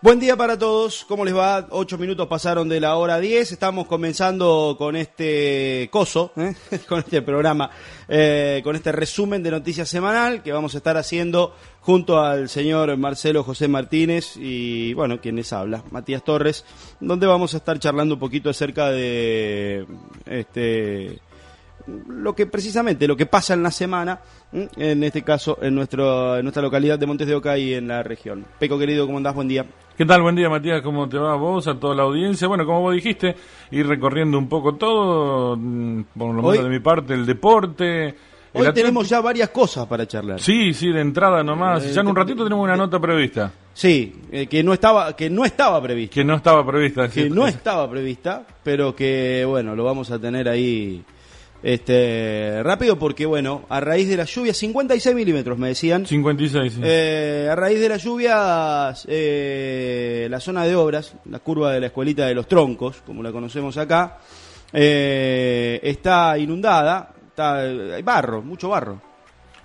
Buen día para todos, ¿cómo les va? Ocho minutos pasaron de la hora diez, estamos comenzando con este coso, ¿eh? con este programa, eh, con este resumen de noticias semanal que vamos a estar haciendo junto al señor Marcelo José Martínez y, bueno, quien les habla, Matías Torres, donde vamos a estar charlando un poquito acerca de este lo que precisamente lo que pasa en la semana, en este caso en nuestro en nuestra localidad de Montes de Oca y en la región. Peco querido, ¿cómo andás? Buen día. ¿Qué tal? Buen día, Matías. ¿Cómo te va a vos, a toda la audiencia? Bueno, como vos dijiste, ir recorriendo un poco todo, mm, por lo menos de mi parte, el deporte. Hoy tenemos ya varias cosas para charlar. Sí, sí, de entrada nomás. Eh, ya en un ratito tenemos una nota prevista. Sí, eh, que no estaba que no estaba prevista. Que no estaba prevista. Que no estaba prevista, pero que bueno, lo vamos a tener ahí este, rápido porque, bueno, a raíz de las lluvias, 56 milímetros me decían. 56, sí. Eh, a raíz de las lluvias, eh, la zona de obras, la curva de la escuelita de los troncos, como la conocemos acá, eh, está inundada, está, hay barro, mucho barro.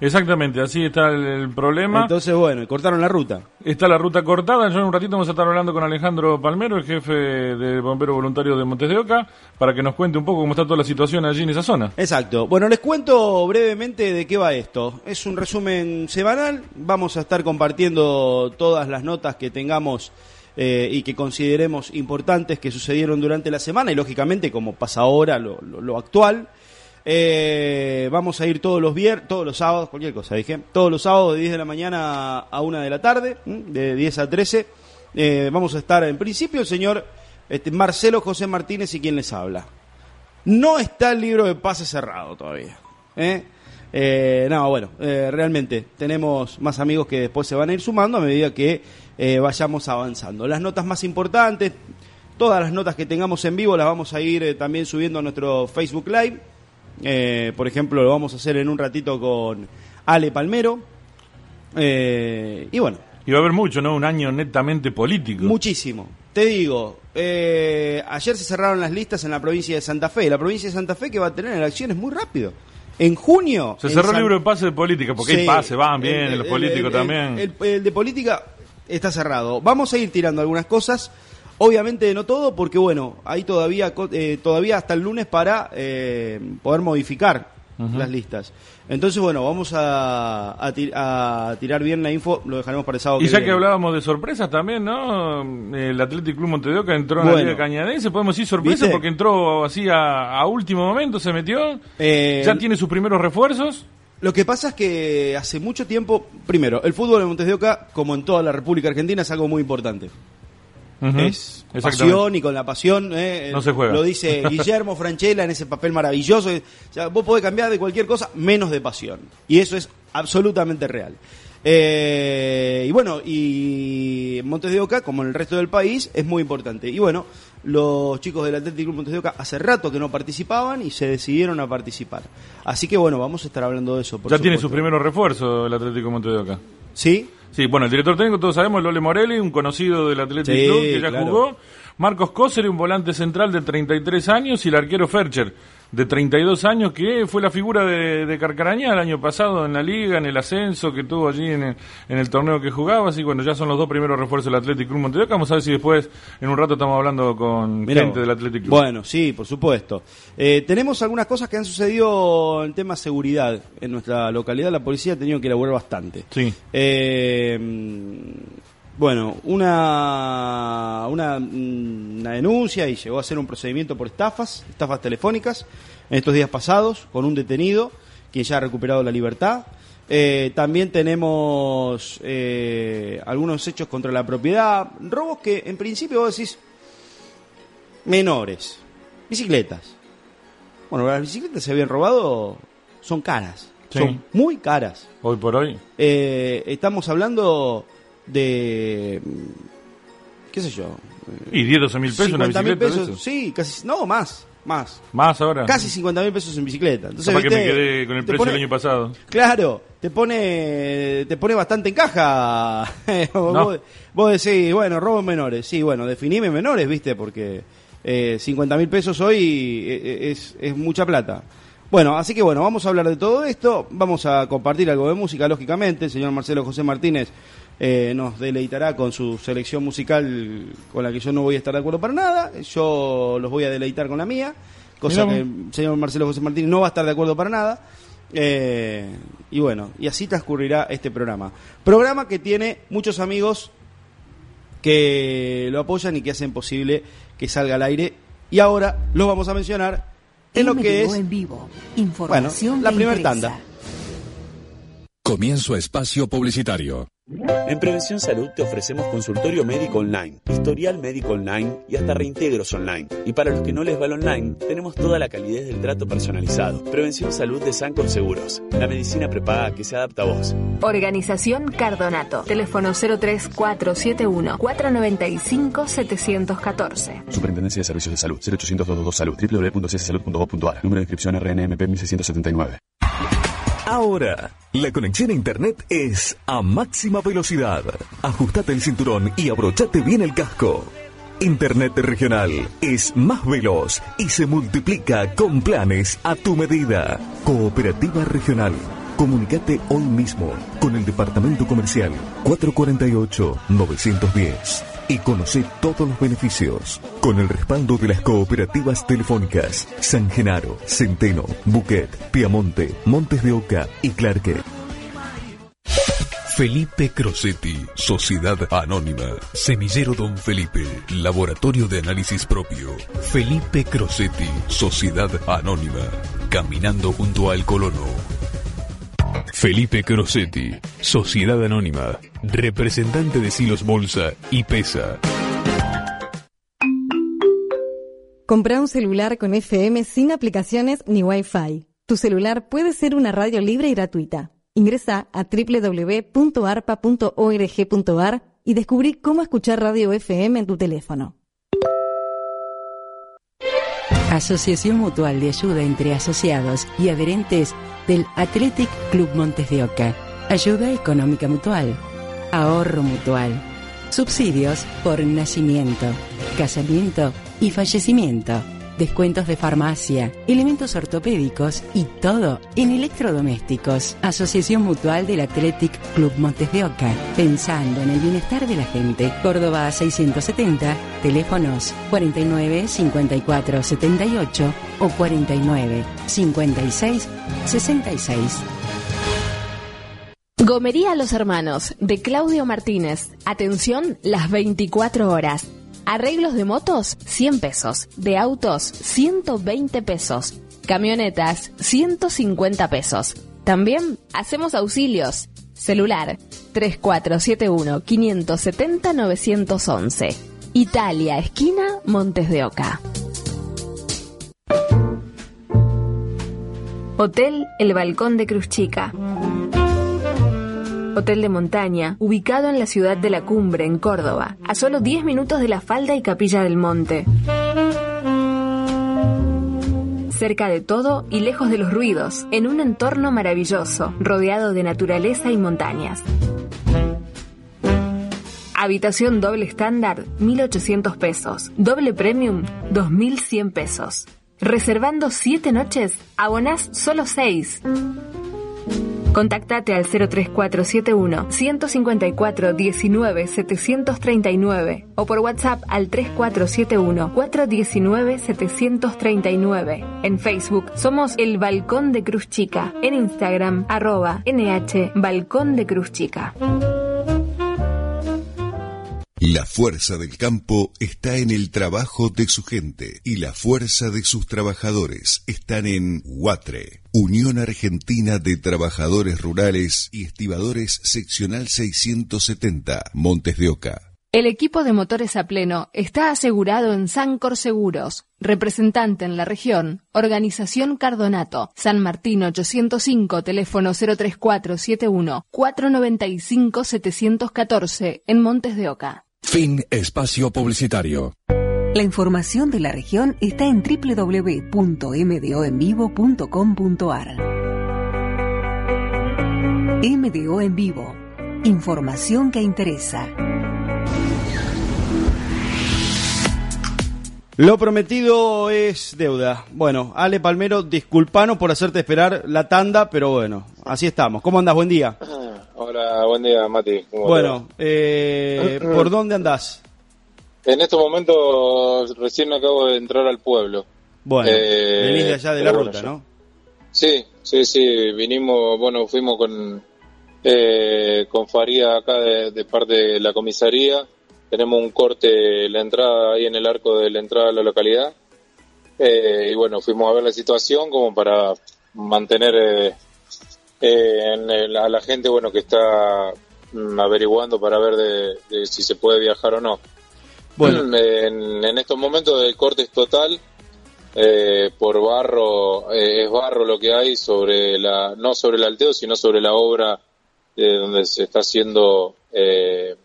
Exactamente, así está el, problema. Entonces, bueno, cortaron la ruta. Está la ruta cortada. Yo en un ratito vamos a estar hablando con Alejandro Palmero, el jefe de Bombero Voluntario de Montes de Oca, para que nos cuente un poco cómo está toda la situación allí en esa zona. Exacto. Bueno, les cuento brevemente de qué va esto. Es un resumen semanal. Vamos a estar compartiendo todas las notas que tengamos eh, y que consideremos importantes que sucedieron durante la semana y, lógicamente, como pasa ahora, lo, lo actual. Eh, vamos a ir todos los viernes, todos los sábados, cualquier cosa, dije. Todos los sábados de 10 de la mañana a 1 de la tarde, de 10 a 13. Eh, vamos a estar en principio el señor este, Marcelo José Martínez y quien les habla. No está el libro de pase cerrado todavía. ¿eh? no, bueno, realmente tenemos más amigos que después se van a ir sumando a medida que vayamos avanzando. Las notas más importantes, todas las notas que tengamos en vivo las vamos a ir también subiendo a nuestro Facebook Live eh, por ejemplo, lo vamos a hacer en un ratito con Ale Palmero. Eh, y bueno. Y va a haber mucho, ¿no? Un año netamente político. Muchísimo. Te digo, eh, ayer se cerraron las listas en la provincia de Santa Fe. La provincia de Santa Fe que va a tener elecciones muy rápido. En junio. Se cerró el libro de pase de política, porque hay pase, van bien, los políticos también. el de política está cerrado. Vamos a ir tirando algunas cosas. Obviamente no todo, porque bueno, hay todavía, eh, todavía hasta el lunes para eh, poder modificar las listas. Entonces, bueno, vamos a, a, tirar bien la info, lo dejaremos para el sábado. Y ya que hablábamos de sorpresas también, ¿no? El Atlético Club Montevideo entró en la Liga Cañadense, podemos decir sorpresa porque entró así a, último momento, se metió, eh, ya tiene sus primeros refuerzos. Lo que pasa es que hace mucho tiempo, primero, el fútbol en Montes de Oca, como en toda la República Argentina, es algo muy importante es pasión y con la pasión eh, no se juega. lo dice Guillermo Franchella en ese papel maravilloso. Vos podés cambiar de cualquier cosa menos de pasión. Y eso es absolutamente real. Eh, y bueno y Montes de Oca como en el resto del país es muy importante. Y bueno los chicos del Atlético Montes de Oca hace rato que no participaban y se decidieron a participar. Así que bueno vamos a estar hablando de eso ya tiene sus primeros refuerzos el Atlético Montes de Oca. Sí Sí, bueno, el director técnico todos sabemos, Lole Morelli, un conocido del Atlético Club que ya jugó. Marcos Coser, un volante central de 33 años, y el arquero Fercher, de 32 años, que fue la figura de, de, Carcarañá el año pasado en la liga, en el ascenso que tuvo allí en el, torneo que jugaba. Así bueno, ya son los dos primeros refuerzos del Atlético Club Montevideo. Vamos a ver si después, en un rato, estamos hablando con gente del Atlético Club. Bueno, sí, por supuesto. Eh, tenemos algunas cosas que han sucedido en tema seguridad en nuestra localidad. La policía ha tenido que elaborar bastante. Sí. Eh, bueno, una, una, una, denuncia y llegó a hacer un procedimiento por estafas, estafas telefónicas, en estos días pasados, con un detenido, quien ya ha recuperado la libertad. Eh, también tenemos eh, algunos hechos contra la propiedad, robos que en principio vos decís menores, bicicletas. Bueno, las bicicletas se habían robado, son caras, son muy caras. Hoy por hoy. Eh, estamos hablando de. ¿Qué sé yo? ¿Y 10, 12 mil pesos una bicicleta? pesos, sí, casi. No, más. Más. Más ahora. Casi 50 mil pesos en bicicleta. Entonces, ¿Para que me quedé con el precio del año pasado? Claro, te pone te pone bastante en caja. vos, decís, bueno, robo menores. Sí, bueno, definime menores, ¿viste? Porque eh, 50 mil pesos hoy eh, eh, es, es mucha plata. Bueno, así que bueno, vamos a hablar de todo esto, vamos a compartir algo de música, lógicamente, el señor Marcelo José Martínez eh, nos deleitará con su selección musical con la que yo no voy a estar de acuerdo para nada. Yo los voy a deleitar con la mía, cosa que el señor Marcelo José Martínez no va a estar de acuerdo para nada. Eh, y bueno, y así transcurrirá este programa. Programa que tiene muchos amigos que lo apoyan y que hacen posible que salga al aire. Y ahora lo vamos a mencionar en lo que es en vivo. Información bueno, la primera tanda. Comienzo espacio publicitario. En Prevención Salud te ofrecemos consultorio médico online, historial médico online y hasta reintegros online. Y para los que no les va el online, tenemos toda la calidez del trato personalizado. Prevención Salud de Sancor Seguros, la medicina prepaga que se adapta a vos. Organización Cardonato, teléfono 03471 495 714. Superintendencia de Servicios de Salud, 0800 222 Salud, www.cssalud.gov.ar, número de inscripción RNMP 1679. Ahora, la conexión a Internet es a máxima velocidad. Ajustate el cinturón y abrochate bien el casco. Internet regional es más veloz y se multiplica con planes a tu medida. Cooperativa Regional. Comunicate hoy mismo con el Departamento Comercial 448-910 y conoce todos los beneficios con el respaldo de las cooperativas telefónicas San Genaro, Centeno, Buquet, Piamonte, Montes de Oca y Clarque. Felipe Crosetti, Sociedad Anónima, Semillero Don Felipe, Laboratorio de Análisis Propio. Felipe Crosetti, Sociedad Anónima, caminando junto al colono. Felipe Crosetti, Sociedad Anónima, representante de Silos Bolsa y Pesa. Compra un celular con FM sin aplicaciones ni Wi-Fi. Tu celular puede ser una radio libre y gratuita. Ingresa a www.arpa.org.ar y descubrí cómo escuchar radio FM en tu teléfono. Asociación Mutual de Ayuda entre Asociados y Adherentes del Athletic Club Montes de Oca. Ayuda económica mutual. Ahorro mutual. Subsidios por nacimiento, casamiento y fallecimiento descuentos de farmacia, elementos ortopédicos y todo en electrodomésticos. Asociación Mutual del Athletic Club Montes de Oca, pensando en el bienestar de la gente. Córdoba 670, teléfonos 49 54 78 o 49 56 66. Gomería Los Hermanos, de Claudio Martínez. Atención las 24 horas. Arreglos de motos, 100 pesos. De autos, 120 pesos. Camionetas, 150 pesos. También hacemos auxilios. Celular, 3471-570-911. Italia, esquina Montes de Oca. Hotel El Balcón de Cruz Chica. Hotel de montaña, ubicado en la ciudad de La Cumbre, en Córdoba, a solo 10 minutos de la falda y capilla del monte. Cerca de todo y lejos de los ruidos, en un entorno maravilloso, rodeado de naturaleza y montañas. Habitación doble estándar, 1.800 pesos. Doble premium, 2.100 pesos. Reservando 7 noches, abonás solo 6. Contactate al 03471 154 19 739 o por WhatsApp al 3471 419 739. En Facebook somos El Balcón de Cruz Chica. En Instagram arroba NH Balcón de Cruz Chica. La fuerza del campo está en el trabajo de su gente y la fuerza de sus trabajadores están en UATRE, Unión Argentina de Trabajadores Rurales y Estibadores Seccional 670, Montes de Oca. El equipo de motores a pleno está asegurado en Sancor Seguros, representante en la región, Organización Cardonato, San Martín 805, teléfono 03471 495 714 en Montes de Oca. Fin espacio publicitario. La información de la región está en www.mdoenvivo.com.ar. MDO en vivo. Información que interesa. Lo prometido es deuda. Bueno, Ale Palmero, disculpanos por hacerte esperar la tanda, pero bueno, así estamos. ¿Cómo andas? Buen día. Hola, buen día, Mati. Bueno, eh, ¿por dónde andás? En estos momentos recién acabo de entrar al pueblo. Bueno, eh, venís de allá de la ruta, ¿no? Sí, sí, sí, vinimos, bueno, fuimos con, eh, con Faría acá de, parte de la comisaría. Tenemos un corte, la entrada ahí en el arco de la entrada a la localidad. Eh, y bueno, fuimos a ver la situación como para mantener eh, eh a la gente, bueno, que está mm, averiguando para ver de, si se puede viajar o no. Bueno. En, en estos momentos el corte es total eh, por barro, eh, es barro lo que hay sobre la, no sobre el alteo, sino sobre la obra de donde se está haciendo eh,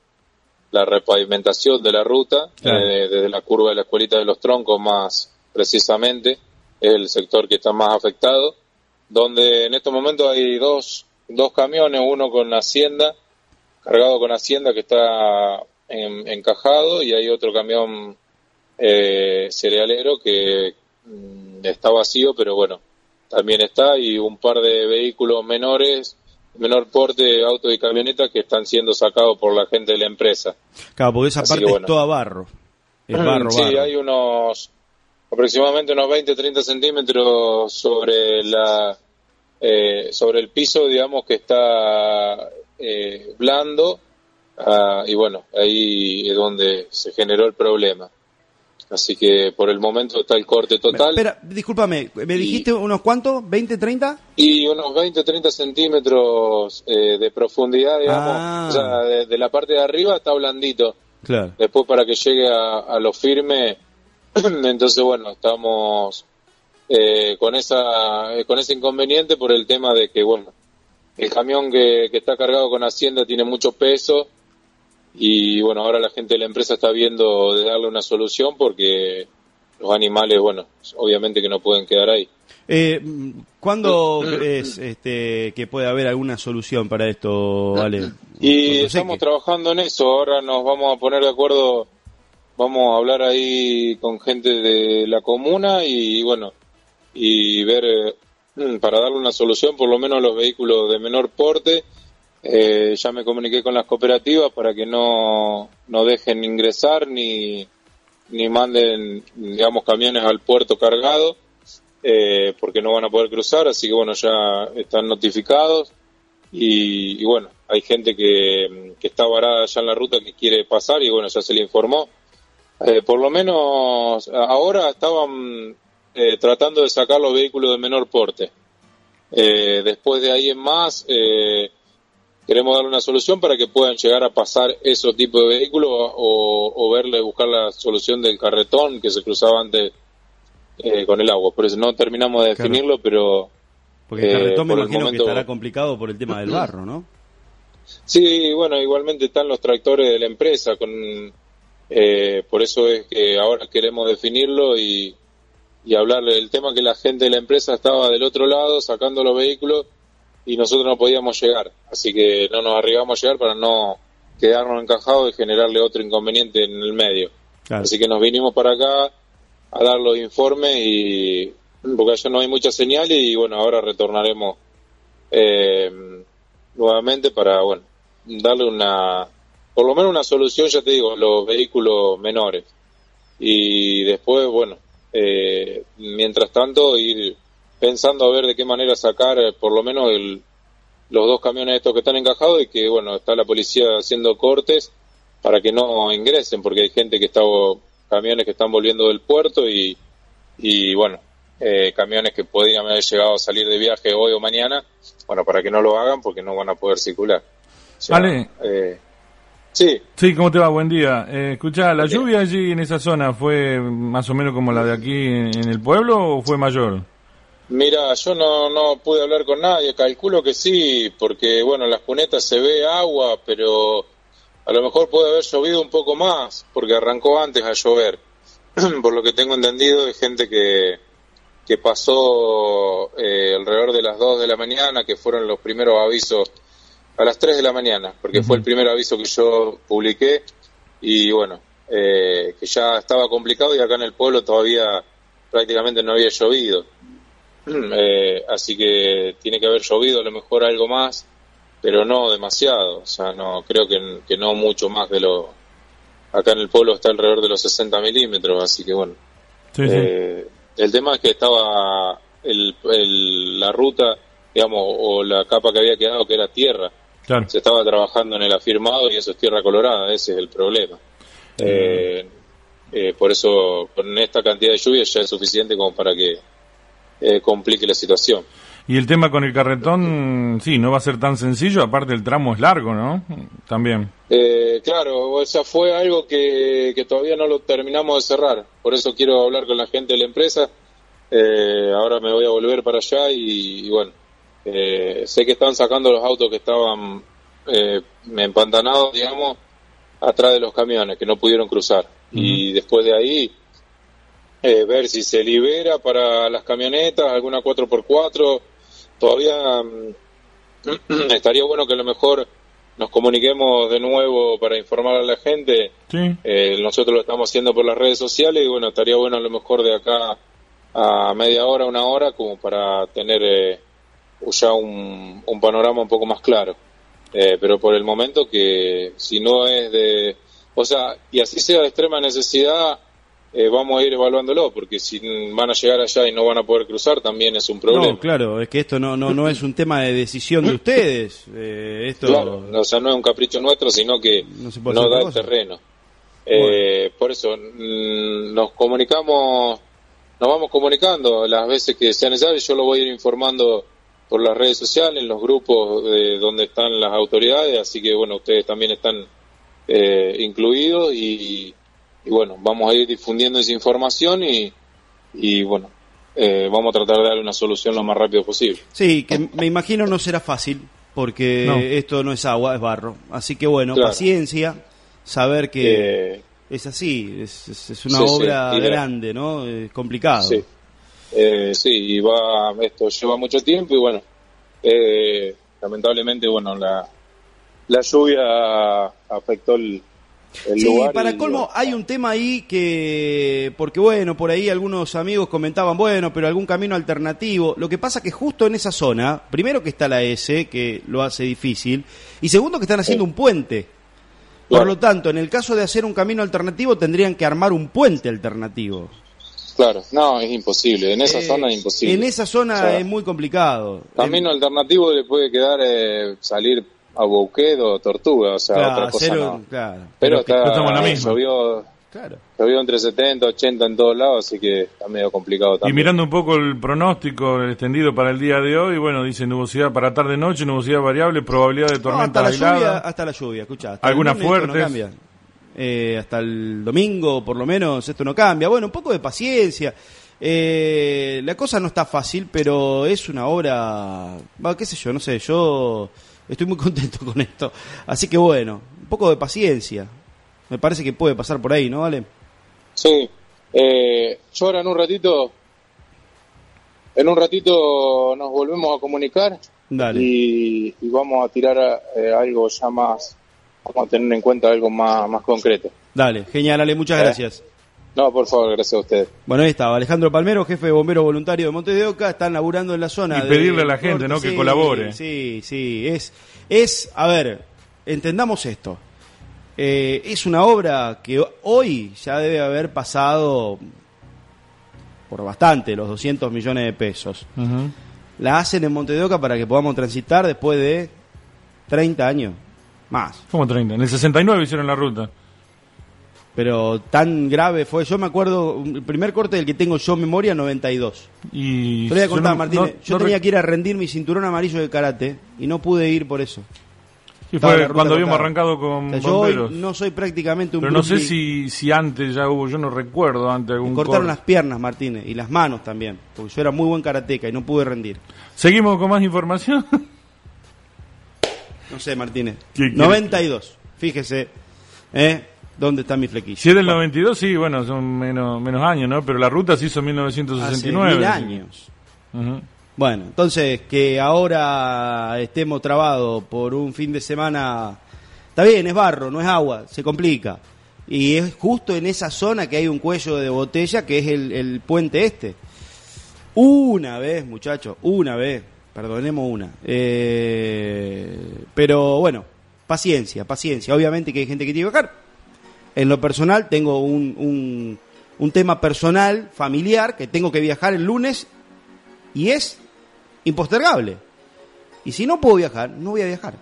la repavimentación de la ruta, desde la curva de la escuelita de los troncos más precisamente, es el sector que está más afectado, donde en estos momentos hay dos, dos camiones, uno con hacienda, cargado con hacienda que está encajado y hay otro camión cerealero que Mm, está vacío, pero bueno, también está, y un par de vehículos menores, menor porte, auto y camioneta que están siendo sacados por la gente de la empresa. Claro, porque esa parte es toda barro. Es barro, sí, hay unos aproximadamente unos 20, 30 centímetros sobre la eh, sobre el piso, digamos que está eh, blando, ah, y bueno, ahí es donde se generó el problema. Así que por el momento está el corte total. Espera, discúlpame, ¿me dijiste unos cuantos? ¿20, 30? Y unos 20, 30 centímetros eh, de profundidad, digamos. Ah. O sea, de, la parte de arriba está blandito. Claro. Después para que llegue a, lo firme, entonces bueno, estamos eh, con, esa, eh, con ese inconveniente por el tema de que, bueno, el camión que, que está cargado con Hacienda tiene mucho peso y bueno, ahora la gente de la empresa está viendo de darle una solución porque los animales, bueno, obviamente que no pueden quedar ahí. Eh, ¿Cuándo crees este, que puede haber alguna solución para esto, Ale? Y estamos trabajando en eso, ahora nos vamos a poner de acuerdo, vamos a hablar ahí con gente de la comuna y bueno, y ver eh, para darle una solución por lo menos a los vehículos de menor porte eh, ya me comuniqué con las cooperativas para que no, no dejen ingresar ni, ni manden, digamos, camiones al puerto cargado, eh, porque no van a poder cruzar, así que bueno, ya están notificados y, bueno, hay gente que, que, está varada ya en la ruta que quiere pasar y bueno, ya se le informó. Eh, por lo menos ahora estaban tratando de sacar los vehículos de menor porte. después de ahí en más, eh, queremos darle una solución para que puedan llegar a pasar esos tipos de vehículos o, verle, buscar la solución del carretón que se cruzaba antes eh, con el agua. Por eso no terminamos de definirlo, pero... Porque el carretón me imagino que estará complicado por el tema del barro, ¿no? Sí, bueno, igualmente están los tractores de la empresa, con, eh, por eso es que ahora queremos definirlo y, y hablarle del tema que la gente de la empresa estaba del otro lado sacando los vehículos y nosotros no podíamos llegar, así que no nos arribamos a llegar para no quedarnos encajados y generarle otro inconveniente en el medio. Así que nos vinimos para acá a dar los informes y porque allá no hay mucha señal y bueno, ahora retornaremos eh, nuevamente para bueno, darle una por lo menos una solución, ya te digo, los vehículos menores. Y después, bueno, eh, mientras tanto ir pensando a ver de qué manera sacar eh, por lo menos el, los dos camiones estos que están encajados y que bueno está la policía haciendo cortes para que no ingresen porque hay gente que está camiones que están volviendo del puerto y, y bueno eh, camiones que podrían haber llegado a salir de viaje hoy o mañana bueno para que no lo hagan porque no van a poder circular. Vale eh, sí. Sí cómo te va buen día. Eh, escucha la lluvia allí en esa zona fue más o menos como la de aquí en el pueblo o fue mayor Mira, yo no, no pude hablar con nadie, calculo que sí, porque bueno, en las cunetas se ve agua, pero a lo mejor puede haber llovido un poco más, porque arrancó antes a llover. Por lo que tengo entendido, hay gente que, que pasó eh, alrededor de las 2 de la mañana, que fueron los primeros avisos, a las 3 de la mañana, porque fue el primer aviso que yo publiqué, y bueno, eh, que ya estaba complicado y acá en el pueblo todavía prácticamente no había llovido. Eh, así que tiene que haber llovido a lo mejor algo más pero no demasiado, o sea, no creo que, que no mucho más de lo... Acá en el polo está alrededor de los 60 milímetros, así que bueno. Eh, el tema es que estaba el, la ruta, digamos, o la capa que había quedado, que era tierra. Se estaba trabajando en el afirmado y eso es tierra colorada, ese es el problema. Eh, eh, por eso, con esta cantidad de lluvia ya es suficiente como para que eh, complique la situación. Y el tema con el carretón, sí, no va a ser tan sencillo, aparte el tramo es largo, ¿no? También. Eh, claro, o sea, fue algo que, todavía no lo terminamos de cerrar, por eso quiero hablar con la gente de la empresa. Eh, ahora me voy a volver para allá y, bueno, eh, sé que están sacando los autos que estaban eh, empantanados, digamos, atrás de los camiones, que no pudieron cruzar. Y después de ahí eh, ver si se libera para las camionetas, alguna 4x4. Todavía mm, estaría bueno que a lo mejor nos comuniquemos de nuevo para informar a la gente. Eh, nosotros lo estamos haciendo por las redes sociales y bueno, estaría bueno a lo mejor de acá a media hora, una hora, como para tener eh, ya un, un, panorama un poco más claro. pero por el momento que si no es de... O sea, y así sea de extrema necesidad, eh, vamos a ir evaluándolo, porque si van a llegar allá y no van a poder cruzar, también es un problema. No, claro, es que esto no, no, no es un tema de decisión de ustedes. Eh, esto... Claro, o sea, no es un capricho nuestro, sino que no, da el terreno. Eh, por eso mm, nos comunicamos, nos vamos comunicando las veces que sea necesario. Yo lo voy a ir informando por las redes sociales, en los grupos de donde están las autoridades, así que bueno, ustedes también están incluidos y y bueno, vamos a ir difundiendo esa información y, y bueno, eh, vamos a tratar de darle una solución lo más rápido posible. Sí, que me imagino no será fácil, porque esto no es agua, es barro. Así que bueno, paciencia, saber que eh, es así, es, es una obra grande, ¿no? Es complicado. Sí. Eh, sí, y va, esto lleva mucho tiempo y bueno, lamentablemente, bueno, la, la lluvia afectó el, sí, para colmo hay un tema ahí que, porque bueno, por ahí algunos amigos comentaban, bueno, pero algún camino alternativo. Lo que pasa que justo en esa zona, primero que está la S, que lo hace difícil, y segundo que están haciendo un puente. Por lo tanto, en el caso de hacer un camino alternativo, tendrían que armar un puente alternativo. Claro, no, es imposible. En esa eh, zona es imposible. En esa zona es muy complicado. Camino alternativo le puede quedar eh, salir a Tortuga, o sea, otra cosa no. Pero, está, estamos la misma. Llovió, claro. llovió entre 70, 80 en todos lados, así que está medio complicado también. Y mirando un poco el pronóstico extendido para el día de hoy, bueno, dice nubosidad para tarde-noche, nubosidad variable, probabilidad de tormenta hasta La lluvia, hasta la lluvia, escuchá. Algunas fuertes. Eh, hasta el domingo, por lo menos, esto no cambia. Bueno, un poco de paciencia. Eh, la cosa no está fácil, pero es una obra, qué sé yo, no sé, yo Estoy muy contento con esto. Así que bueno, un poco de paciencia. Me parece que puede pasar por ahí, ¿no, Vale? Sí. Eh, yo ahora en un ratito, en un ratito nos volvemos a comunicar Dale. Y, vamos a tirar eh, algo ya más, vamos a tener en cuenta algo más, más concreto. Dale, genial, Ale, muchas eh, gracias. No, por favor, gracias a usted. Bueno, ahí estaba Alejandro Palmero, jefe de bombero voluntario de Monte de Oca, están laburando en la zona. Y pedirle a la gente, ¿no? que colabore. Sí, sí, es, es, a ver, entendamos esto. Eh, es una obra que hoy ya debe haber pasado por bastante los 200 millones de pesos. La hacen en Monte de Oca para que podamos transitar después de 30 años más. ¿Cómo 30? En el 69 hicieron la ruta pero tan grave fue. Yo me acuerdo, el primer corte del que tengo yo memoria, 92. Y Te voy a contar, Martín. yo tenía que ir a rendir mi cinturón amarillo de karate y no pude ir por eso. Y fue cuando habíamos arrancado con Yo no soy prácticamente un Pero no sé si, si antes ya hubo, yo no recuerdo antes algún Me cortaron las piernas, Martínez, y las manos también, porque yo era muy buen karateca y no pude rendir. ¿Seguimos con más información? no sé, Martínez. 92, fíjese. ¿eh? ¿Dónde está mi flequillo? Si es del 92, sí, bueno, son menos, menos años, ¿no? Pero la ruta se hizo en 1969. Hace mil años. Bueno, entonces, que ahora estemos trabados por un fin de semana... Está bien, es barro, no es agua, se complica. Y es justo en esa zona que hay un cuello de botella, que es el, el puente este. Una vez, muchachos, una vez perdonemos una. Eh, pero bueno, paciencia, paciencia. Obviamente que hay gente que tiene que viajar. En lo personal tengo un, un, un tema personal, familiar, que tengo que viajar el lunes y es impostergable. Y si no puedo viajar, no voy a viajar.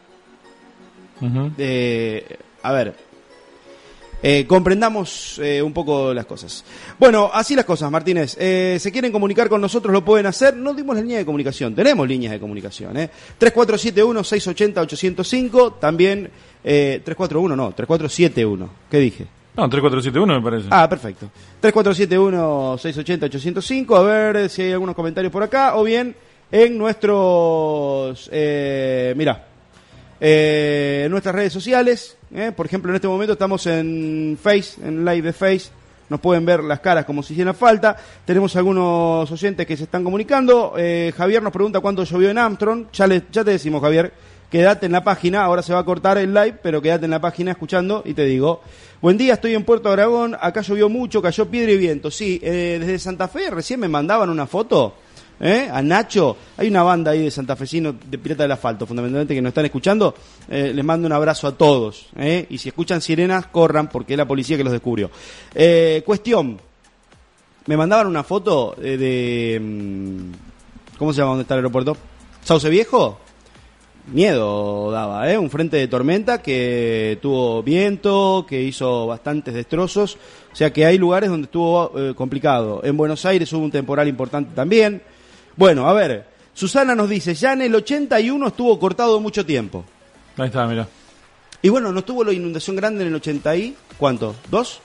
eh, a ver, eh, comprendamos eh, un poco las cosas. Bueno, así las cosas, Martínez. Eh, se quieren comunicar con nosotros, lo pueden hacer. No dimos la línea de comunicación, tenemos líneas de comunicación. ¿eh? 3471-680-805, también 341, no, 3471. ¿Qué dije? No, 3471 me parece. Ah, perfecto. 3471-680-805, a ver si hay algunos comentarios por acá, o bien en nuestros... Eh, mira, eh, en nuestras redes sociales. Eh, por ejemplo, en este momento estamos en Face, en live de Face. Nos pueden ver las caras como si hiciera falta. Tenemos algunos oyentes que se están comunicando. Eh, Javier nos pregunta cuánto llovió en Armstrong. Ya, le, ya te decimos, Javier, quédate en la página. Ahora se va a cortar el live, pero quédate en la página escuchando y te digo. Buen día, estoy en Puerto Aragón. Acá llovió mucho, cayó piedra y viento. Sí, eh, desde Santa Fe recién me mandaban una foto ¿Eh? a Nacho. Hay una banda ahí de santafesino de Pirata del Asfalto, fundamentalmente, que nos están escuchando. Eh, les mando un abrazo a todos. ¿eh? Y si escuchan sirenas, corran, porque es la policía que los descubrió. cuestión. Me mandaban una foto de... Mm, ¿Cómo se llama donde está el aeropuerto? ¿Sauce Viejo? Miedo daba, ¿eh? Un frente de tormenta que tuvo viento, que hizo bastantes destrozos. O sea que hay lugares donde estuvo complicado. En Buenos Aires hubo un temporal importante también. Bueno, a ver, Susana nos dice, ya en el 81 estuvo cortado mucho tiempo. Ahí está, mira. Y bueno, ¿no estuvo la inundación grande en el 80 y cuánto? ¿Dos?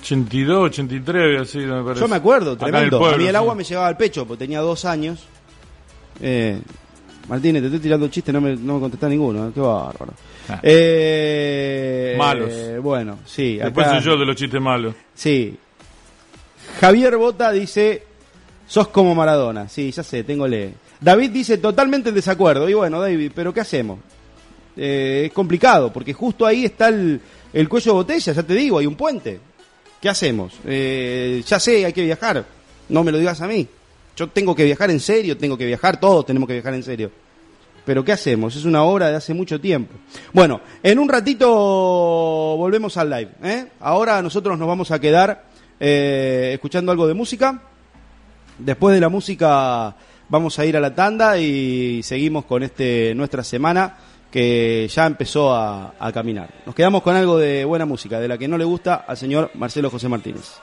82, 83 había sido, me parece. Yo me acuerdo, tremendo. a mí el agua me llegaba al pecho, porque tenía dos años. Eh, Martínez, te estoy tirando chistes, no me, no me contestás ninguno, ¿eh? qué bárbaro. Ah. Eh, malos. bueno, sí. Después soy yo de los chistes malos. Sí. Javier Bota dice, Sos como Maradona. Sí, ya sé, tengo le. David dice totalmente en desacuerdo. Y bueno, David, ¿pero qué hacemos? Eh, es complicado, porque justo ahí está el, cuello de botella, ya te digo, hay un puente. ¿Qué hacemos? Eh, ya sé, hay que viajar. No me lo digas a mí. Yo tengo que viajar en serio, tengo que viajar, todos tenemos que viajar en serio. Pero ¿qué hacemos? Es una obra de hace mucho tiempo. Bueno, en un ratito volvemos al live. ¿eh? Ahora nosotros nos vamos a quedar escuchando algo de música. Después de la música vamos a ir a la tanda y seguimos con este nuestra semana que ya empezó a, a caminar. Nos quedamos con algo de buena música, de la que no le gusta al señor Marcelo José Martínez.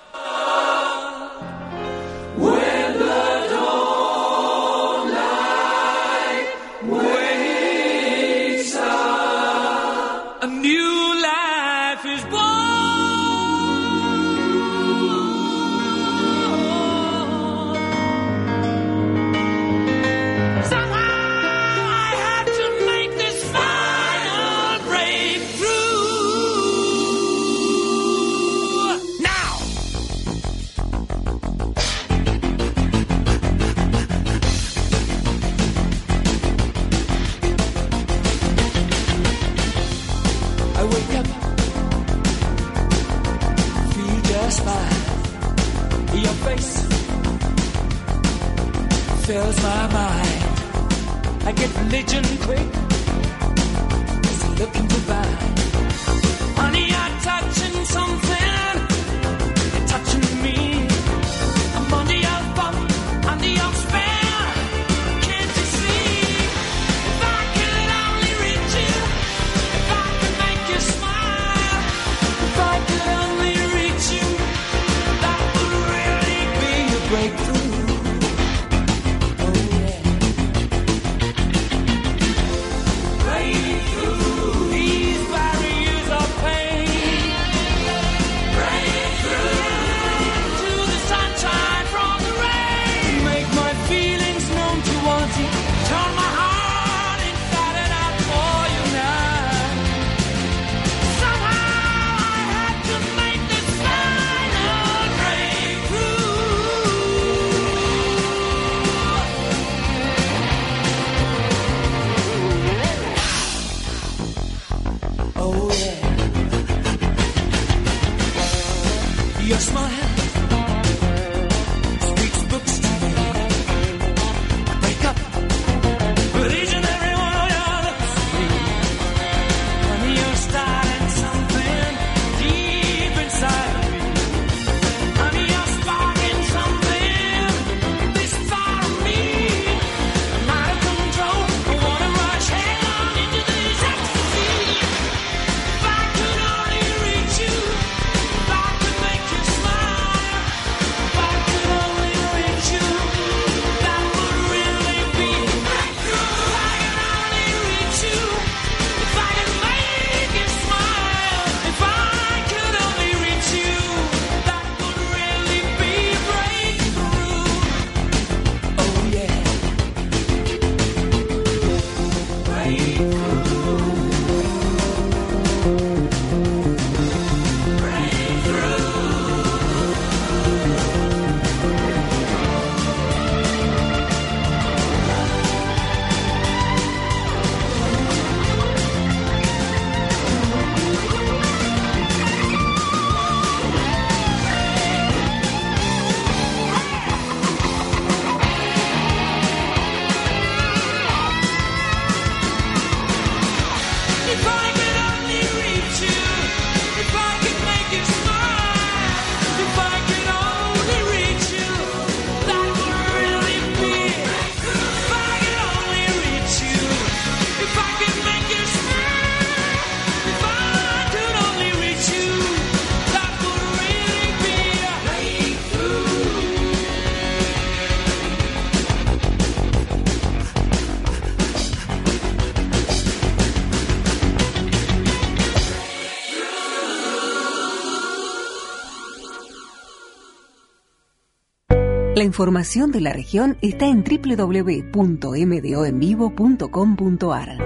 Información de la región está en www.mdoenvivo.com.ar.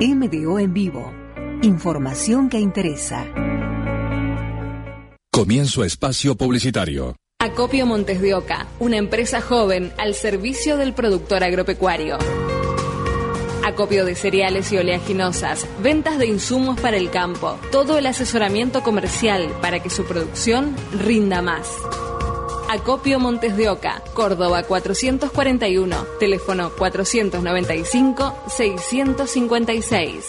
MDO en vivo. Información que interesa. Comienzo espacio publicitario. Acopio Montes de Oca, una empresa joven al servicio del productor agropecuario. Acopio de cereales y oleaginosas, ventas de insumos para el campo, todo el asesoramiento comercial para que su producción rinda más. Acopio Montes de Oca, Córdoba 441, teléfono 495 656.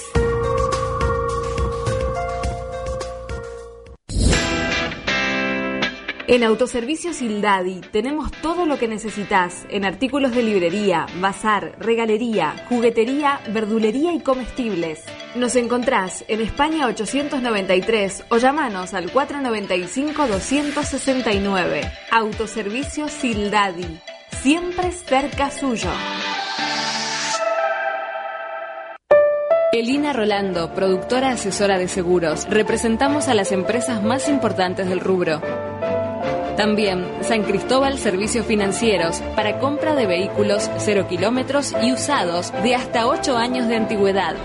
En Autoservicios Sildadi tenemos todo lo que necesitas en artículos de librería, bazar, regalería, juguetería, verdulería y comestibles. Nos encontrás en España 893 o llamanos al 495-269. Autoservicios Sildadi, siempre cerca suyo. Elina Rolando, productora asesora de seguros. Representamos a las empresas más importantes del rubro. También San Cristóbal Servicios Financieros para compra de vehículos cero kilómetros y usados de hasta 8 años de antigüedad.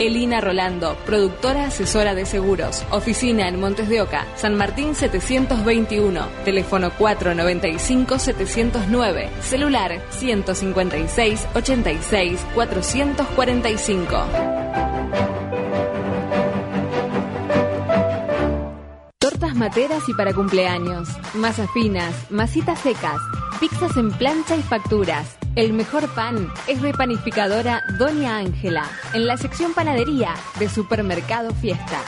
Elina Rolando, productora asesora de seguros. Oficina en Montes de Oca, San Martín 721, teléfono 495-709, celular 156-86-445. Tortas materas y para cumpleaños, masas finas, masitas secas, pizzas en plancha y facturas. El mejor pan es de panificadora Doña Ángela, en la sección panadería de Supermercado Fiesta.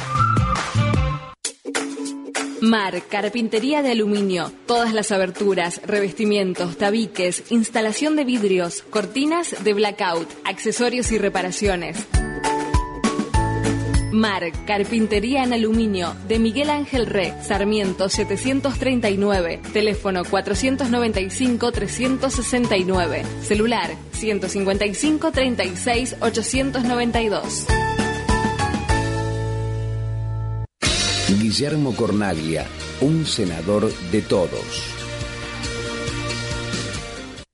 Mar, carpintería de aluminio, todas las aberturas, revestimientos, tabiques, instalación de vidrios, cortinas de blackout, accesorios y reparaciones. Mar, Carpintería en Aluminio, de Miguel Ángel Re, Sarmiento 739, teléfono 495-369, celular 155-36-892. Guillermo Cornaglia, un senador de todos.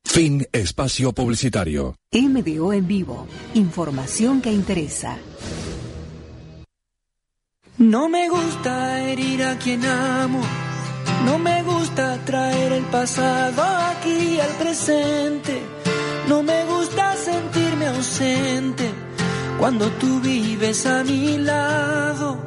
Fin espacio publicitario. MDO en vivo. Información que interesa. No me gusta herir a quien amo. No me gusta traer el pasado aquí al presente. No me gusta sentirme ausente cuando tú vives a mi lado.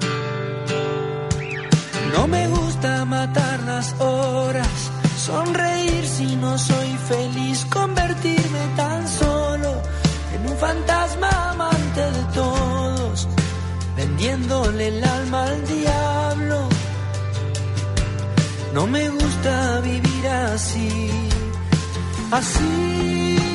No me gusta matar las horas, sonreír si no soy feliz, convertirme tan solo en un fantasma amante de todos vendiéndole el alma al diablo. No me gusta vivir así, así.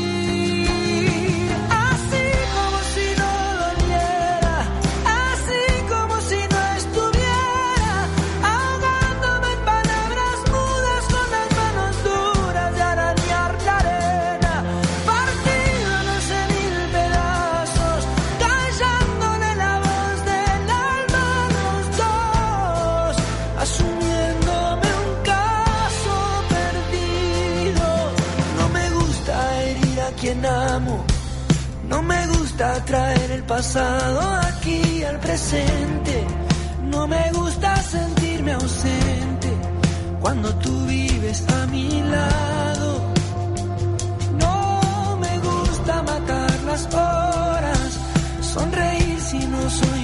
Gusta traer el pasado aquí al presente. No me gusta sentirme ausente cuando tú vives a mi lado. No me gusta matar las horas, sonreír si no soy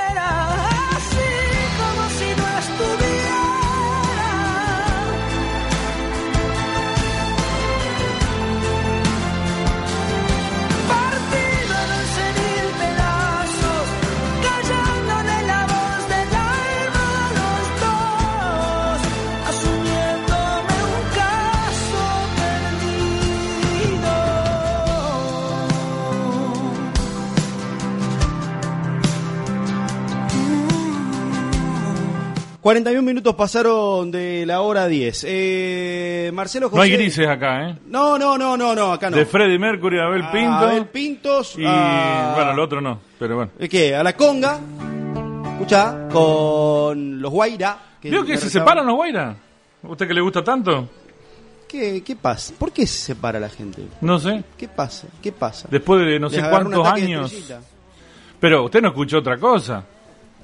41 minutos pasaron de la hora 10. Eh, Marcelo José. No hay grises acá, ¿eh? No, no, no, no, no, acá no. De Freddy Mercury, Abel A Pinto. Abel Pintos. Y a- bueno, el otro no, pero bueno. ¿El qué? A la conga. Escucha, con los Guaira. ¿Vio que se separan los Guaira? ¿A usted que le gusta tanto? ¿Qué, ¿Qué pasa? ¿Por qué se separa la gente? No sé. ¿Qué pasa? ¿Qué pasa? Después de no sé Les cuántos años. Pero usted no escuchó otra cosa.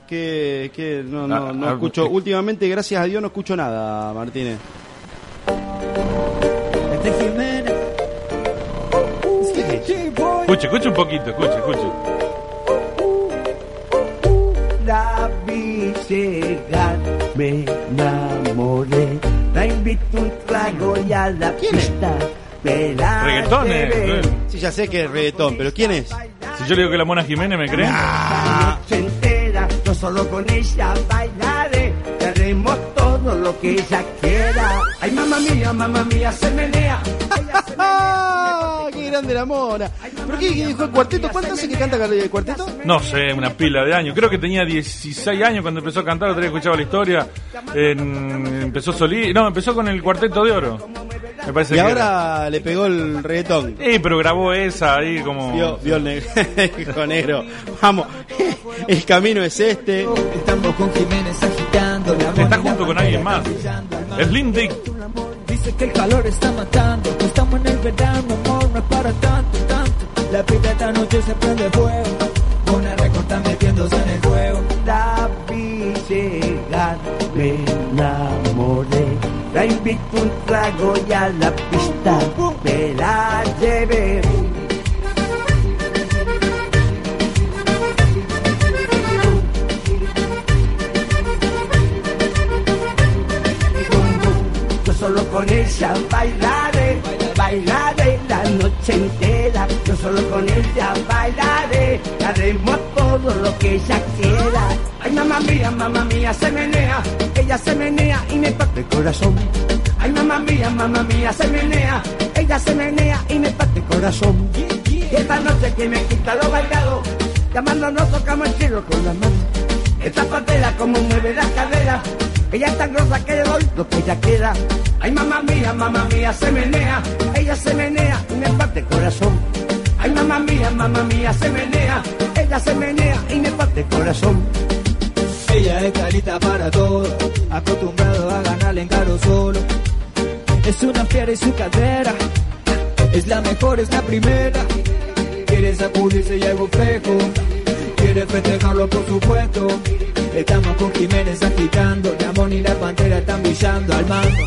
Que, que no, no, Ah, no ah, escucho. Últimamente, gracias a Dios, no escucho nada, Martínez. Este Jiménez. Escuche, escuche un poquito, escuche, escuche. La vi llegar, me enamoré. La invito un trago y a la pista. Llevé. eh. Sí, ya sé que es reggaetón, pero ¿quién es? Si yo le digo que la Mona Jiménez, ¿me cree? Entera, yo solo con ella bailaré. Le haremos todo lo que ella quiera. Ay, mamá mía, mamá mía, se menea. Ella se menea. ¡Ah! ¡Qué grande la mona! ¿Pero qué, qué dijo el cuarteto? ¿Cuánto hace que canta el cuarteto? No sé, una pila de años. Creo que tenía 16 años cuando empezó a cantar, otra vez escuchaba la historia. En- empezó Solí, no, empezó con el Cuarteto de Oro. Me parece Y que ahora le pegó el reggaetón. Sí, pero grabó esa ahí como... Vio, vio el negro, negro. Vamos, el camino es este. Estamos con Jiménez agitando la Está junto con alguien más. Slim Dick. Dice que el calor está matando, que estamos en el verano, amor, no es para tanto, tanto. La pita esta noche se prende fuego, una recorta metiéndose en el juego. La vi llegar, me enamoré. La invito un trago y a la pista me la llevé. Yo solo con ella bailaré, bailaré la noche entera. Yo solo con ella bailaré, haremos todo lo que ella quiera. Ay, mamá mía, mamá mía, se menea, ella se menea y me parte el corazón. Ay, mamá mía, mamá mía, se menea, ella se menea y me parte el corazón. Esta noche que me quita lo bailado, llamándonos tocamos el cielo con la mano. Esta patera como mueve las caderas, ella es tan grosa que le doy lo que ella quiera. Ay, mamá mía, mamá mía, se menea, ella se menea y me parte el corazón. Ay, mamá mía, mamá mía, se menea, ella se menea y me parte el corazón. Ella es calita para todo, acostumbrado a ganarle en caro solo. Es una fiera y su cadera, es la mejor, es la primera. Quiere sacudirse y algo fresco, quiere festejarlo por supuesto. Estamos con Jiménez agitando, Ramón y la pantera están brillando al mando.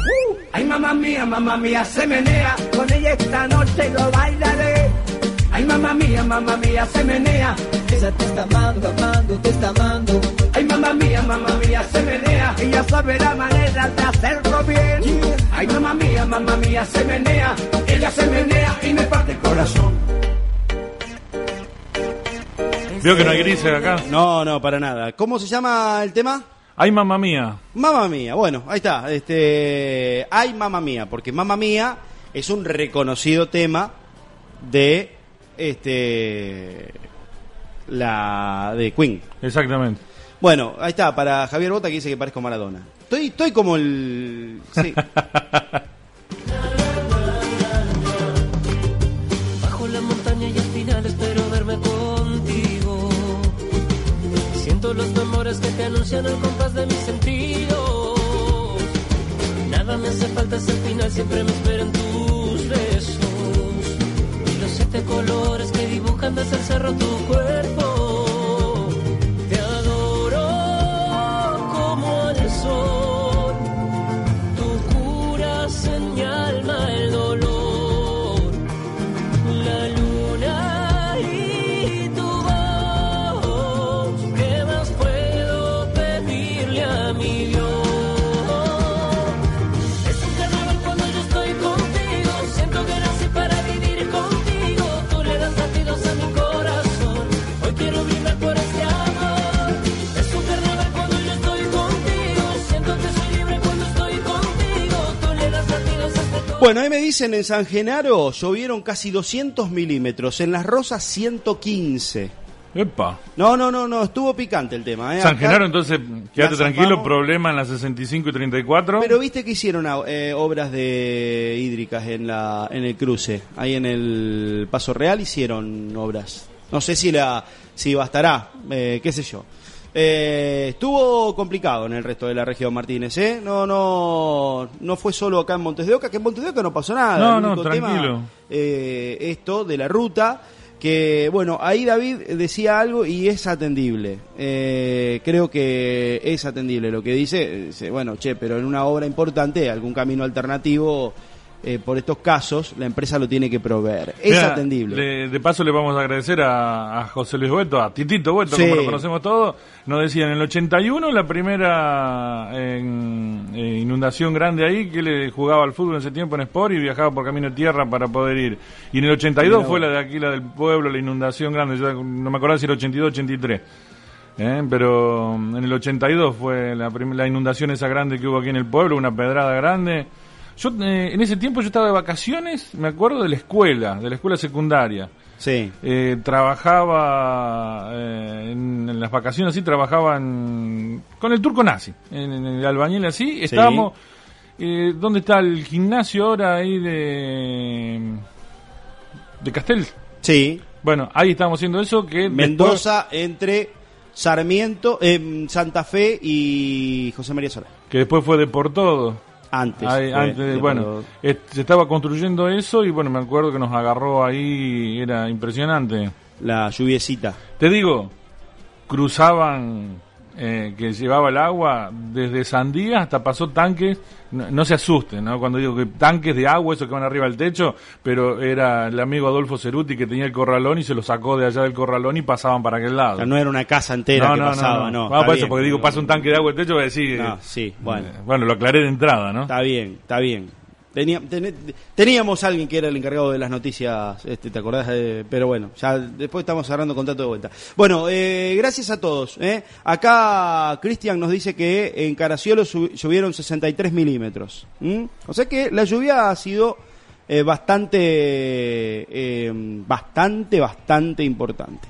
Ay, mamá mía, mamá mía, se menea, con ella esta noche lo bailaré. Ay, mamá mía, mamá mía, se menea. Ella te está amando, amando, te está amando. Ay, mamá mía, mamá mía, se menea. Ella sabe la manera de hacerlo bien. Ay, mamá mía, mamá mía, se menea. Ella se menea y me parte el corazón. Vio que no hay grises acá. No, no, para nada. ¿Cómo se llama el tema? Ay, mamá mía. Mamma mía. Bueno, ahí está. Este, ay, mamma mía, porque mamma mía es un reconocido tema de este la de Queen. Exactamente. Bueno, ahí está para Javier Bota que dice que parezco Maradona. Estoy estoy como el sí. anuncian el compás de mis sentidos. Nada me hace falta, es el final, siempre me esperan tus besos. Y los siete colores que dibujan hasta el cerro tu cuerpo. Te adoro como al sol. Tú curas en mi alma el dolor. Bueno, ahí me dicen en San Genaro llovieron casi 200 milímetros, en Las Rosas 115. Epa. No, no, no, no, estuvo picante el tema. ¿eh? San Acá- Genaro, entonces, quédate la tranquilo, problema en las 65 y 34. Pero viste que hicieron eh, obras de hídricas en la en el cruce, ahí en el Paso Real hicieron obras. No sé si la si bastará, eh, qué sé yo. Eh, estuvo complicado en el resto de la región Martínez, ¿eh? No, no, no fue solo acá en Montes de Oca, que en Montes de Oca no pasó nada. No, El no, tema, tranquilo. eh, esto de la ruta, que bueno, ahí David decía algo y es atendible. Eh, creo que es atendible lo que dice. Dice, bueno, che, pero en una obra importante, algún camino alternativo, eh, por estos casos, la empresa lo tiene que proveer. Es Mira, atendible. le- de paso le vamos a agradecer a, a José Luis Boeto, a Titito Sí. como lo conocemos todos. Nos decían en el 81 la primera en- eh, inundación grande ahí, que le jugaba al fútbol en ese tiempo en Sport y viajaba por camino de tierra para poder ir. Y en el 82 Mira fue la de aquí, la del pueblo, la inundación grande. Yo no me acuerdo si era 82 83. ¿eh? Pero mm, en el 82 fue la, la inundación esa grande que hubo aquí en el pueblo, una pedrada grande. Yo eh, en ese tiempo yo estaba de vacaciones, me acuerdo de la escuela, de la escuela secundaria. Sí. Eh, trabajaba eh, en, en las vacaciones así, trabajaba en- con el turco nazi, en, en el albañil así. Estábamos, eh, ¿dónde está el gimnasio ahora ahí de, de Castel? Sí. Bueno, ahí estábamos haciendo eso que después- Mendoza entre Sarmiento, eh, Santa Fe y José María Sola. que después fue de por todo. Antes. Ahí, fue antes, de bueno, se estaba construyendo eso y bueno, me acuerdo que nos agarró ahí, era impresionante. La lluviecita. Te digo, cruzaban, eh, que llevaba el agua desde Sandía hasta pasó tanques, no, no se asusten, ¿no? Cuando digo que tanques de agua, esos que van arriba del techo, pero era el amigo Adolfo Ceruti que tenía el corralón y se lo sacó de allá del corralón y pasaban para aquel lado. O sea, no era una casa entera que pasaba, no. Vamos está por eso, bien. porque digo, pasa un tanque de agua del techo, voy a decir... No, eh, sí, bueno. eh, bueno, lo aclaré de entrada, ¿no? Está bien, está bien. Teníamos alguien que era el encargado de las noticias, este, ¿te acordás? de- pero bueno, ya después estamos cerrando contrato de vuelta. Bueno, eh, gracias a todos. ¿eh? Acá Cristian nos dice que en Caraciolo llovieron 63 milímetros. O sea que la lluvia ha sido eh, bastante, eh, bastante, bastante importante.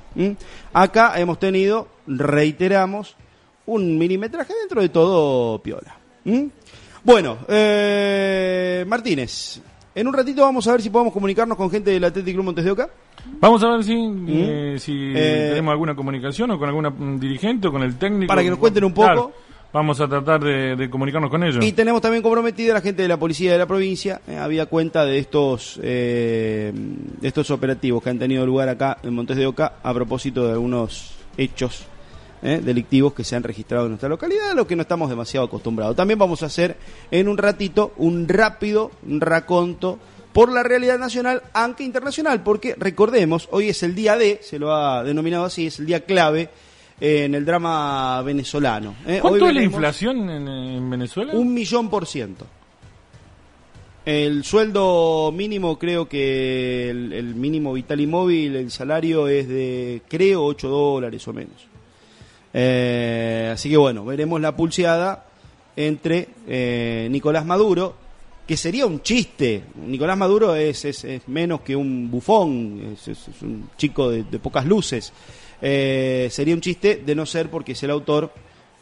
Acá hemos tenido, reiteramos, un milimetraje dentro de todo piola. Bueno, eh, Martínez, en un ratito vamos a ver si podemos comunicarnos con gente del Athletic Club Montes de Oca. Vamos a ver si, eh, si Eh, tenemos alguna comunicación o con algún mm, dirigente o con el técnico. Para que nos cuenten un poco. Claro, vamos a tratar de, de comunicarnos con ellos. Y tenemos también comprometida a la gente de la policía de la provincia, eh, había cuenta de estos, eh, de estos operativos que han tenido lugar acá en Montes de Oca a propósito de algunos hechos eh, delictivos que se han registrado en nuestra localidad, a lo que no estamos demasiado acostumbrados. También vamos a hacer en un ratito un rápido raconto por la realidad nacional, aunque internacional, porque recordemos, hoy es el día D, se lo ha denominado así, es el día clave eh, en el drama venezolano. eh. ¿Cuánto Hoy es la inflación en, en Venezuela? un millón por ciento. El sueldo mínimo, creo que el, el mínimo vital y móvil, el salario es de, creo, 8 dólares o menos. Eh, así que bueno, veremos la pulseada entre eh, Nicolás Maduro, que sería un chiste. Nicolás Maduro es, es, menos que un bufón, es, un chico de, pocas luces. Eh, sería un chiste de no ser porque es el autor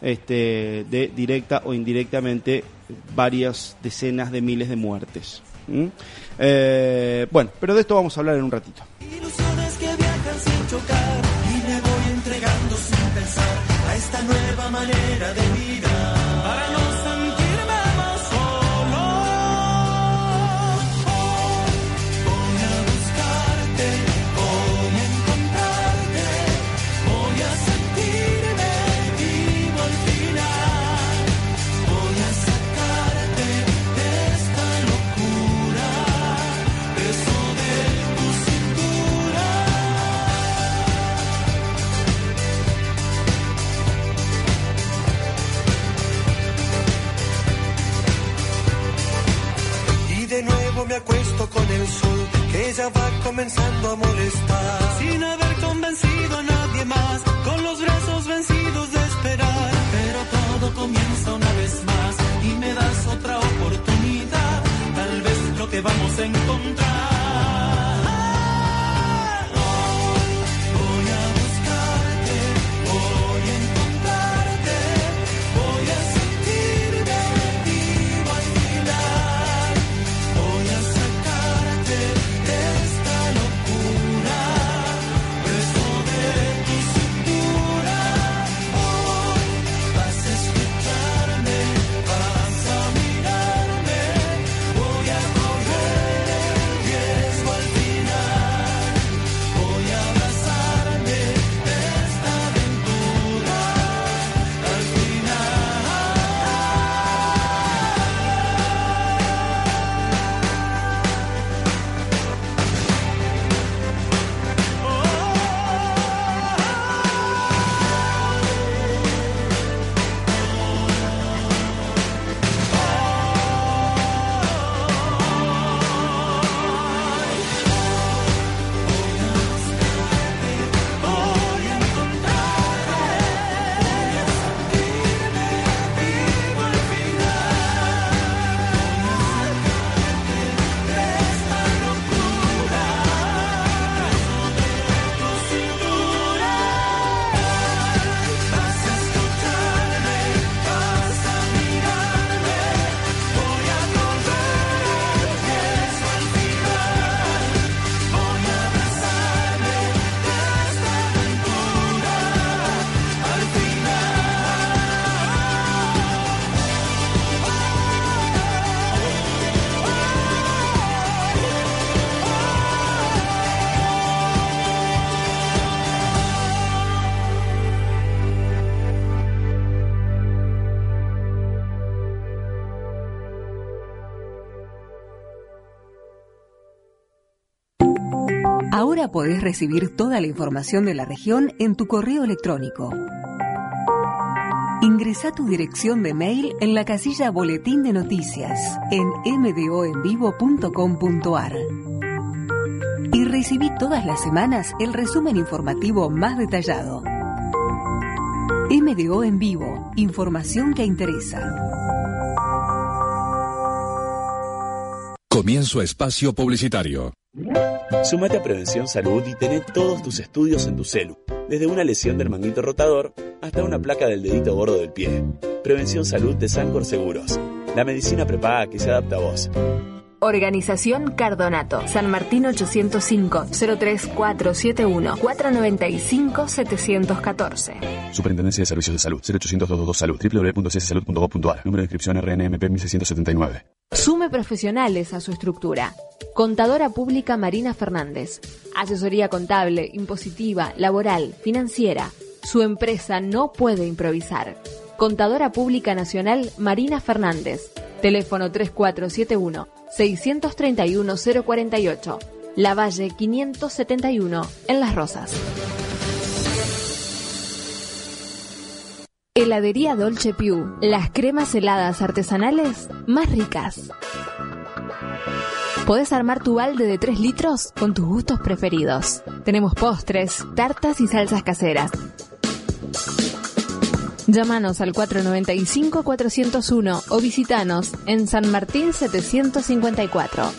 este, de directa o indirectamente varias decenas de miles de muertes. ¿Mm? Bueno, pero de esto vamos a hablar en un ratito. Ilusiones que viajan sin chocar manera de con el sol, que ya va comenzando a molestar. Ahora podés recibir toda la información de la región en tu correo electrónico. Ingresa tu dirección de mail en la casilla Boletín de Noticias en mdoenvivo.com.ar. Y recibí todas las semanas el resumen informativo más detallado. MDO en vivo, información que interesa. Comienzo espacio publicitario. Sumate a Prevención Salud y tené todos tus estudios en tu celu, desde una lesión del manguito rotador hasta una placa del dedito gordo del pie. Prevención Salud de Sancor Seguros, la medicina prepaga que se adapta a vos. Organización Cardonato, San Martín 805 03471 495 714. Superintendencia de Servicios de Salud, 0800 222 Salud, www.cssalud.gov.ar, número de inscripción RNMP 1679. Sume profesionales a su estructura. Contadora Pública Marina Fernández. Asesoría contable, impositiva, laboral, financiera. Su empresa no puede improvisar. Contadora Pública Nacional Marina Fernández. Teléfono 3471 631 048. La Valle 571 en Las Rosas. Heladería Dolce Piu. Las cremas heladas artesanales más ricas. Podés armar tu balde de 3 litros con tus gustos preferidos. Tenemos postres, tartas y salsas caseras. Llámanos al 495-401 o visitanos en San Martín 754.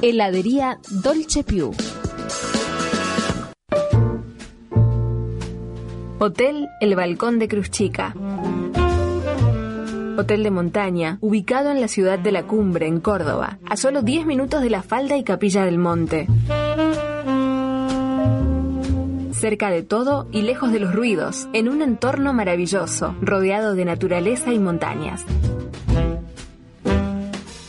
Heladería Dolce Piu. Hotel El Balcón de Cruz Chica. Hotel de montaña, ubicado en la ciudad de la Cumbre, en Córdoba, a solo 10 minutos de la falda y capilla del monte. Cerca de todo y lejos de los ruidos, en un entorno maravilloso, rodeado de naturaleza y montañas.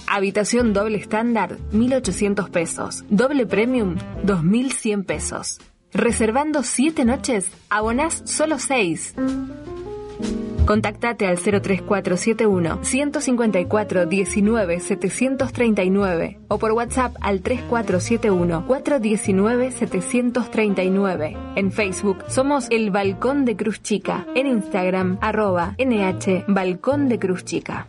Habitación doble estándar, 1.800 pesos. Doble premium, 2.100 pesos. Reservando 7 noches, abonás solo 6. Contactate al 03471 154 19 739 o por WhatsApp al 3471 419 739. En Facebook somos El Balcón de Cruz Chica. En Instagram arroba NH Balcón de Cruz Chica.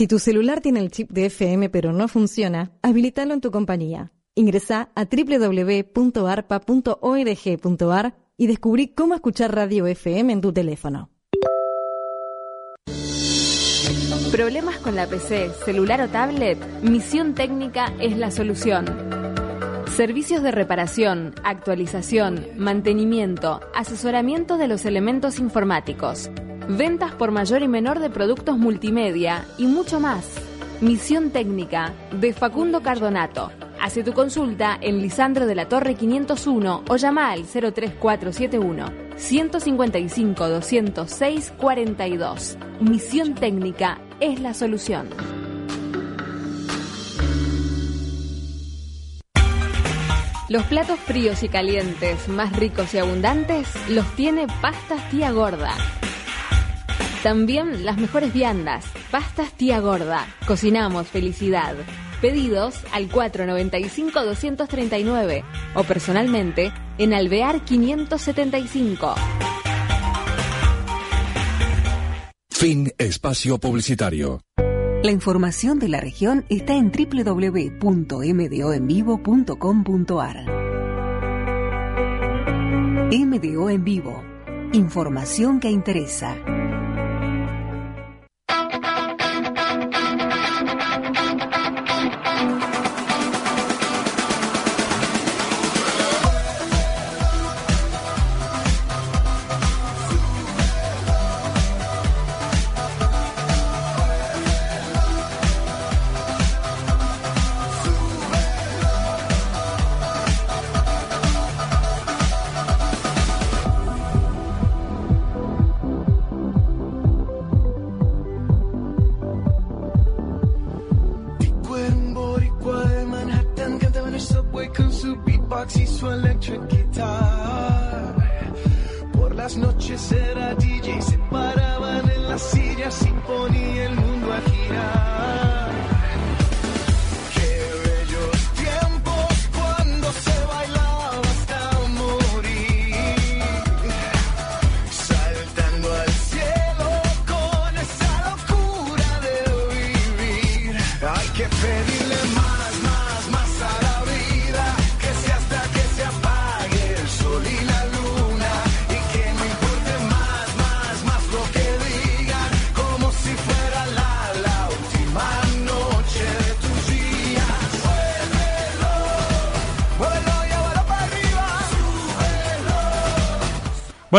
Si tu celular tiene el chip de FM pero no funciona, habilitalo en tu compañía. Ingresa a www.arpa.org.ar y descubrí cómo escuchar radio FM en tu teléfono. ¿Problemas con la PC, celular o tablet? Misión Técnica es la solución. Servicios de reparación, actualización, mantenimiento, asesoramiento de los elementos informáticos, ventas por mayor y menor de productos multimedia y mucho más. Misión Técnica de Facundo Cardonato. Hace tu consulta en Lisandro de la Torre 501 o llama al 03471 155 206 42. Misión Técnica es la solución. Los platos fríos y calientes más ricos y abundantes los tiene Pastas Tía Gorda. También las mejores viandas. Pastas Tía Gorda. Cocinamos felicidad. Pedidos al 495-239 o personalmente en Alvear 575. Fin espacio publicitario. La información de la región está en www.mdoenvivo.com.ar. MDO en vivo. Información que interesa.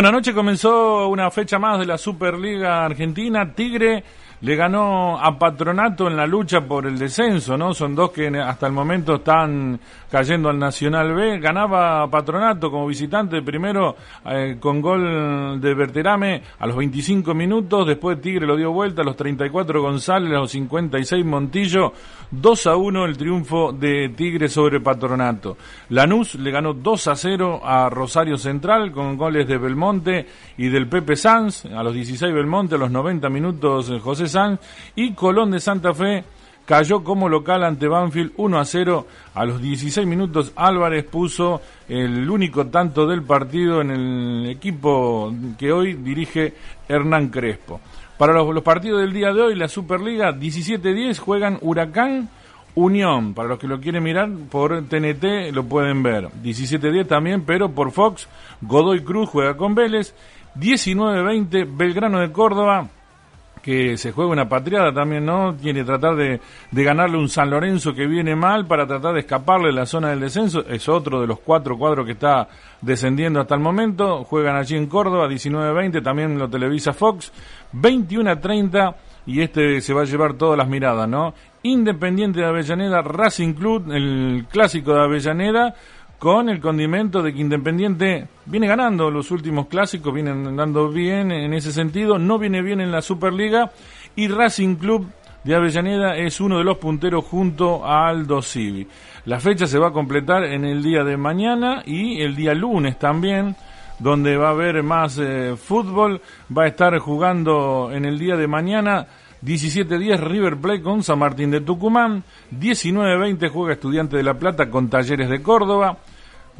Bueno, anoche comenzó una fecha más de la Superliga Argentina. Tigre le ganó a Patronato en la lucha por el descenso, ¿no? Son dos que hasta el momento están cayendo al Nacional B. Ganaba Patronato como visitante primero eh, con gol de Berterame a los 25 minutos. Después Tigre lo dio vuelta a los 34 González, a los 56 Montillo. 2 a 1 el triunfo de Tigre sobre Patronato. Lanús le ganó 2 a 0 a Rosario Central con goles de Belmonte y del Pepe Sanz. A los 16 Belmonte, a los 90 minutos eh, José Sanz. Y Colón de Santa Fe cayó como local ante Banfield 1 a 0. A los 16 minutos Álvarez puso el único tanto del partido en el equipo que hoy dirige Hernán Crespo. Para los, los partidos del día de hoy, la Superliga 17-10 juegan Huracán Unión. Para los que lo quieren mirar por TNT lo pueden ver. 17-10 también, pero por Fox, Godoy Cruz juega con Vélez. 19-20 Belgrano de Córdoba que se juega una patriada también, ¿no? Quiere tratar de, de, ganarle un San Lorenzo que viene mal para tratar de escaparle de la zona del descenso. Es otro de los cuatro cuadros que está descendiendo hasta el momento. Juegan allí en Córdoba, 19-20, también lo televisa Fox. 21-30 y este se va a llevar todas las miradas, ¿no? Independiente de Avellaneda, Racing Club, el clásico de Avellaneda, con el condimento de que Independiente viene ganando los últimos clásicos, viene andando bien en ese sentido, no viene bien en la Superliga y Racing Club de Avellaneda es uno de los punteros junto a Aldo Civi. La fecha se va a completar en el día de mañana y el día lunes también, donde va a haber más eh, fútbol, va a estar jugando en el día de mañana 17-10 River Plate con San Martín de Tucumán, 19-20 juega Estudiante de La Plata con Talleres de Córdoba,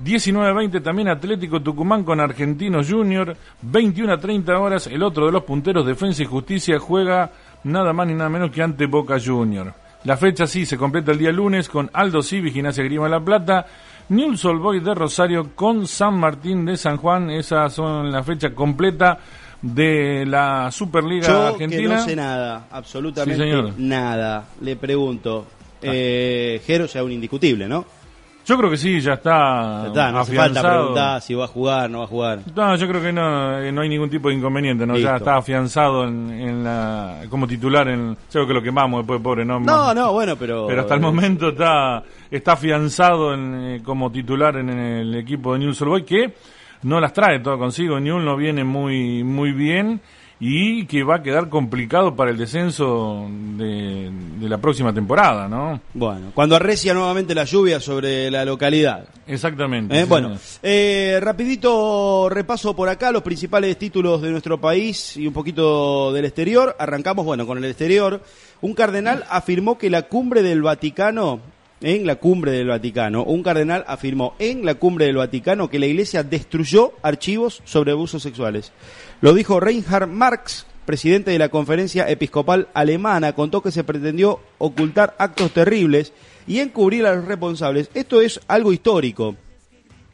19-20 también Atlético Tucumán con Argentinos Junior. 21-30 horas el otro de los punteros Defensa y Justicia juega nada más ni nada menos que ante Boca Junior. La fecha sí se completa el día lunes con Aldo Civi, Gimnasia Grima la Plata, Newell's Boys de Rosario con San Martín de San Juan. Esas son la fecha completa de la Superliga Yo Argentina. que no sé nada, absolutamente Sí, nada. Le pregunto. Eh, Jero ya un indiscutible, ¿no? Yo creo que sí, ya está, Ya está, no hace falta preguntar si va a jugar, no va a jugar. No, yo creo que no, eh, no hay ningún tipo de inconveniente, ¿no? Ya está afianzado en, en la, como titular en... Yo creo que lo quemamos después, pobre, ¿no? No, no, bueno, pero... Pero hasta el momento está, está afianzado en, eh, como titular en, el equipo de Newell's Boys, que no las trae todo consigo. Newell no viene muy, muy bien y que va a quedar complicado para el descenso de, de la próxima temporada, ¿no? Bueno, cuando arrecia nuevamente la lluvia sobre la localidad. Exactamente. Eh, sí, bueno, eh, rapidito repaso por acá los principales títulos de nuestro país y un poquito del exterior. Arrancamos, bueno, con el exterior. Un cardenal afirmó que la cumbre del Vaticano, en la cumbre del Vaticano, un cardenal afirmó en la cumbre del Vaticano que la iglesia destruyó archivos sobre abusos sexuales. Lo dijo Reinhard Marx, presidente de la conferencia episcopal alemana, contó que se pretendió ocultar actos terribles y encubrir a los responsables. Esto es algo histórico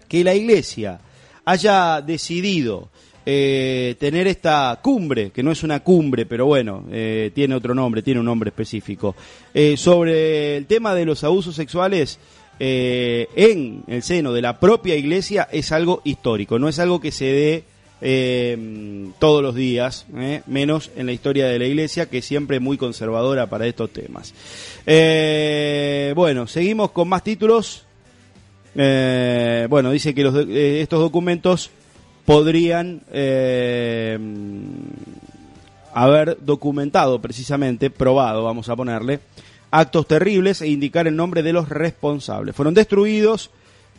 que la iglesia haya decidido eh, tener esta cumbre, que no es una cumbre, pero bueno, eh, tiene otro nombre, tiene un nombre específico, eh, sobre el tema de los abusos sexuales en el seno de la propia iglesia es algo histórico, no es algo que se dé eh, todos los días, menos en la historia de la iglesia, que es siempre muy conservadora para estos temas. Bueno, seguimos con más títulos. Bueno, dice que estos documentos podrían eh, haber documentado precisamente, probado, vamos a ponerle, actos terribles e indicar el nombre de los responsables. Fueron destruidos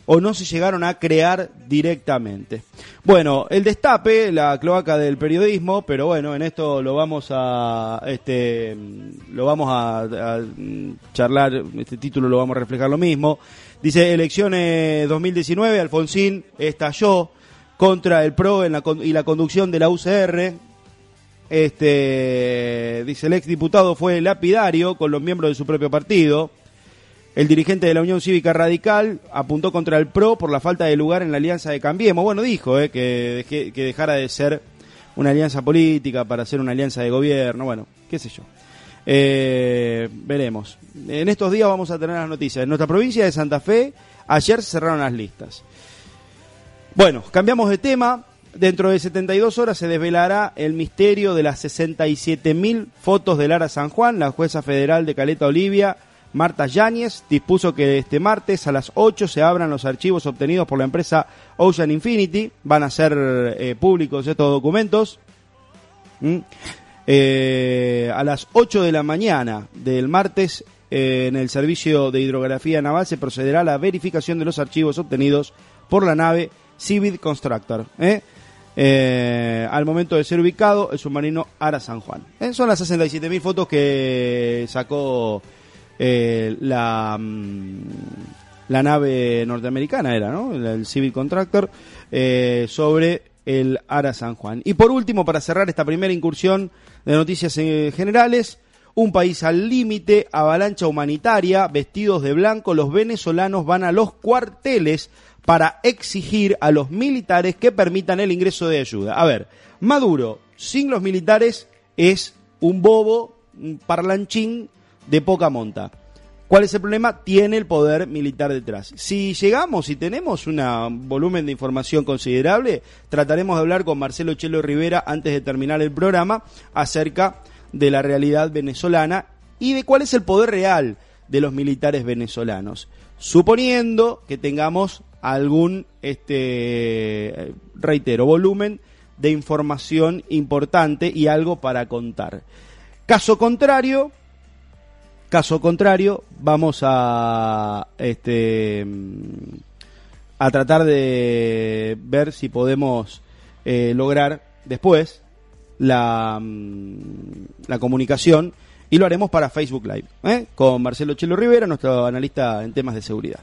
o no se llegaron a crear directamente. Bueno, el destape, la cloaca del periodismo, pero bueno, en esto lo vamos a este lo vamos a, charlar, este título lo vamos a reflejar lo mismo. Dice elecciones 2019, Alfonsín estalló contra el PRO en la y la conducción de la UCR. Este dice el exdiputado fue lapidario con los miembros de su propio partido. El dirigente de la Unión Cívica Radical apuntó contra el PRO por la falta de lugar en la alianza de Cambiemos. Bueno, dijo eh, que, que dejara de ser una alianza política para ser una alianza de gobierno. Bueno, qué sé yo. Eh, veremos. En estos días vamos a tener las noticias. En nuestra provincia de Santa Fe, ayer se cerraron las listas. Bueno, cambiamos de tema. Dentro de 72 horas se desvelará el misterio de las 67.000 fotos de Lara San Juan. La jueza federal de Caleta Olivia, Marta Yáñez, dispuso que este martes a las 8 se abran los archivos obtenidos por la empresa Ocean Infinity. Van a ser eh, públicos estos documentos. ¿Mm? Eh, a las 8 de la mañana del martes eh, en el servicio de hidrografía naval se procederá a la verificación de los archivos obtenidos por la nave Civid Constructor. ¿eh? Eh, al momento de ser ubicado el submarino Ara San Juan. ¿eh? Son las 67.000 fotos que sacó eh, la, mm, la nave norteamericana, era, ¿no? El, Civil Contractor, sobre el Ara San Juan. Y por último, para cerrar esta primera incursión de noticias generales, un país al límite, avalancha humanitaria, vestidos de blanco, los venezolanos van a los cuarteles para exigir a los militares que permitan el ingreso de ayuda. A ver, Maduro sin los militares es un bobo, un parlanchín de poca monta. ¿Cuál es el problema? Tiene el poder militar detrás. Si llegamos y tenemos un volumen de información considerable, trataremos de hablar con Marcelo Chelo Rivera antes de terminar el programa acerca de la realidad venezolana y de cuál es el poder real de los militares venezolanos. Suponiendo que tengamos algún, este, reitero, volumen de información importante y algo para contar. Caso contrario, Caso contrario, vamos a este a tratar de ver si podemos eh, lograr después la, la comunicación y lo haremos para Facebook Live ¿eh? con Marcelo Chelo Rivera, nuestro analista en temas de seguridad.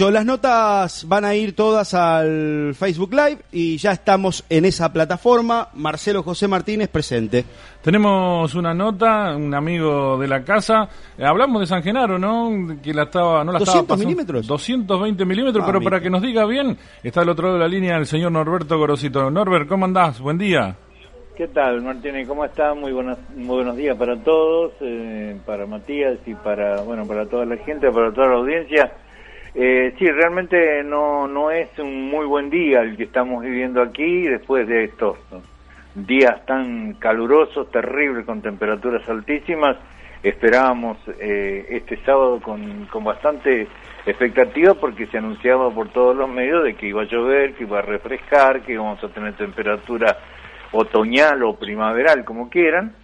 Dicho, las notas van a ir todas al Facebook Live y ya estamos en esa plataforma. Marcelo José Martínez presente. Tenemos una nota, un amigo de la casa. Eh, hablamos de San Genaro, ¿no? Que la estaba, no la estaba 200 pasando- milímetros. 220 milímetros, Ah, pero mira. para que nos diga bien, está al otro lado de la línea el señor Norberto Gorosito. Norbert, ¿cómo andás? Buen día. ¿Qué tal, Martínez? ¿Cómo está? Muy buenos, muy buenos días para todos, eh, para Matías y para, bueno, para toda la gente, para toda la audiencia. Eh, sí, realmente no, no es un muy buen día el que estamos viviendo aquí después de estos días tan calurosos, terribles, con temperaturas altísimas. Esperábamos eh, este sábado con, con bastante expectativa porque se anunciaba por todos los medios de que iba a llover, que iba a refrescar, que íbamos a tener temperatura otoñal o primaveral, como quieran.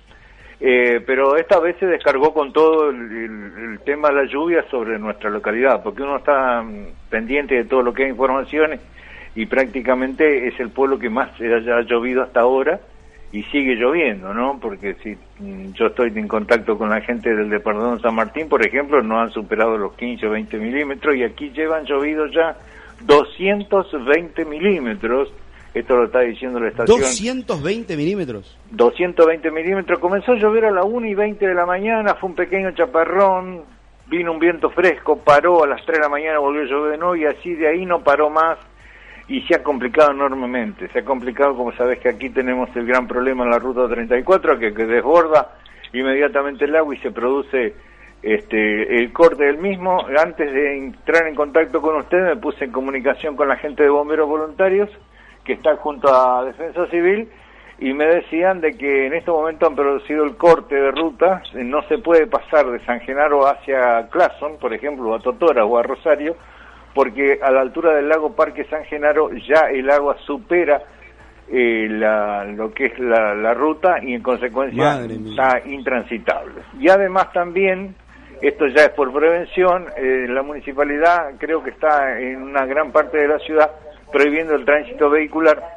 Eh, pero esta vez se descargó con todo el, tema de la lluvia sobre nuestra localidad, porque uno está mm, pendiente de todo lo que hay informaciones y prácticamente es el pueblo que más haya llovido hasta ahora y sigue lloviendo, ¿no? Porque si mm, yo estoy en contacto con la gente del Departamento de San Martín, por ejemplo, no han superado los 15 o 20 milímetros y aquí llevan llovido ya 220 milímetros. Esto lo está diciendo la estación. 220 milímetros. 220 milímetros. Comenzó a llover a las 1 y 20 de la mañana, fue un pequeño chaparrón, vino un viento fresco, paró a las 3 de la mañana, volvió a llover de nuevo y así de ahí no paró más y se ha complicado enormemente. Se ha complicado, como sabes que aquí tenemos el gran problema en la ruta 34, que, que desborda inmediatamente el agua y se produce este, el corte del mismo. Antes de entrar en contacto con usted me puse en comunicación con la gente de bomberos voluntarios que está junto a Defensa Civil y me decían de que en este momento han producido el corte de ruta, no se puede pasar de San Genaro hacia Clason, por ejemplo, o a Totora o a Rosario, porque a la altura del lago Parque San Genaro ya el agua supera eh, la- lo que es la, la ruta y en consecuencia está intransitable. Y además también, esto ya es por prevención, eh, la municipalidad creo que está en una gran parte de la ciudad prohibiendo el tránsito vehicular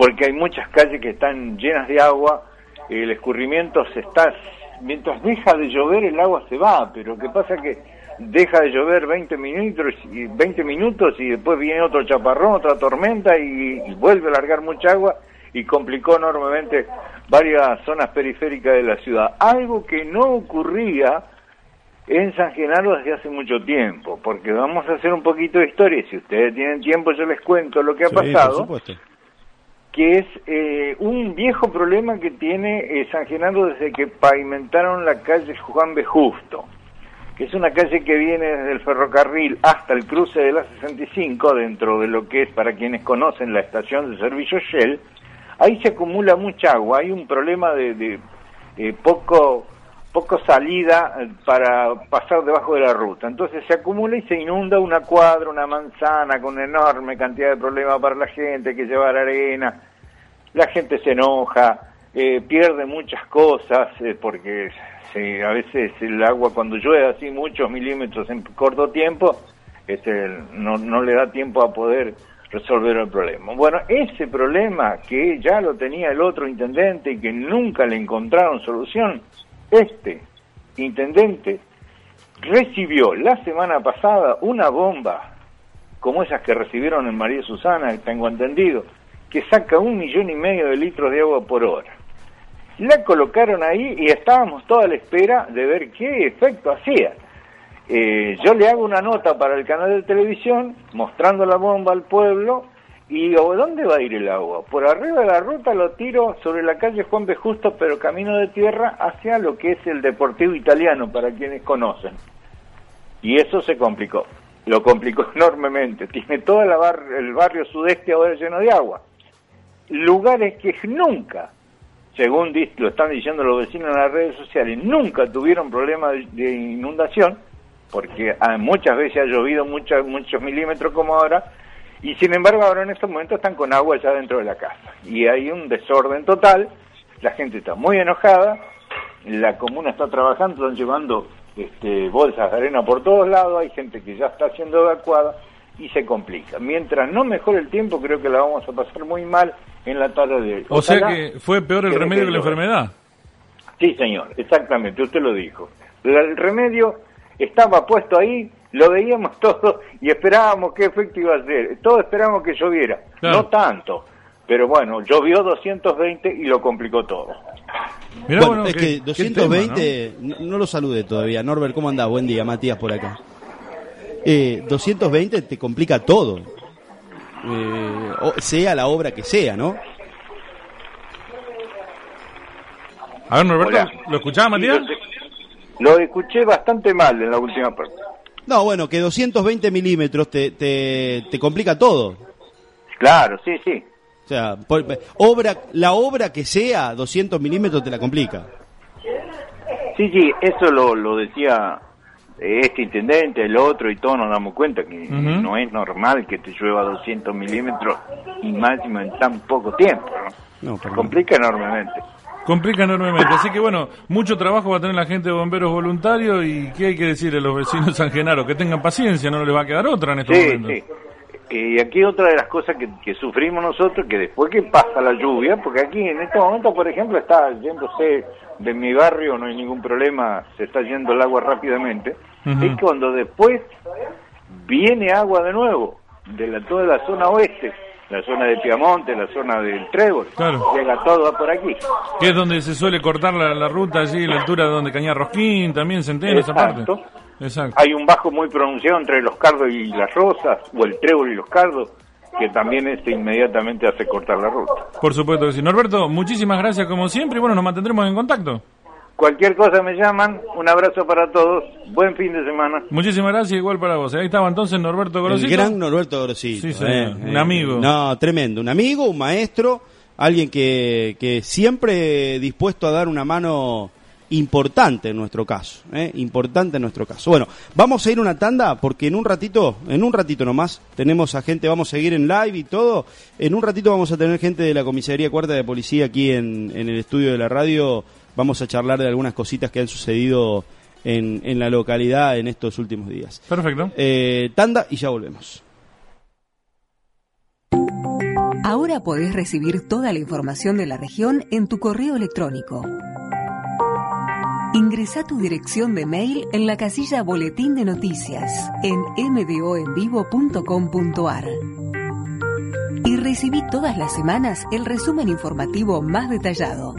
porque hay muchas calles que están llenas de agua, el escurrimiento se está, mientras deja de llover el agua se va, pero que pasa que deja de llover 20 minutos y 20 minutos y después viene otro chaparrón, otra tormenta y, y vuelve a largar mucha agua y complicó enormemente varias zonas periféricas de la ciudad, algo que no ocurría en San Genaro desde hace mucho tiempo, porque vamos a hacer un poquito de historia, si ustedes tienen tiempo yo les cuento lo que ha Sí, pasado que es eh, un viejo problema que tiene eh, San Genaro desde que pavimentaron la calle Juan B. Justo, que es una calle que viene desde el ferrocarril hasta el cruce de la 65, dentro de lo que es, para quienes conocen, la estación de servicio Shell. Ahí se acumula mucha agua, hay un problema de, de, eh, poco poco salida eh, para pasar debajo de la ruta. Entonces se acumula y se inunda una cuadra, una manzana con enorme cantidad de problemas para la gente, que llevar arena, la gente se enoja, eh, pierde muchas cosas, eh, porque a veces el agua cuando llueve así muchos milímetros en corto tiempo, este, no, no le da tiempo a poder resolver el problema. Bueno, ese problema que ya lo tenía el otro intendente y que nunca le encontraron solución, este intendente recibió la semana pasada una bomba como esas que recibieron en María Susana, tengo entendido, que saca un millón y medio de litros de agua por hora. La colocaron ahí y estábamos toda a la espera de ver qué efecto hacía. Eh, yo le hago una nota para el canal de televisión mostrando la bomba al pueblo y digo, ¿dónde va a ir el agua? Por arriba de la ruta lo tiro sobre la calle Juan B. Justo, pero camino de tierra hacia lo que es el Deportivo Italiano, para quienes conocen. Y eso se complicó, lo complicó enormemente. Tiene todo bar- el barrio sudeste ahora lleno de agua. Lugares que nunca, según lo están diciendo los vecinos en las redes sociales, nunca tuvieron problemas de, de inundación, porque ah, muchas veces ha llovido muchos muchos milímetros como ahora, y sin embargo ahora en estos momentos están con agua ya dentro de la casa. Y hay un desorden total, la gente está muy enojada, la comuna está trabajando, están llevando este, bolsas de arena por todos lados, hay gente que ya está siendo evacuada y se complica. Mientras no mejore el tiempo, creo que la vamos a pasar muy mal en la tarde de hoy. O sea que fue peor el que remedio que la enfermedad. Sí, señor, exactamente, usted lo dijo. El remedio estaba puesto ahí lo veíamos todo y esperábamos qué efecto iba a hacer. Todos esperábamos que lloviera, Claro. no tanto, pero bueno, llovió 220 y lo complicó todo. Mirá, bueno, bueno, es qué- que qué 220, no, no lo saludé todavía. Norbert, ¿cómo andás? Buen día, Matías por acá. Eh, 220 te complica todo. Eh, o- sea la obra que sea, ¿no? A ver, Norberto, Hola. ¿lo escuchaba, Matías? Lo escuché bastante mal en la última parte. No, bueno, que 220 milímetros te, te, te complica todo. Claro, sí, sí. O sea, por- obra, la obra que sea, 200 milímetros te la complica. Sí, sí, eso lo, lo decía eh, este intendente, el otro, y todos nos damos cuenta que no es normal que te llueva 200 milímetros y máximo en tan poco tiempo. ¿no? No. Complica enormemente. Complica enormemente. Así que bueno, mucho trabajo va a tener la gente de bomberos voluntarios y ¿qué hay que decir a los vecinos de San Genaro? Que tengan paciencia, no les va a quedar otra en estos Sí, momentos. sí. Y aquí otra de las cosas que, que sufrimos nosotros, que después que pasa la lluvia, porque aquí en este momento, por ejemplo, está yéndose de mi barrio, no hay ningún problema, se está yendo el agua rápidamente, Ujú. es cuando después viene agua de nuevo, de la, toda la zona oeste, la zona de Piamonte, la zona del Trébol, Claro. llega todo por aquí. Que es donde se suele cortar la, la ruta allí, la altura de donde Cañar Rosquín, también Centeno, esa parte. Exacto. Exacto. Hay un bajo muy pronunciado entre los cardos y las rosas, o el trébol y los cardos, que también este inmediatamente hace cortar la ruta. Por supuesto que sí. Norberto, muchísimas gracias como siempre y bueno, nos mantendremos en contacto. Cualquier cosa me llaman, un abrazo para todos, buen fin de semana. Muchísimas gracias, igual para vos. Ahí estaba entonces Norberto El Gorosito. gran Norberto Grosito. Sí, señor. Un amigo. No, tremendo. Un amigo, un maestro, alguien que, que siempre dispuesto a dar una mano importante en nuestro caso. ¿eh? Importante en nuestro caso. Bueno, vamos a ir una tanda porque en un ratito, en un ratito nomás, tenemos a gente, vamos a seguir en live y todo. En un ratito vamos a tener gente de la Comisaría Cuarta de Policía aquí en, en el estudio de la radio. Vamos a charlar de algunas cositas que han sucedido en, en la localidad en estos últimos días. Perfecto. Eh, tanda y ya volvemos. Ahora podés recibir toda la información de la región en tu correo electrónico. Ingresa tu dirección de mail en la casilla Boletín de Noticias en mdoenvivo.com.ar. Y recibí todas las semanas el resumen informativo más detallado.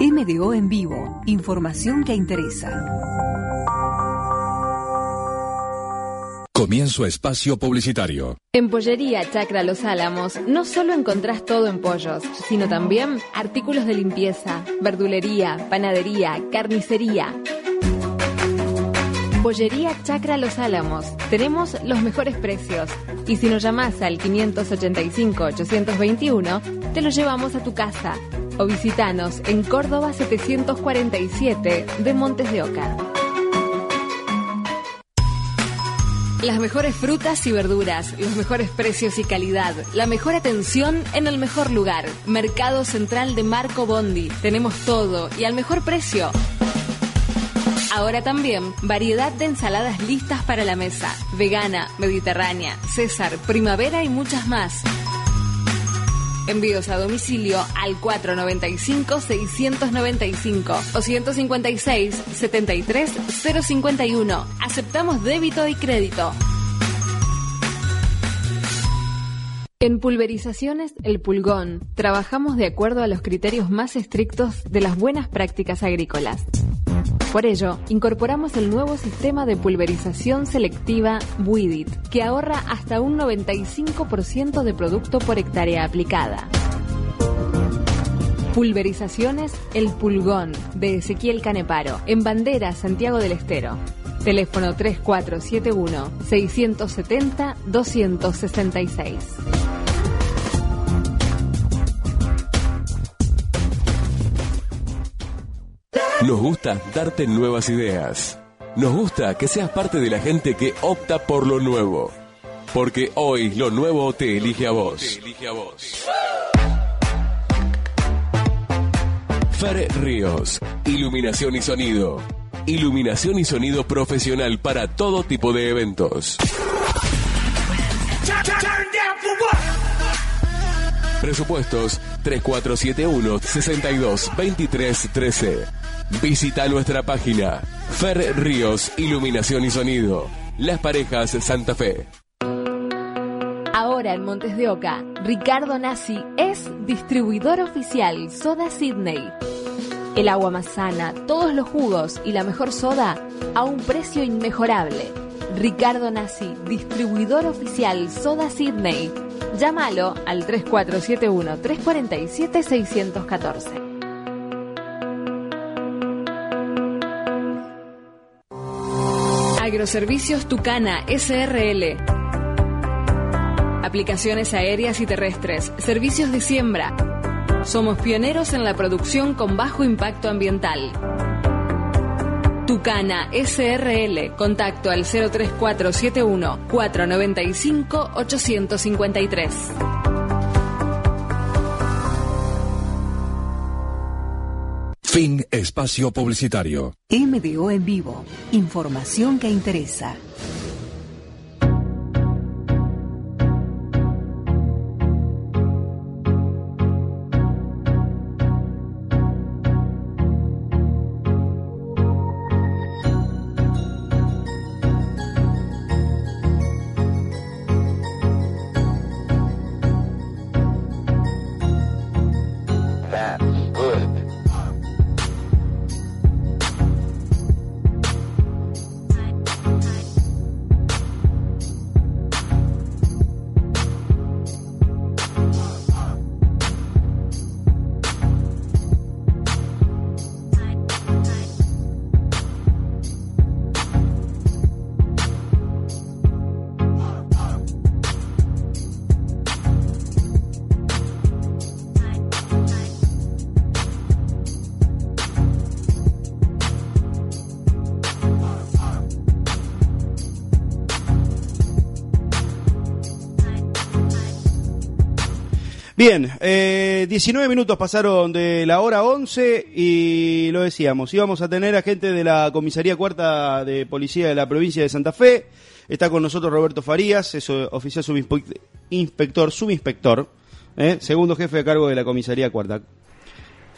MDO en vivo, información que interesa. Comienzo espacio publicitario. En Pollería Chacra Los Álamos no solo encontrás todo en pollos, sino también artículos de limpieza, verdulería, panadería, carnicería. Pollería Chacra Los Álamos. Tenemos los mejores precios. Y si nos llamás al 585-821, te lo llevamos a tu casa. O visitanos en Córdoba 747 de Montes de Oca. Las mejores frutas y verduras, los mejores precios y calidad, la mejor atención en el mejor lugar. Mercado Central de Marco Bondi. Tenemos todo y al mejor precio. Ahora también variedad de ensaladas listas para la mesa. Vegana, mediterránea, César, primavera y muchas más. Envíos a domicilio al 495-695 o 156-73-051. Aceptamos débito y crédito. En Pulverizaciones El Pulgón trabajamos de acuerdo a los criterios más estrictos de las buenas prácticas agrícolas. Por ello, incorporamos el nuevo sistema de pulverización selectiva Buidit, que ahorra hasta un 95% de producto por hectárea aplicada. Pulverizaciones El Pulgón, de Ezequiel Caneparo, en Bandera, Santiago del Estero. Teléfono 3471-670-266. Nos gusta darte nuevas ideas. Nos gusta que seas parte de la gente que opta por lo nuevo. Porque hoy lo nuevo te elige a vos. Fer Ríos. Iluminación y sonido. Iluminación y sonido profesional para todo tipo de eventos. Presupuestos 3471 62 23 13. Visita nuestra página Fer Ríos Iluminación y Sonido. Las parejas Santa Fe. Ahora en Montes de Oca, Ricardo Nassi es distribuidor oficial Soda Sydney. El agua más sana, todos los jugos y la mejor soda a un precio inmejorable. Ricardo Nassi, distribuidor oficial Soda Sydney. Llámalo al 3471-347-614. Agroservicios Tucana SRL. Aplicaciones aéreas y terrestres, servicios de siembra. Somos pioneros en la producción con bajo impacto ambiental. Tucana SRL, contacto al 03471 495 853. Fin espacio publicitario. MDO en vivo. Información que interesa. Bien, eh, 19 minutos pasaron de la hora 11 y lo decíamos, íbamos a tener a gente de la Comisaría Cuarta de Policía de la provincia de Santa Fe. Está con nosotros Roberto Farías, es oficial subinspector, subinspector, eh, segundo jefe a cargo de la Comisaría Cuarta.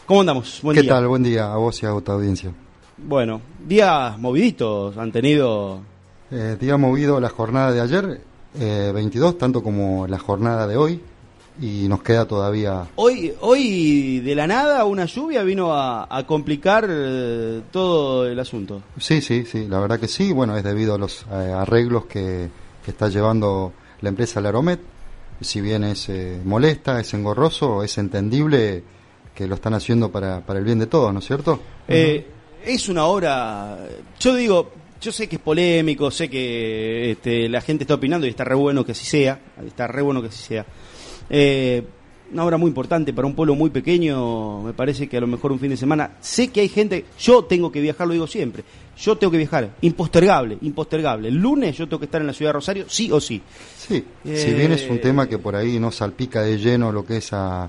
¿Cómo andamos? Buen ¿Qué tal? Buen día a vos y a tu audiencia. Bueno, días moviditos han tenido. Eh, día movido la jornada de ayer, eh, 22, tanto como la jornada de hoy y nos queda todavía. Hoy, hoy de la nada una lluvia vino a, complicar eh, todo el asunto. Sí, sí, sí, la verdad que sí. Bueno, es debido a los eh, arreglos que, está llevando la empresa Laromet. Si bien es eh, molesta, es engorroso, es entendible que lo están haciendo para, para el bien de todos, ¿no es cierto? Es una hora, yo digo, yo sé que es polémico, sé que este, la gente está opinando y está re bueno que así sea, está re bueno que así sea. Eh, una obra muy importante para un pueblo muy pequeño, me parece que a lo mejor un fin de semana. Sé que hay gente, yo tengo que viajar, lo digo siempre, yo tengo que viajar, impostergable, impostergable. El lunes yo tengo que estar en la ciudad de Rosario, sí o sí. Sí, si bien es un eh, tema que por ahí no salpica de lleno lo que es a,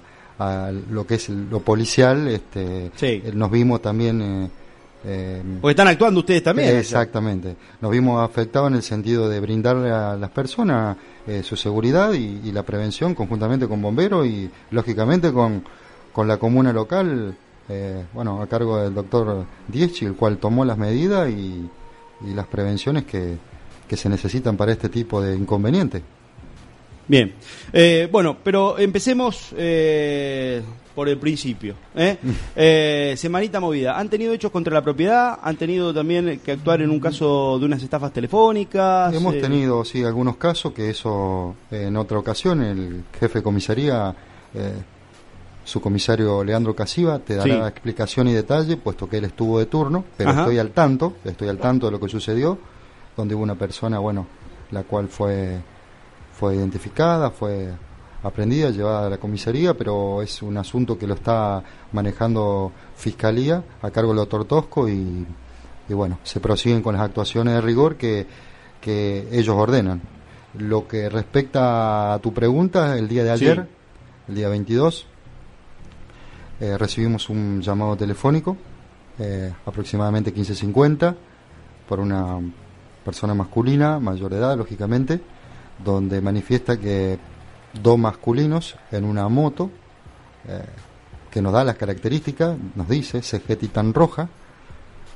lo que es lo policial, este, nos vimos también... Eh, eh, Porque están actuando ustedes también. Exactamente. Nos vimos afectados en el sentido de brindarle a las personas eh, su seguridad y, la prevención conjuntamente con bomberos y lógicamente con, con la comuna local, eh, bueno, a cargo del doctor Diezchi, el cual tomó las medidas y, y las prevenciones que, que se necesitan para este tipo de inconvenientes. Bien, eh, bueno, pero empecemos eh, por el principio. ¿eh? ¿eh? semanita movida. ¿Han tenido hechos contra la propiedad? ¿Han tenido también que actuar en un caso de unas estafas telefónicas? Hemos tenido, sí, algunos casos que eso en otra ocasión el jefe de comisaría, su comisario Leandro Casiva, te dará explicación y detalle, puesto que él estuvo de turno, pero estoy al tanto, estoy al tanto de lo que sucedió, donde hubo una persona, bueno, la cual fue fue identificada, fue aprendida, llevada a la comisaría, pero es un asunto que lo está manejando Fiscalía a cargo del doctor Tosco y, bueno, se prosiguen con las actuaciones de rigor que, que ellos ordenan. Lo que respecta a tu pregunta, el día de ayer, el día 22, eh, recibimos un llamado telefónico, eh, aproximadamente 15.50, por una persona masculina, mayor de edad, lógicamente, donde manifiesta que dos masculinos en una moto eh, que nos da las características, nos dice CG Titan roja,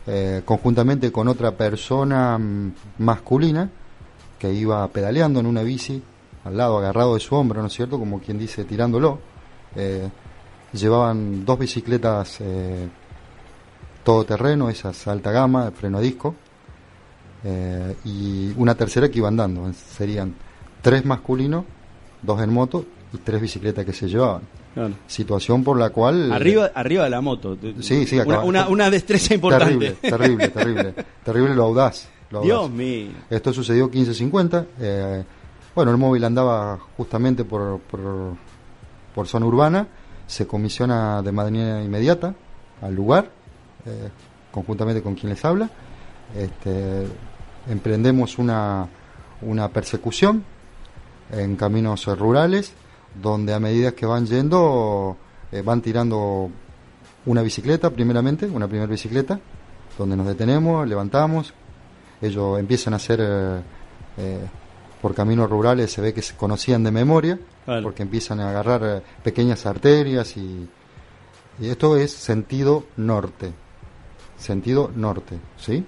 eh, conjuntamente con otra persona mm, masculina que iba pedaleando en una bici al lado, agarrado de su hombro, ¿no es cierto? Como quien dice, tirándolo. Eh, llevaban dos bicicletas todoterreno, esas alta gama, freno a disco, y una tercera que iba andando. Serían tres masculinos, dos en moto y tres bicicletas que se llevaban. Situación por la cual... Arriba, arriba de la moto. Sí, sí, una, acaba- una, una destreza importante. Terrible, terrible, terrible. terrible lo audaz. lo audaz. Dios mío. Esto sucedió 15.50. eh, bueno, el móvil andaba justamente por, por, por zona urbana. Se comisiona de manera inmediata al lugar, eh, conjuntamente con quien les habla. Este, emprendemos una, una persecución en caminos rurales, donde a medida que van yendo, eh, van tirando una bicicleta, primeramente, una primera bicicleta, donde nos detenemos, levantamos, ellos empiezan a hacer eh, eh, por caminos rurales, se ve que se conocían de memoria, porque empiezan a agarrar pequeñas arterias y, y esto es sentido norte, sentido norte, ¿sí?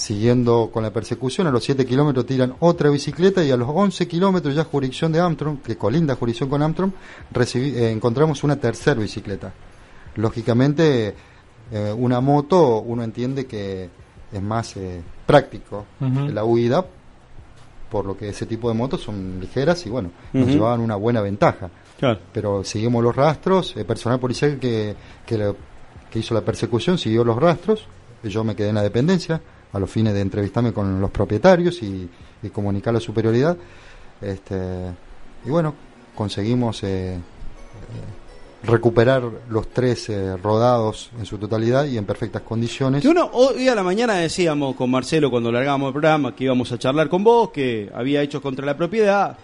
Siguiendo con la persecución, a los 7 kilómetros tiran otra bicicleta y a los 11 kilómetros ya jurisdicción de Armstrong, que colinda jurisdicción con Armstrong, recibi- eh, encontramos una tercera bicicleta. Lógicamente, eh, una moto uno entiende que es más eh, práctico la huida, por lo que ese tipo de motos son ligeras y bueno, nos llevaban una buena ventaja. Claro. Pero seguimos los rastros, el personal policial que, que, que hizo la persecución siguió los rastros, yo me quedé en la dependencia a los fines de entrevistarme con los propietarios y, y comunicar la superioridad. Este, y bueno, conseguimos eh, eh, recuperar los tres eh, rodados en su totalidad y en perfectas condiciones. Que uno, hoy a la mañana decíamos con Marcelo cuando largábamos el programa que íbamos a charlar con vos, que había hechos contra la propiedad.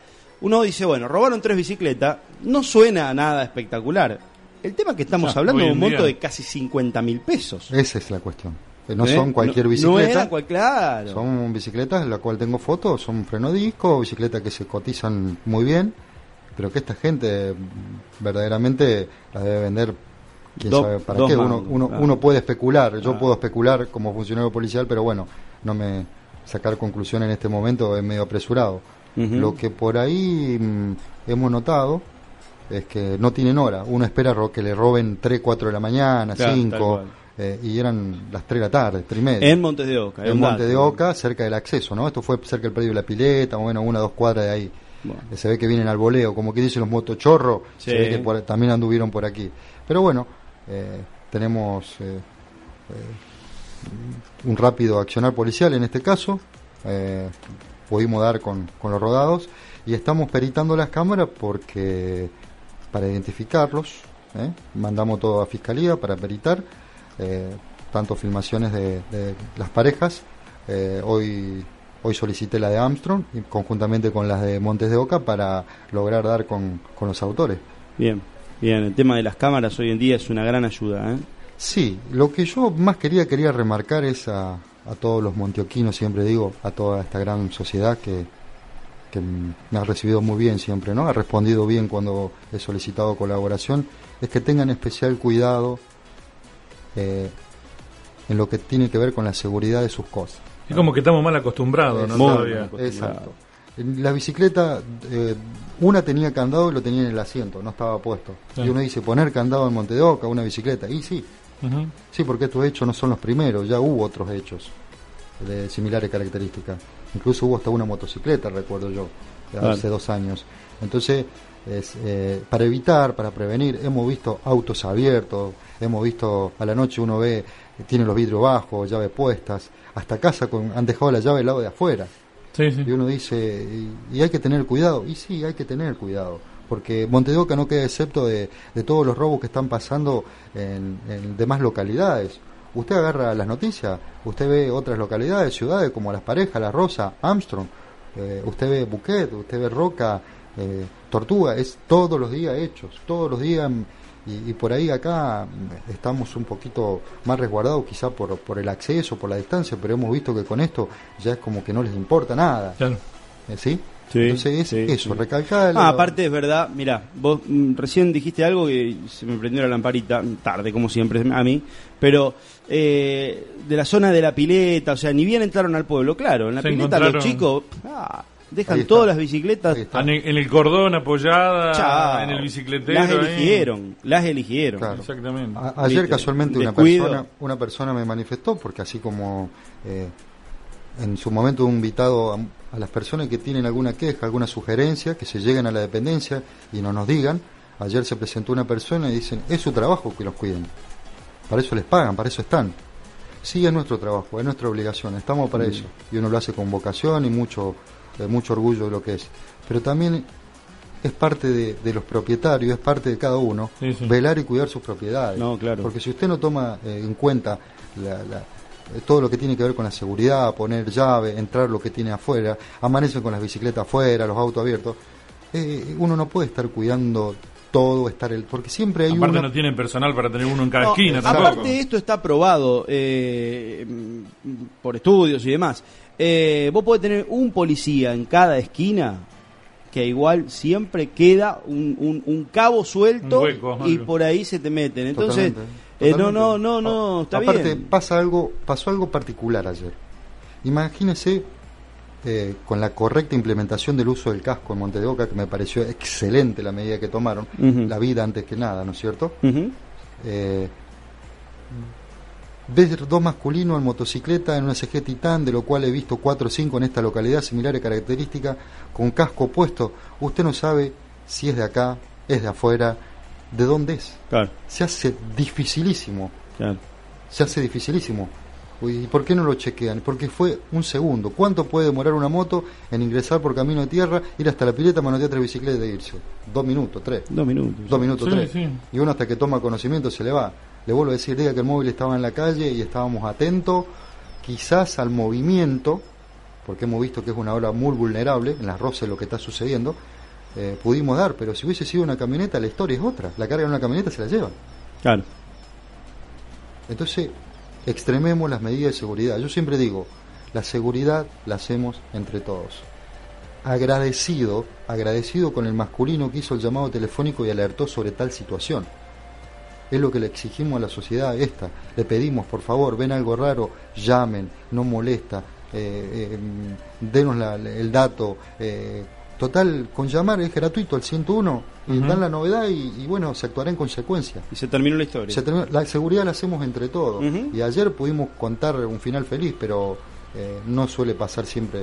Uno dice, bueno, robaron tres bicicletas, no suena a nada espectacular. El tema es que estamos hablando de un monto día. de casi 50 mil pesos. Esa es la cuestión. Que no ¿Eh? son cualquier No- no bicicleta. era cual- claro. Son bicicletas en la cual tengo fotos, son freno disco, bicicletas que se cotizan muy bien, pero que esta gente verdaderamente las debe vender quién Do- sabe para qué. Uno, uno, claro. uno puede especular, yo Claro. puedo especular como funcionario policial, pero bueno, no me sacar conclusión en este momento es medio apresurado. Lo que por ahí mm, hemos notado es que no tienen hora. Uno espera ro- que le roben 3, 4 de la mañana, Claro, tal 5, cual. Eh, y eran las 3 de la tarde, 3 y media. En Montes de Oca, En un Monte dato. de Oca, cerca del acceso, ¿no? Esto fue cerca del predio de la pileta, bueno, una o dos cuadras de ahí. Eh, Se ve que vienen al voleo, como que dicen los motochorros, Sí. se ve que por- también anduvieron por aquí. Pero bueno, eh, tenemos eh, un rápido accionar policial en este caso, pudimos dar con, con los rodados y estamos peritando las cámaras porque para identificarlos, mandamos todo a fiscalía para peritar, tanto filmaciones de, de las parejas, eh, hoy hoy solicité la de Armstrong y conjuntamente con las de Montes de Oca para lograr dar con, con los autores. Bien, bien, el tema de las cámaras hoy en día es una gran ayuda, ¿eh? Sí, lo que yo más quería quería remarcar es a, a todos los montioquinos, siempre digo, a toda esta gran sociedad que, que me ha recibido muy bien siempre, ¿no? Ha respondido bien cuando he solicitado colaboración, es que tengan especial cuidado eh, en lo que tiene que ver con la seguridad de sus cosas. Es como que estamos mal acostumbrados, ¿no? Exacto, Todavía. Exacto. La bicicleta, eh, una tenía candado y lo tenía en el asiento, no estaba puesto. Y uno dice, poner candado en Monte de Oca, una bicicleta. Y sí, sí, porque estos hechos no son los primeros, ya hubo otros hechos de similares características. Incluso hubo hasta una motocicleta, recuerdo yo, Claro. hace dos años. Entonces, es, eh, para evitar, para prevenir, hemos visto autos abiertos, hemos visto a la noche uno ve, tiene los vidrios bajos, llaves puestas, hasta casa con, han dejado la llave al lado de afuera. Sí, sí. Y uno dice, y, y hay que tener cuidado. Y sí, hay que tener cuidado. Porque Montedoca no queda excepto de, de todos los robos que están pasando en, en demás localidades. Usted agarra las noticias, usted ve otras localidades, ciudades como Las Parejas, La Rosa, Armstrong, eh, usted ve Buquet, usted ve Roca, eh, Tortuga, es todos los días hechos, todos los días. Mm, Y, y por ahí acá mm, estamos un poquito más resguardados quizá por, por el acceso, por la distancia, pero hemos visto que con esto ya es como que no les importa nada. Claro. Eh, ¿Sí? Entonces es eso, recalcar. Ah, aparte es verdad, mira, vos mm, recién dijiste algo que se me prendió la lamparita, tarde como siempre a mí, pero eh, de la zona de la pileta, o sea, ni bien entraron al pueblo, claro, en la Se pileta los chicos ah, dejan todas las bicicletas. En el, en el cordón apoyada, Chao. en el bicicletero. Las ahí. eligieron, las eligieron. Claro. Exactamente. A- ayer casualmente una descuido. persona, una persona me manifestó, porque así como eh, en su momento he invitado a, a las personas que tienen alguna queja, alguna sugerencia, que se lleguen a la dependencia y no nos digan, ayer se presentó una persona y dicen, es su trabajo que los cuiden, para eso les pagan, para eso están. Sí, es nuestro trabajo, es nuestra obligación, estamos para Mm. eso. Y uno lo hace con vocación y mucho, eh, mucho orgullo de lo que es. Pero también es parte de, de los propietarios, es parte de cada uno, Sí, sí. velar y cuidar sus propiedades. No, claro. Porque si usted no toma eh, en cuenta la- la- eh, todo lo que tiene que ver con la seguridad, poner llave, entrar lo que tiene afuera, amanecen con las bicicletas afuera, los autos abiertos, eh, uno no puede estar cuidando todo, estar el porque siempre hay Aparte uno no tienen personal para tener uno en cada No, esquina tampoco. aparte esto está probado eh, por estudios y demás. Eh, vos podés tener un policía en cada esquina que igual siempre queda un, un- un cabo suelto Un hueco, y por ahí se te meten. Entonces, Totalmente, eh, no, no, no, no, está Aparte, bien. pasa algo, pasó algo particular ayer. Imagínese eh, con la correcta implementación del uso del casco en Monte de Oca, que me pareció excelente la medida que tomaron, la vida antes que nada, ¿no es cierto? Ujú. Eh, ver dos masculinos en motocicleta en una CG Titán, de lo cual he visto cuatro o cinco en esta localidad, similares características, con casco puesto. Usted no sabe si es de acá, es de afuera, de dónde es. Claro, Se hace dificilísimo, claro. se hace dificilísimo. ¿Y por qué no lo chequean? Porque fue un segundo. ¿Cuánto puede demorar una moto en ingresar por camino de tierra, ir hasta la pileta, manotear tres bicicletas e irse? Dos minutos, tres. Dos minutos. Dos minutos, Sí, tres. sí. Y uno hasta que toma conocimiento se le va. Le vuelvo a decir, diga que el móvil estaba en la calle y estábamos atentos quizás al movimiento, porque hemos visto que es una hora muy vulnerable, en las roces lo que está sucediendo, eh, pudimos dar, pero si hubiese sido una camioneta, la historia es otra. La carga en una camioneta se la lleva. Claro. Entonces, extrememos las medidas de seguridad. Yo siempre digo, la seguridad la hacemos entre todos. Agradecido, agradecido con el masculino que hizo el llamado telefónico y alertó sobre tal situación. Es lo que le exigimos a la sociedad esta. Le pedimos, por favor, ven algo raro, llamen, no molesta, eh, eh, denos la- el dato. eh, total, con llamar es gratuito al 101 y dan la novedad y, y bueno, se actuará en consecuencia. Y se terminó la historia. Se terminó- la seguridad la hacemos entre todos. Y ayer pudimos contar un final feliz, pero eh, no suele pasar siempre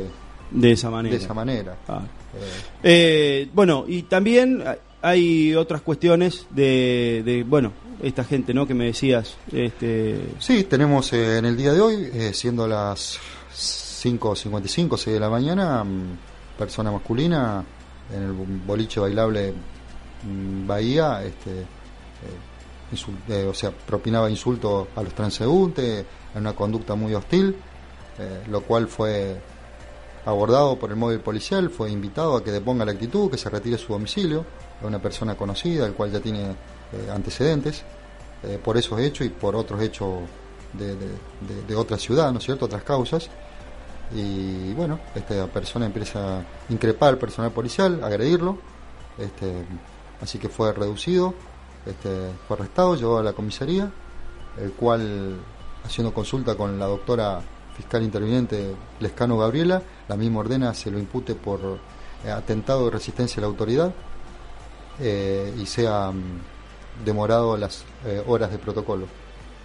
De esa manera. de esa manera. Ah. Eh, Eh, bueno, y también hay otras cuestiones de, de, bueno, esta gente, ¿no? Que me decías, este... sí, tenemos eh, en el día de hoy, eh, siendo las 5.55, 6 de la mañana, mm, persona masculina en el boliche bailable mm, Bahía, este, eh, insul- eh, o sea, propinaba insultos a los transeúntes, en una conducta muy hostil, lo cual fue abordado por el móvil policial, fue invitado a que deponga la actitud, que se retire de su domicilio, a una persona conocida, el cual ya tiene eh, antecedentes, eh, por esos hechos y por otros hechos de, otra ciudad, ¿no es cierto?, otras causas. Y bueno, esta persona empieza a increpar al personal policial, agredirlo, este, así que fue reducido, este, fue arrestado, llevado a la comisaría, el cual, haciendo consulta con la doctora fiscal interviniente Lescano Gabriela, la misma ordena se lo impute por eh, atentado de resistencia a la autoridad y sea mm, demorado las eh, horas de protocolo.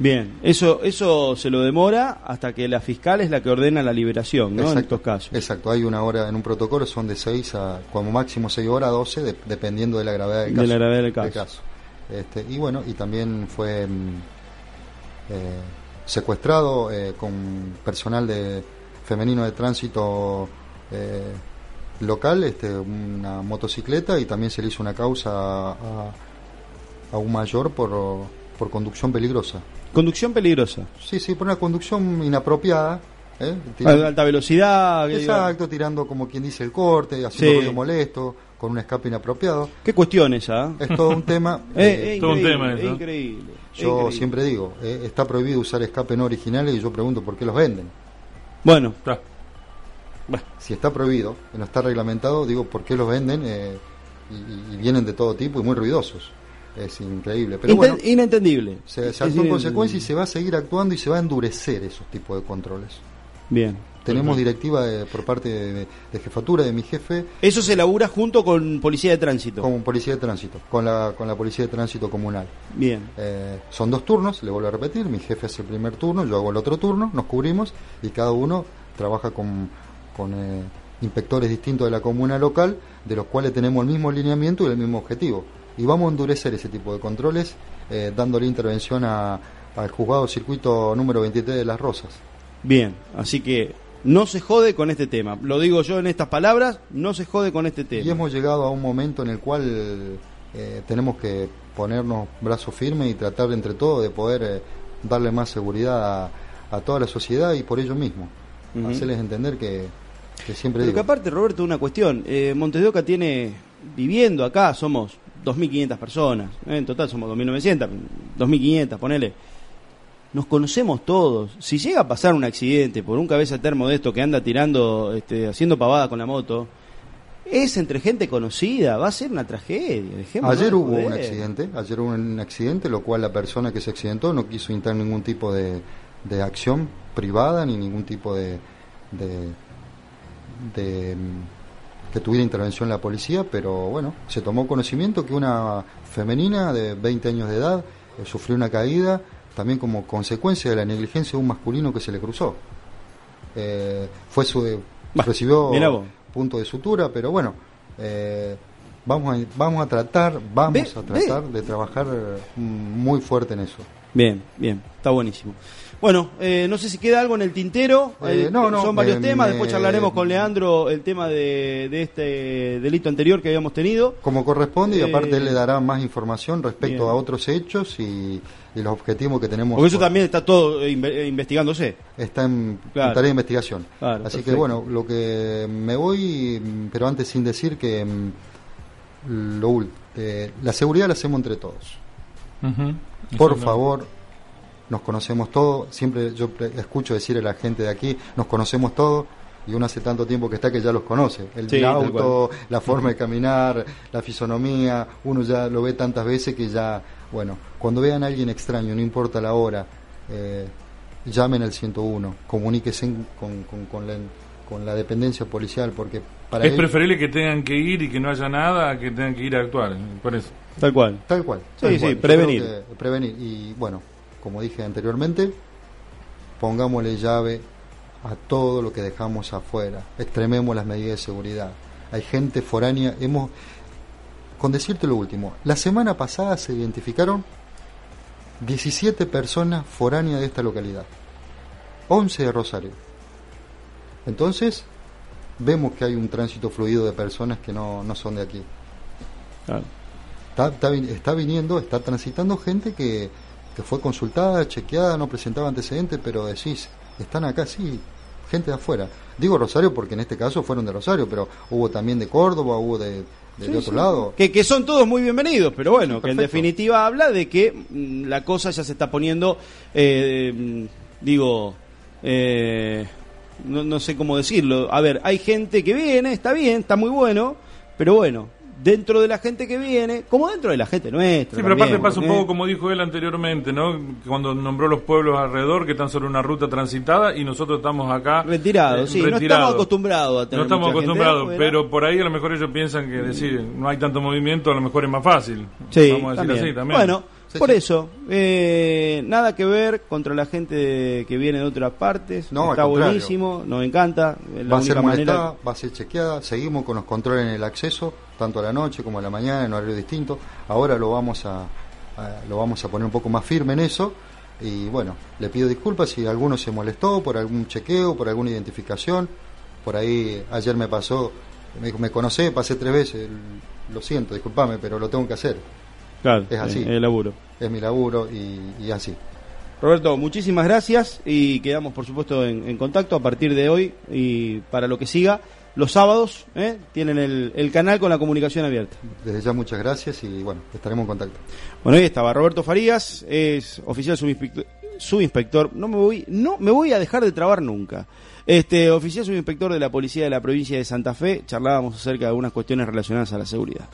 Bien, eso eso se lo demora hasta que la fiscal es la que ordena la liberación, ¿no? En Exacto. estos casos. Exacto, hay una hora en un protocolo, son de 6 a como máximo 6 horas, 12, de- dependiendo de la gravedad del De caso. la gravedad del caso. Este, y bueno, y también fue mm, eh, secuestrado eh, con personal de femenino de tránsito eh, local, este, una motocicleta, y también se le hizo una causa a, a un mayor por, por conducción peligrosa. Conducción peligrosa. Sí, sí, por una conducción inapropiada. ¿eh? Tirando- alta velocidad. Exacto, tirando como quien dice el corte, haciendo Sí. ruido molesto, con un escape inapropiado. ¿Qué cuestión esa? Es todo un tema. Eh, eh, es todo un tema es increíble. yo increíble. siempre digo, eh, está prohibido usar escape no originales y yo pregunto por qué los venden. Bueno, Está. Si está prohibido, no está reglamentado, digo, ¿por qué los venden? Eh, y, y vienen de todo tipo y muy ruidosos. Es increíble. Pero Inten- bueno, inentendible. se, se actuó en consecuencia y se va a seguir actuando y se va a endurecer esos tipos de controles. Bien. Tenemos Perfecto. directiva de- por parte de, de jefatura de mi jefe Eso se elabora junto con policía de tránsito. con policía de tránsito, con la, con la policía de tránsito comunal. Bien. Eh, son dos turnos, le vuelvo a repetir, mi jefe hace el primer turno, yo hago el otro turno, nos cubrimos y cada uno trabaja con, con eh, inspectores distintos de la comuna local, de los cuales tenemos el mismo lineamiento y el mismo objetivo. Y vamos a endurecer ese tipo de controles, eh, dándole intervención a- al juzgado circuito número 23 de Las Rosas. Bien. Así que no se jode con este tema. Lo digo yo en estas palabras, no se jode con este tema. Y hemos llegado a un momento en el cual eh, tenemos que ponernos brazos firmes y tratar entre todos de poder eh, darle más seguridad a, a toda la sociedad y por ello mismo. Hacerles entender que, que siempre Pero que digo, aparte, Roberto, una cuestión. Eh, Montes de Oca tiene, viviendo acá, somos 2.500 personas. ¿eh? En total somos 2.900, 2.500, ponele. Nos conocemos todos. Si llega a pasar un accidente por un cabeza termo de esto que anda tirando, este, haciendo pavada con la moto, es entre gente conocida, va a ser una tragedia. dejémonos Ayer hubo un accidente, ayer hubo un accidente, lo cual la persona que se accidentó no quiso intentar ningún tipo de, de acción privada ni ningún tipo de, de, de, que tuviera intervención la policía, pero bueno, se tomó conocimiento que una femenina de 20 años de edad eh, sufrió una caída también como consecuencia de la negligencia de un masculino que se le cruzó. Eh, fue su recibió mirá vos. punto de sutura, pero bueno, eh, vamos a, vamos a tratar, vamos Ve, a tratar de trabajar mm, muy fuerte en eso. Bien, bien, está buenísimo. Bueno, eh, no sé si queda algo en el tintero. Eh, Eh, no, no, son varios eh, temas. Después charlaremos con Leandro el tema de, de este delito anterior que habíamos tenido. Como corresponde y aparte él le dará más información respecto bien. a otros hechos y, y los objetivos que tenemos. Porque eso por- también está todo inve- investigándose. está en, tarea de investigación. Claro, Así que bueno, lo que me voy, pero antes sin decir que mm, lo eh, la seguridad la hacemos entre todos. Por favor, nos conocemos todos. Siempre yo pre- escucho decir a la gente de aquí, nos conocemos todos. Y uno hace tanto tiempo que está que ya los conoce. El Sí, auto, la forma de caminar, la fisonomía, uno ya lo ve tantas veces que ya, bueno, cuando vean a alguien extraño, no importa la hora, eh, llamen al 101, comuníquense con, con, con la, con la dependencia policial, porque para es preferible que tengan que ir y que no haya nada que tengan que ir a actuar. Por eso. Tal cual. Tal cual. Sí, tal sí, cual. Prevenir. prevenir. Y bueno, como dije anteriormente, pongámosle llave a todo lo que dejamos afuera. Extrememos las medidas de seguridad. Hay gente foránea. Hemos. Con decirte lo último, la semana pasada se identificaron 17 personas foráneas de esta localidad. 11 de Rosario. Entonces, vemos que hay un tránsito fluido de personas que no, no son de aquí. Claro. Está, está, está viniendo, está transitando gente que, que fue consultada, chequeada, no presentaba antecedentes, pero decís, están acá, sí, gente de afuera. Digo Rosario porque en este caso fueron de Rosario, pero hubo también de Córdoba, hubo de, de- de Sí, otro sí. lado. Que, que son todos muy bienvenidos, pero bueno, que en definitiva habla de que mm, la cosa ya se está poniendo, eh, mm, digo, eh, no, no sé cómo decirlo. A ver, hay gente que viene, está bien, está muy bueno, pero bueno, dentro de la gente que viene, como dentro de la gente nuestra. Sí, pero aparte pasa un porque- poco como dijo él anteriormente, ¿no? Cuando nombró los pueblos alrededor que están sobre una ruta transitada y nosotros estamos acá Retirados, eh, sí, no estamos retirados. acostumbrados a tener No estamos mucha acostumbrados, pero por ahí a lo mejor ellos piensan que decir no hay tanto movimiento, a lo mejor es más fácil. Sí, Vamos a decir también. así también. Bueno, por eso, eh, nada que ver contra la gente que viene de otras partes. No, Está buenísimo, nos encanta. es La va a ser manera. molestada, va a ser chequeada, seguimos con los controles en el acceso, tanto a la noche como a la mañana, en horario distinto. Ahora lo vamos a, a- lo vamos a poner un poco más firme en eso. Y bueno, le pido disculpas si alguno se molestó por algún chequeo, por alguna identificación. Por ahí ayer me pasó, me me conocé, pasé tres veces, lo siento, discúlpame, pero lo tengo que hacer. Claro, Es así. eh, el laburo. Es mi laburo y, y así. Roberto, muchísimas gracias y quedamos, por supuesto, en, en contacto a partir de hoy y para lo que siga. Los sábados ¿eh? tienen el, el canal con la comunicación abierta. Desde ya muchas gracias y bueno, estaremos en contacto. Bueno, ahí estaba Roberto Farías, es oficial subinspe- subinspector, no me voy, no me voy a dejar de trabar nunca. Este oficial subinspector de la policía de la provincia de Santa Fe, charlábamos acerca de algunas cuestiones relacionadas a la seguridad.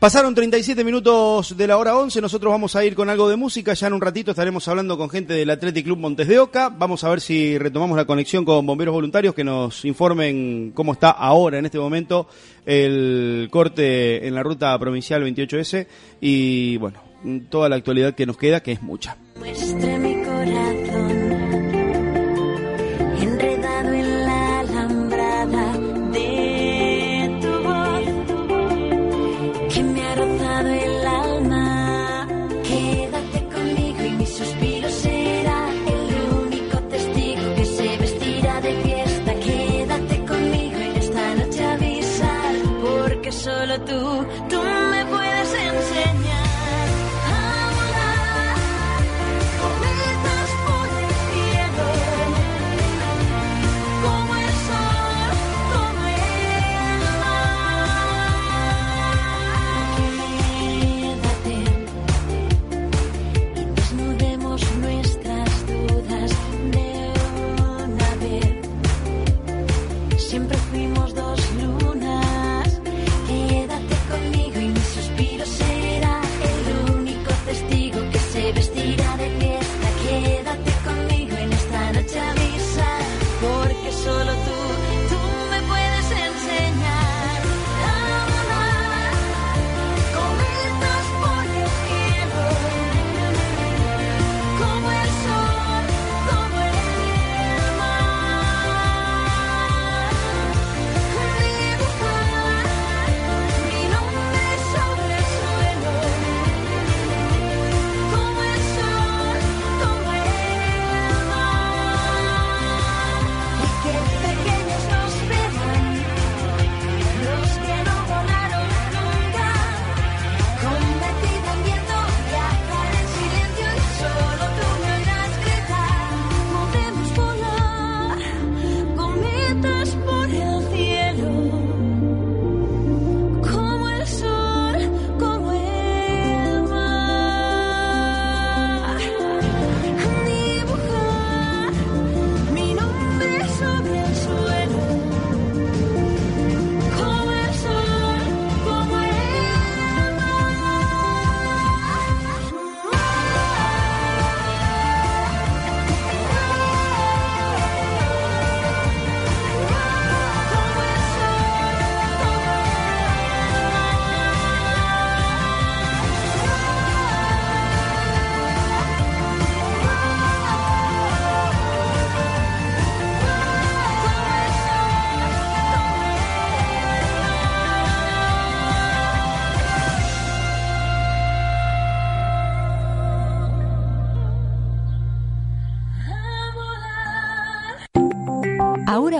Pasaron 37 minutos de la hora 11, nosotros vamos a ir con algo de música, ya en un ratito estaremos hablando con gente del Athletic Club Montes de Oca, vamos a ver si retomamos la conexión con bomberos voluntarios que nos informen cómo está ahora en este momento el corte en la ruta provincial 28S y bueno, toda la actualidad que nos queda, que es mucha.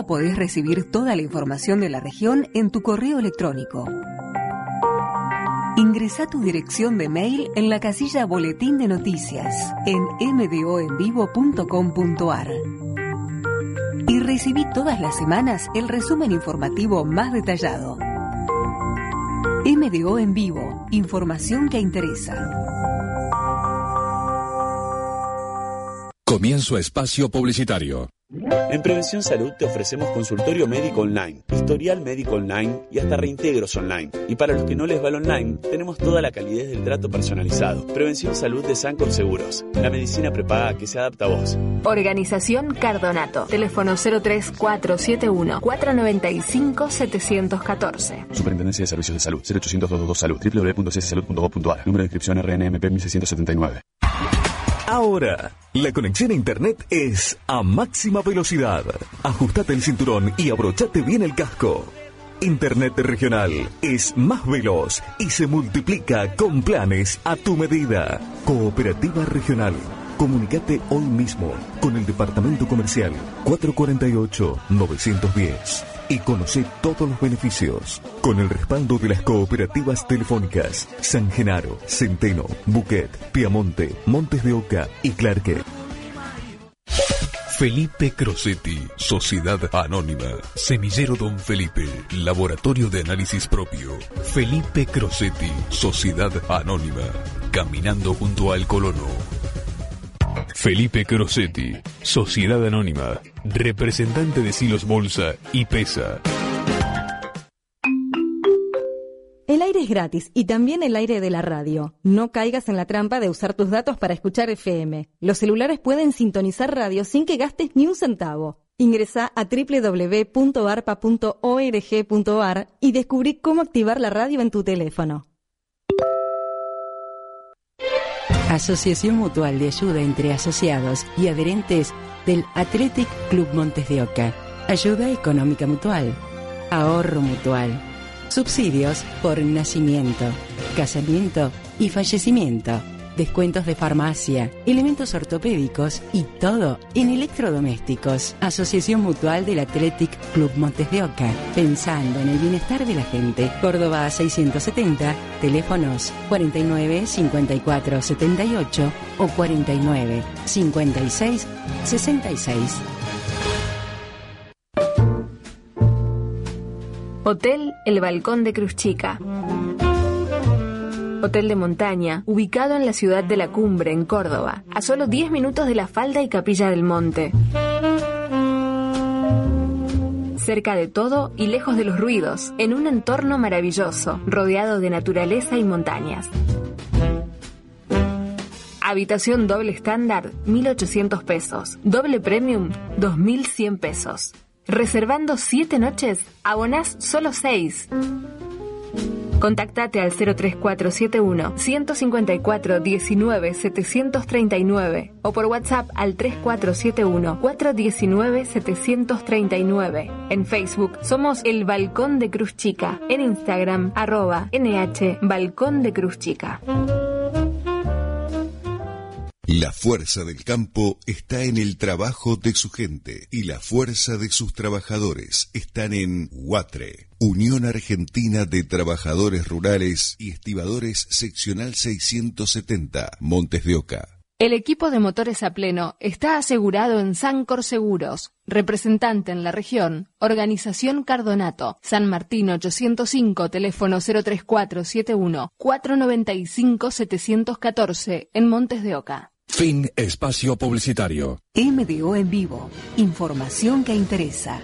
Podés recibir toda la información de la región en tu correo electrónico. Ingresa tu dirección de mail en la casilla Boletín de Noticias en mdoenvivo.com.ar y recibí todas las semanas el resumen informativo más detallado. MDO en vivo, información que interesa. Comienzo espacio publicitario. En Prevención Salud te ofrecemos consultorio médico online, historial médico online y hasta reintegros online. Y para los que no les va el online, tenemos toda la calidez del trato personalizado. Prevención Salud de Sancor Seguros, la medicina prepaga que se adapta a vos. Organización Cardonato. Teléfono 03471 495 714. Superintendencia de Servicios de Salud, 0800 222 Salud, www.cssalud.gov.ar, número de inscripción RNMP 1679. Ahora, la conexión a Internet es a máxima velocidad. Ajustate el cinturón y abrochate bien el casco. Internet regional es más veloz y se multiplica con planes a tu medida. Cooperativa Regional. Comunicate hoy mismo con el Departamento Comercial 448-910. y conoce todos los beneficios. Con el respaldo de las cooperativas telefónicas San Genaro, Centeno, Buquet, Piamonte, Montes de Oca y Clarque. Felipe Crosetti, Sociedad Anónima, Semillero Don Felipe, Laboratorio de Análisis Propio. Felipe Crosetti, Sociedad Anónima, caminando junto al colono. Felipe Crosetti, Sociedad Anónima, representante de Silos Bolsa y Pesa. El aire es gratis y también el aire de la radio. No caigas en la trampa de usar tus datos para escuchar FM. Los celulares pueden sintonizar radio sin que gastes ni un centavo. Ingresa a www.arpa.org.ar y descubrí cómo activar la radio en tu teléfono. Asociación Mutual de Ayuda entre Asociados y Adherentes del Athletic Club Montes de Oca. Ayuda Económica Mutual. Ahorro Mutual. Subsidios por nacimiento, casamiento y fallecimiento. Descuentos de farmacia, elementos ortopédicos y todo en electrodomésticos. Asociación Mutual del Athletic Club Montes de Oca. Pensando en el bienestar de la gente. Córdoba 670, teléfonos 49 54 78 o 49 56 66. Hotel El Balcón de Cruz Chica. Hotel de montaña, ubicado en la ciudad de La Cumbre, en Córdoba, a solo 10 minutos de la falda y capilla del monte. Cerca de todo y lejos de los ruidos, en un entorno maravilloso, rodeado de naturaleza y montañas. Habitación doble estándar, 1.800 pesos. Doble premium, 2.100 pesos. Reservando 7 noches, abonás solo 6. Contactate al 03471 154 19 739 o por WhatsApp al 3471 419 739. En Facebook somos El Balcón de Cruz Chica. En Instagram arroba NH Balcón de Cruz Chica. La fuerza del campo está en el trabajo de su gente y la fuerza de sus trabajadores están en UATRE, Unión Argentina de Trabajadores Rurales y Estibadores Seccional 670, Montes de Oca. El equipo de motores a pleno está asegurado en Sancor Seguros, representante en la región, Organización Cardonato, San Martín 805, teléfono 03471 495 714 en Montes de Oca. Fin espacio publicitario. MDO en vivo. Información que interesa.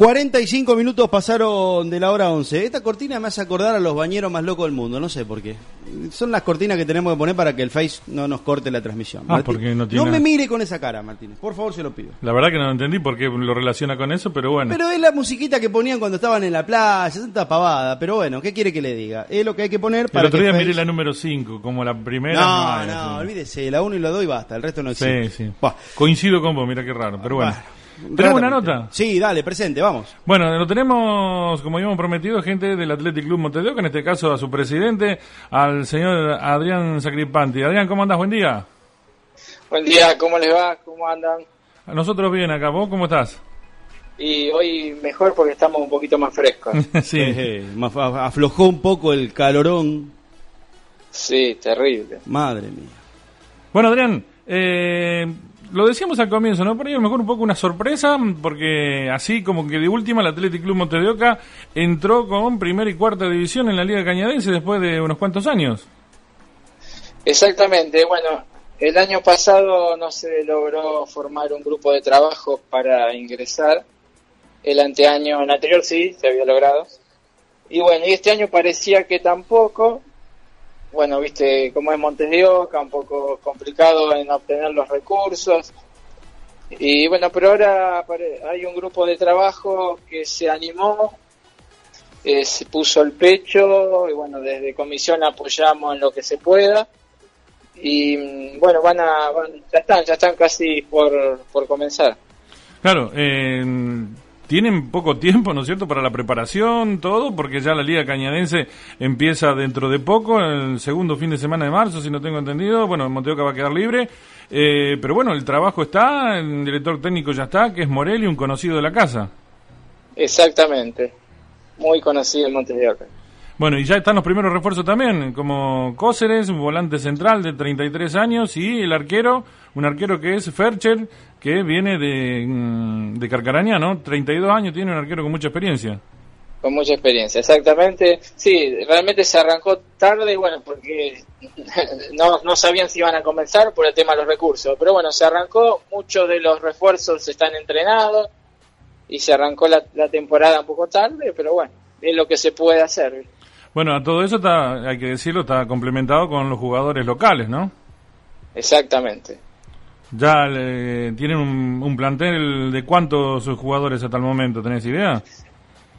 Cuarenta y cinco minutos pasaron de la hora 11. Esta cortina me hace acordar a los bañeros más locos del mundo, no sé por qué. Son las cortinas que tenemos que poner para que el Face no nos corte la transmisión. Ah, Martín, porque no tiene- me mire con esa cara, Martínez. Por favor, se lo pido. La verdad que no entendí por qué lo relaciona con eso, pero bueno. Pero es la musiquita que ponían cuando estaban en la playa, tanta pavada. Pero bueno, ¿qué quiere que le diga? Es lo que hay que poner el para otro que día Face- miré la número 5, como la primera. No, no, sí. olvídese, la 1 y la 2 y basta, el resto no Sí, existe. sí. Coincido con vos, mira qué raro, pero bueno. ¿Tenemos una nota? Sí, dale, presente, vamos. Bueno, lo tenemos, como habíamos prometido, gente del Athletic Club Montes de Oca, en este caso a su presidente, al señor Adrián Sacripanti. Adrián, ¿cómo andas? Buen día. Buen día, ¿cómo les va? ¿Cómo andan? A nosotros bien acá, ¿vos cómo estás? Y hoy mejor porque estamos un poquito más frescos. sí. Eh, más- aflojó un poco el calorón. Sí, terrible. Madre mía. Bueno, Adrián, eh, lo decíamos al comienzo, ¿no? Por ahí mejor un poco una sorpresa, porque así como que de última el Athletic Club Montes de Oca entró con primera y cuarta división en la Liga Cañadense después de unos cuantos años. Exactamente, bueno, el año pasado no se logró formar un grupo de trabajo para ingresar, el anteaño, el anterior sí, se había logrado, y bueno, y este año parecía que tampoco, bueno, viste cómo es Montes de Oca, un poco complicado en obtener los recursos. Y bueno, pero ahora hay un grupo de trabajo que se animó, eh, se puso el pecho y bueno, desde comisión apoyamos en lo que se pueda. Y mm, bueno, van a, ya están, ya están casi por, por comenzar. Claro, eh, tienen poco tiempo, ¿no es cierto?, para la preparación, todo, porque ya la Liga Cañadense empieza dentro de poco, el segundo fin de semana de marzo, si no tengo entendido. Bueno, Monteoca va a quedar libre. Eh, pero bueno, el trabajo está, el director técnico ya está, que es Morelli, un conocido de la casa. Exactamente, muy conocido en Montevideo. Bueno, y ya están los primeros refuerzos también, como Cóceres, un volante central de 33 años, y el arquero, un arquero que es Fercher, que viene de, mm, de Carcaraña, ¿no? 32 años, tiene un arquero con mucha experiencia. Con mucha experiencia, exactamente. Sí, realmente se arrancó tarde, bueno, porque no, no sabían si iban a comenzar por el tema de los recursos. Pero bueno, se arrancó, muchos de los refuerzos están entrenados y se arrancó la, la temporada un poco tarde, pero bueno, es lo que se puede hacer. Bueno, a todo eso está, hay que decirlo, está complementado con los jugadores locales, ¿no? Exactamente. ¿Ya tienen un, plantel de cuántos jugadores hasta el momento? ¿Tenés idea?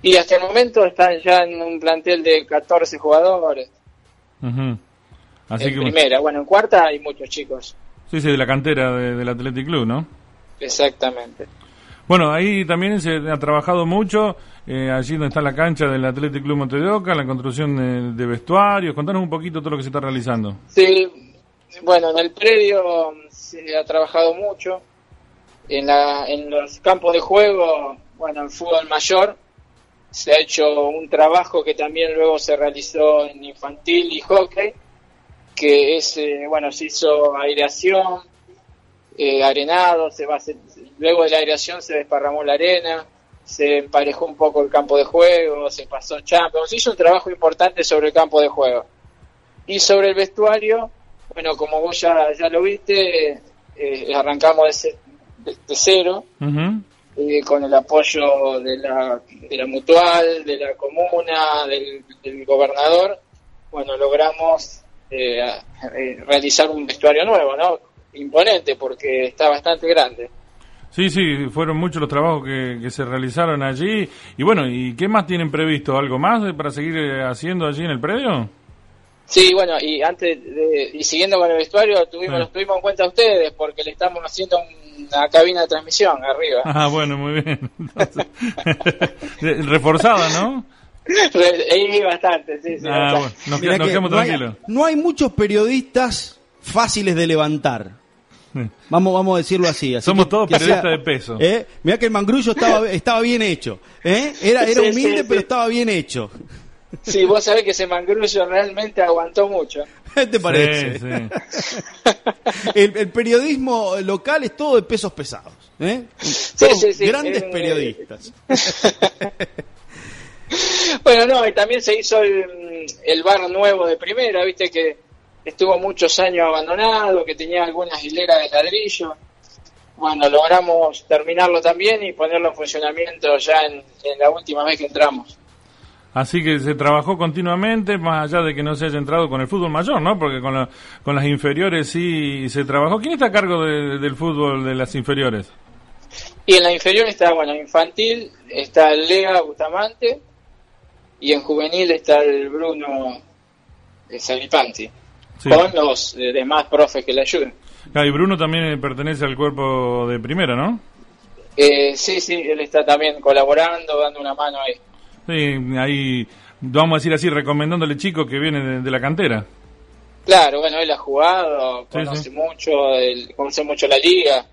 Y hasta el momento están ya en un plantel de 14 jugadores. Así en primera, bueno, en cuarta hay muchos chicos. Sí, sí, de la cantera del Athletic Club, ¿no? Exactamente. Bueno, ahí también se ha trabajado mucho, eh, allí donde está la cancha del Athletic Club Montedoca, la construcción de, vestuarios. Contanos un poquito todo lo que se está realizando. Sí, bueno, en el predio se ha trabajado mucho. En, la, en los campos de juego, bueno, en fútbol mayor, se ha hecho un trabajo que también luego se realizó en infantil y hockey, que es, eh, bueno, se hizo aireación, eh, arenado, se va luego de la aireación se desparramó la arena, se emparejó un poco el campo de juego, se pasó Champions, se hizo un trabajo importante sobre el campo de juego. Y sobre el vestuario, bueno, como vos ya, ya lo viste, eh, arrancamos de, cero, eh, con el apoyo de la, de la mutual, de la comuna, del, del gobernador, bueno, logramos eh, realizar un vestuario nuevo, ¿no? imponente porque está bastante grande. Sí, sí, fueron muchos los trabajos que, se realizaron allí. Y bueno, ¿y qué más tienen previsto? ¿Algo más para seguir eh, haciendo allí en el predio? Sí, bueno, y antes de, y siguiendo con el vestuario, tuvimos, los tuvimos en cuenta ustedes porque le estamos haciendo una cabina de transmisión arriba. Ah, bueno, muy bien. reforzada, ¿no? Re, bastante, sí, sí. Ah, bueno, nos, quedamos tranquilos. no hay muchos periodistas fáciles de levantar. Vamos, vamos a decirlo así. Somos todos periodistas de peso. ¿eh? Mirá que el mangrullo estaba, estaba bien hecho. ¿eh? Era, era humilde, pero estaba bien hecho. Sí, vos sabés que ese mangrullo realmente aguantó mucho. ¿Qué te parece? el, periodismo local es todo de pesos pesados. ¿eh? grandes periodistas. bueno, no, y también se hizo el, el bar nuevo de primera, viste que estuvo muchos años abandonado, que tenía algunas hileras de ladrillo. Bueno, logramos terminarlo también y ponerlo en funcionamiento ya en, la última vez que entramos. Así que se trabajó continuamente, más allá de que no se haya entrado con el fútbol mayor, ¿no? Porque con, con las inferiores sí se trabajó. ¿Quién está a cargo del fútbol de las inferiores? Y en la inferior está, bueno, infantil, está Lea Bustamante y en juvenil está el Bruno Salipanti con los eh, demás profes que le ayuden. Ah, y Bruno también pertenece al cuerpo de primera, ¿no? Eh, sí, sí, él está también colaborando, dando una mano ahí. Sí, ahí, vamos a decir así, recomendándole chicos que vienen de, la cantera. Claro, bueno, él ha jugado, conoce mucho, conoce mucho la liga.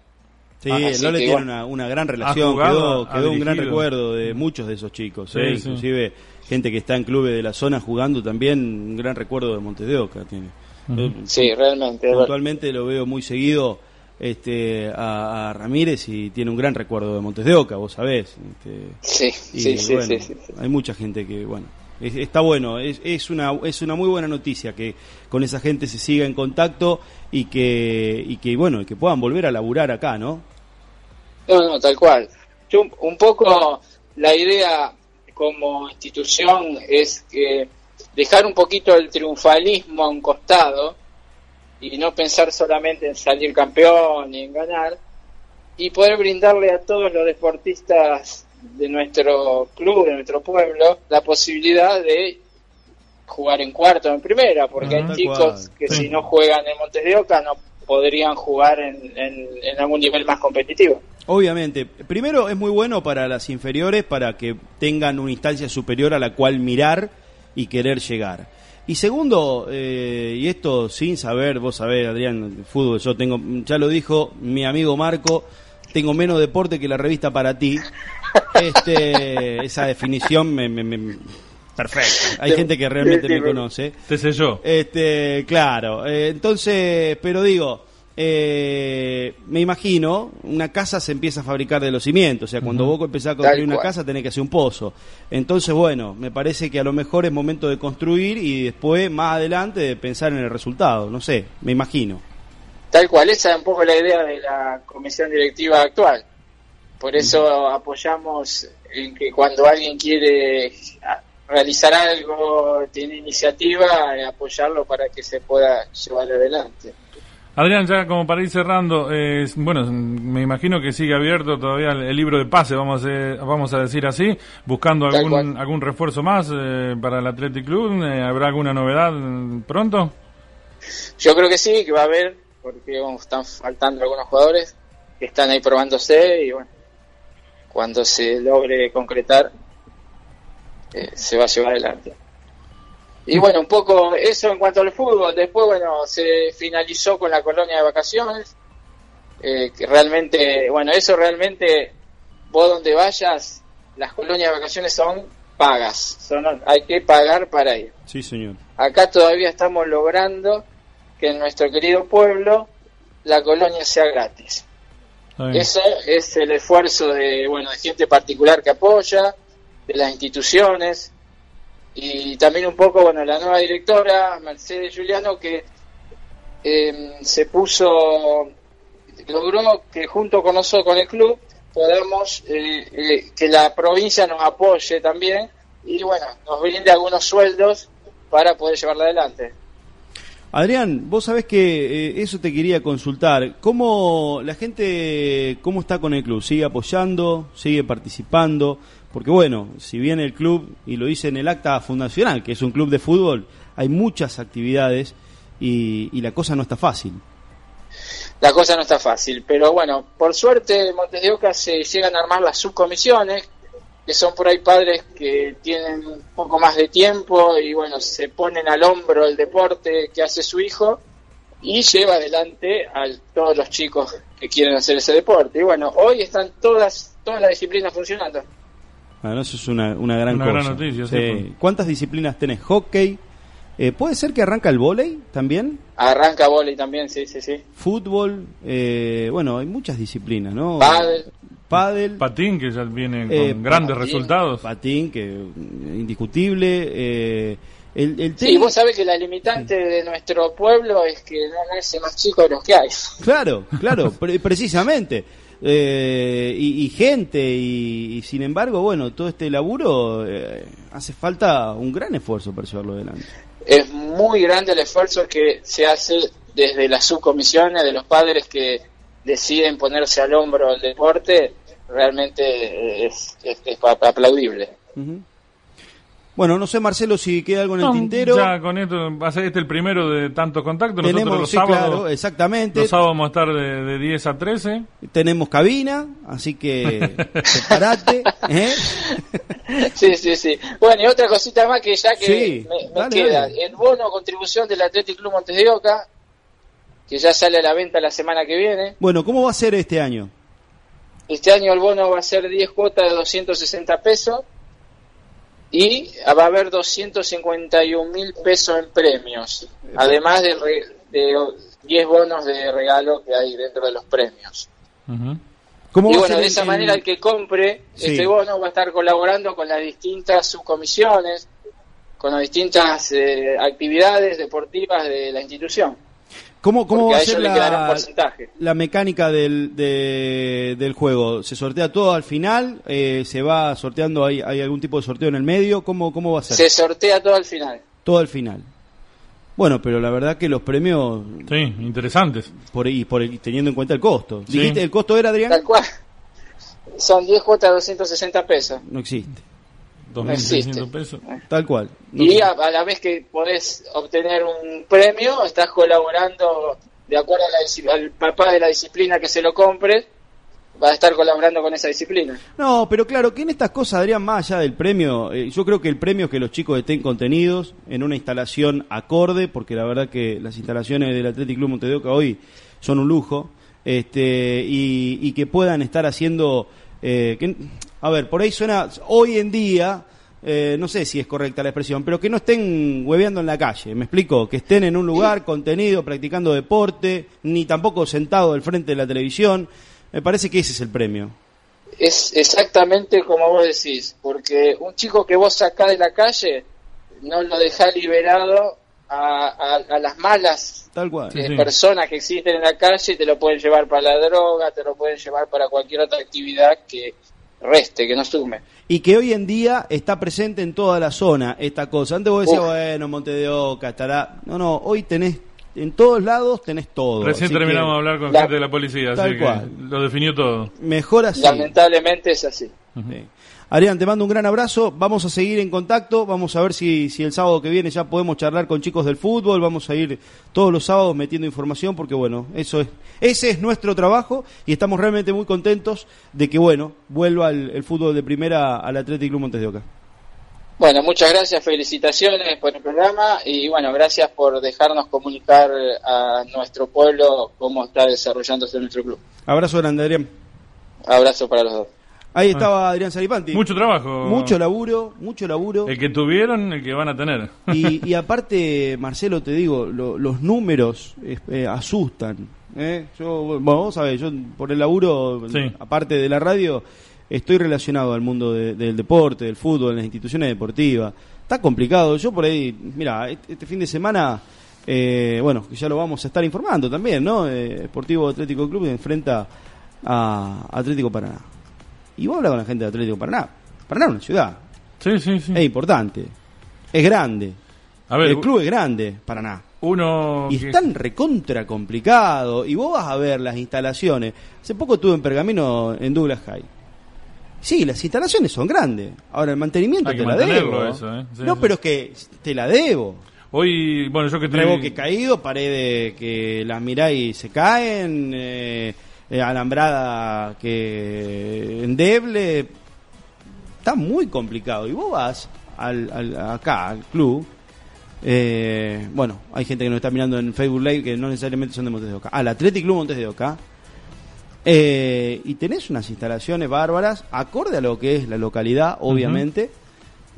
Sí, Lole tiene una, una, gran relación, quedó, quedó un gran recuerdo de muchos de esos chicos, ¿eh? inclusive gente que está en clubes de la zona jugando también, un gran recuerdo de Montes de Oca tiene. Eh, Sí, realmente. Puntualmente lo veo muy seguido este, a, a Ramírez y tiene un gran recuerdo de Montes de Oca, vos sabés. Este, Sí, y sí, sí, bueno, sí, sí, sí. Hay mucha gente que, bueno, es- está bueno, es, es, una, es una muy buena noticia que con esa gente se siga en contacto y que, y que bueno, que puedan volver a laburar acá, ¿no? No, no, tal cual. Yo un poco la idea como institución es que dejar un poquito el triunfalismo a un costado y no pensar solamente en salir campeón y en ganar y poder brindarle a todos los deportistas de nuestro club, de nuestro pueblo, la posibilidad de jugar en cuarto, en primera, porque hay chicos cual, que sí. si no juegan en Montes de Oca no podrían jugar en, en- en algún nivel más competitivo. Obviamente, primero es muy bueno para las inferiores para que tengan una instancia superior a la cual mirar y querer llegar. Y segundo, eh, y esto sin saber, vos sabés, Adrián, fútbol, yo tengo, ya lo dijo mi amigo Marco, tengo menos deporte que la revista para ti. Este, esa definición me, me- me- perfecta. Hay gente que realmente me conoce. Te sé yo. Este, claro. eh, entonces, pero digo, eh, me imagino, una casa se empieza a fabricar de los cimientos. O sea, cuando vos empezás a construir una casa, tenés que hacer un pozo. Entonces, bueno, me parece que a lo mejor es momento de construir y después, más adelante, de pensar en el resultado. No sé, me imagino. Tal cual, esa es un poco la idea de la comisión directiva actual. Por eso apoyamos en que cuando alguien quiere realizar algo, tiene iniciativa, eh, apoyarlo para que se pueda llevar adelante. Adrián, ya como para ir cerrando, eh, bueno, me imagino que sigue abierto todavía el, el libro de pase, vamos a, eh, vamos a decir así, buscando algún, algún refuerzo más eh, para el Athletic Club. Eh, ¿Habrá alguna novedad mm, pronto? Yo creo que sí, que va a haber, porque bueno, están faltando algunos jugadores que están ahí probándose y bueno, cuando se logre concretar, eh, se va a llevar adelante. Y bueno, un poco eso en cuanto al fútbol. Después, bueno, se finalizó con la colonia de vacaciones. eh, que realmente, bueno, eso realmente, vos donde vayas, las colonias de vacaciones son pagas. Son, hay que pagar para ir. Sí, señor. Acá todavía estamos logrando que en nuestro querido pueblo la colonia sea gratis. Bien. Eso es el esfuerzo de, bueno, de gente particular que apoya, de las instituciones y también un poco, bueno, la nueva directora, Mercedes Juliano, que eh, se puso, logró que junto con nosotros, con el club, podamos, eh, eh, que la provincia nos apoye también y, bueno, nos brinde algunos sueldos para poder llevarla adelante. Adrián, vos sabés que eh, eso te quería consultar. ¿Cómo la gente, cómo está con el club? ¿Sigue apoyando? ¿Sigue participando? Porque bueno, si bien el club, y lo dice en el acta fundacional, que es un club de fútbol, hay muchas actividades y, la cosa no está fácil. la cosa no está fácil. Pero bueno, por suerte Montes de Oca se llegan a armar las subcomisiones, que son por ahí padres que tienen un poco más de tiempo y bueno, se ponen al hombro el deporte que hace su hijo y lleva adelante a todos los chicos que quieren hacer ese deporte. Y bueno, hoy están todas, todas las disciplinas funcionando. Bueno, eso es una, una gran Una cosa. gran noticia, sí, Sí. ¿Cuántas disciplinas tenés? Hockey. Eh, ¿Puede ser que arranca el vóley también? Arranca volei también, sí, sí, sí. Fútbol. eh, bueno, hay muchas disciplinas, ¿no? Pádel. Pádel. Patín, que ya viene con Eh, grandes patín, resultados. Patín, que mm, indiscutible. eh, el, el Sí, vos sabés que la limitante de nuestro pueblo es que no es el más chico de los que hay. Claro, claro, pre- precisamente. Eh, y, y gente, y, y sin embargo, bueno, todo este laburo eh, hace falta un gran esfuerzo para llevarlo adelante. es muy grande el esfuerzo que se hace desde las subcomisiones de los padres que deciden ponerse al hombro el deporte, realmente es, es- es aplaudible. Bueno, no sé, Marcelo, si queda algo en el No, tintero. Ya con esto va a ser este el primero de tantos contactos. Nosotros Tenemos, los sí, sábados, claro, exactamente. los sábados vamos a estar de, de 10 a 13. Tenemos cabina, así que preparate. ¿eh? Sí, sí, sí. Bueno, y otra cosita más que ya que Sí, me, me dale, queda. dale. El bono contribución del Athletic Club Montes de Oca, que ya sale a la venta la semana que viene. Bueno, ¿cómo va a ser este año? Este año el bono va a ser 10 cuotas de 260 pesos. Y va a haber 251 mil pesos en premios, además de, re- de 10 bonos de regalo que hay dentro de los premios. ¿Cómo y bueno, de esa el- manera el que compre Sí. este bono va a estar colaborando con las distintas subcomisiones, con las distintas eh, actividades deportivas de la institución. ¿Cómo, cómo Porque va a ser la, la mecánica del, de- del juego? ¿Se sortea todo al final? Eh, ¿Se va sorteando? ¿Hay, ¿Hay algún tipo de sorteo en el medio? ¿Cómo, cómo va a ser? Se sortea todo al final. Todo al final. Bueno, pero la verdad que los premios... Sí, interesantes. Por, y por el- teniendo en cuenta el costo. Sí. ¿Dijiste el costo era, Adrián? Tal cual. Son 10 cuotas de 260 pesos. No existe. 2.600 pesos. Tal cual. No Y a, a la vez que podés obtener un premio, estás colaborando de acuerdo a la al papá de la disciplina que se lo compre, va a estar colaborando con esa disciplina. No, pero claro, que en estas cosas, Adrián, más allá del premio, eh, yo creo que el premio es que los chicos estén contenidos en una instalación acorde, porque la verdad que las instalaciones del Athletic Club Montevideo hoy son un lujo, este, y, y que puedan estar haciendo, eh, que, a ver, por ahí suena, hoy en día, eh, no sé si es correcta la expresión, pero que no estén hueveando en la calle, ¿me explico? Que estén en un lugar contenido, practicando deporte, ni tampoco sentado al frente de la televisión. Me parece que ese es el premio. Es exactamente como vos decís, porque un chico que vos sacás de la calle no lo dejás liberado a, a- a las malas Tal cual. eh, personas que existen en la calle y te lo pueden llevar para la droga, te lo pueden llevar para cualquier otra actividad que reste, que no sume. y que hoy en día está presente en toda la zona esta cosa. Antes vos decías, Uf. bueno, Monte de Oca estará. No, no, hoy tenés, en todos lados tenés todo. Recién terminamos que de hablar con La- gente de la policía, Tal así que cual. lo definió todo. Mejor así. Lamentablemente es así. Sí. Adrián, te mando un gran abrazo. Vamos a seguir en contacto. Vamos a ver si, si el sábado que viene ya podemos charlar con chicos del fútbol. Vamos a ir todos los sábados metiendo información porque, bueno, eso es, ese es nuestro trabajo y estamos realmente muy contentos de que, bueno, vuelva el, el fútbol de primera al Athletic Club Montes de Oca. Bueno, muchas gracias, felicitaciones por el programa y bueno, gracias por dejarnos comunicar a nuestro pueblo cómo está desarrollándose nuestro club. Abrazo grande, Adrián. Abrazo para los dos. Ahí estaba Adrián Saripanti. Mucho trabajo. Mucho laburo, mucho laburo. El que tuvieron, el que van a tener. Y, y aparte, Marcelo, te digo, lo- los números eh, eh, asustan. ¿eh? Yo, bueno, vos sabés, yo por el laburo, Sí. aparte de la radio, estoy relacionado al mundo de- del deporte, del fútbol, las instituciones deportivas. Está complicado. Yo por ahí, mira, este, este fin de semana, eh, bueno, ya lo vamos a estar informando también, ¿no? Eh, Deportivo Atlético Club enfrenta a Atlético Paraná. Y vos hablas con la gente de Atlético Paraná. Paraná es una ciudad. Sí, sí, sí. Es importante. Es grande. A ver, el club es grande, Paraná. Uno. Y es tan recontra complicado. Y vos vas a ver las instalaciones. Hace poco estuve en Pergamino en Douglas High. Sí, las instalaciones son grandes. Ahora, el mantenimiento Hay te la debo. eso, ¿eh? Sí, no, sí. pero es que te la debo. Hoy, bueno, yo que estoy. Reboque caído, paredes que las mirá y se caen, eh, eh, alambrada que endeble. Está muy complicado. Y vos vas al, al- acá, al club. eh, bueno, hay gente que nos está mirando en Facebook Live que no necesariamente son de Montes de Oca. Al Athletic Club Montes de Oca. eh, y tenés unas instalaciones bárbaras, acorde a lo que es la localidad, obviamente.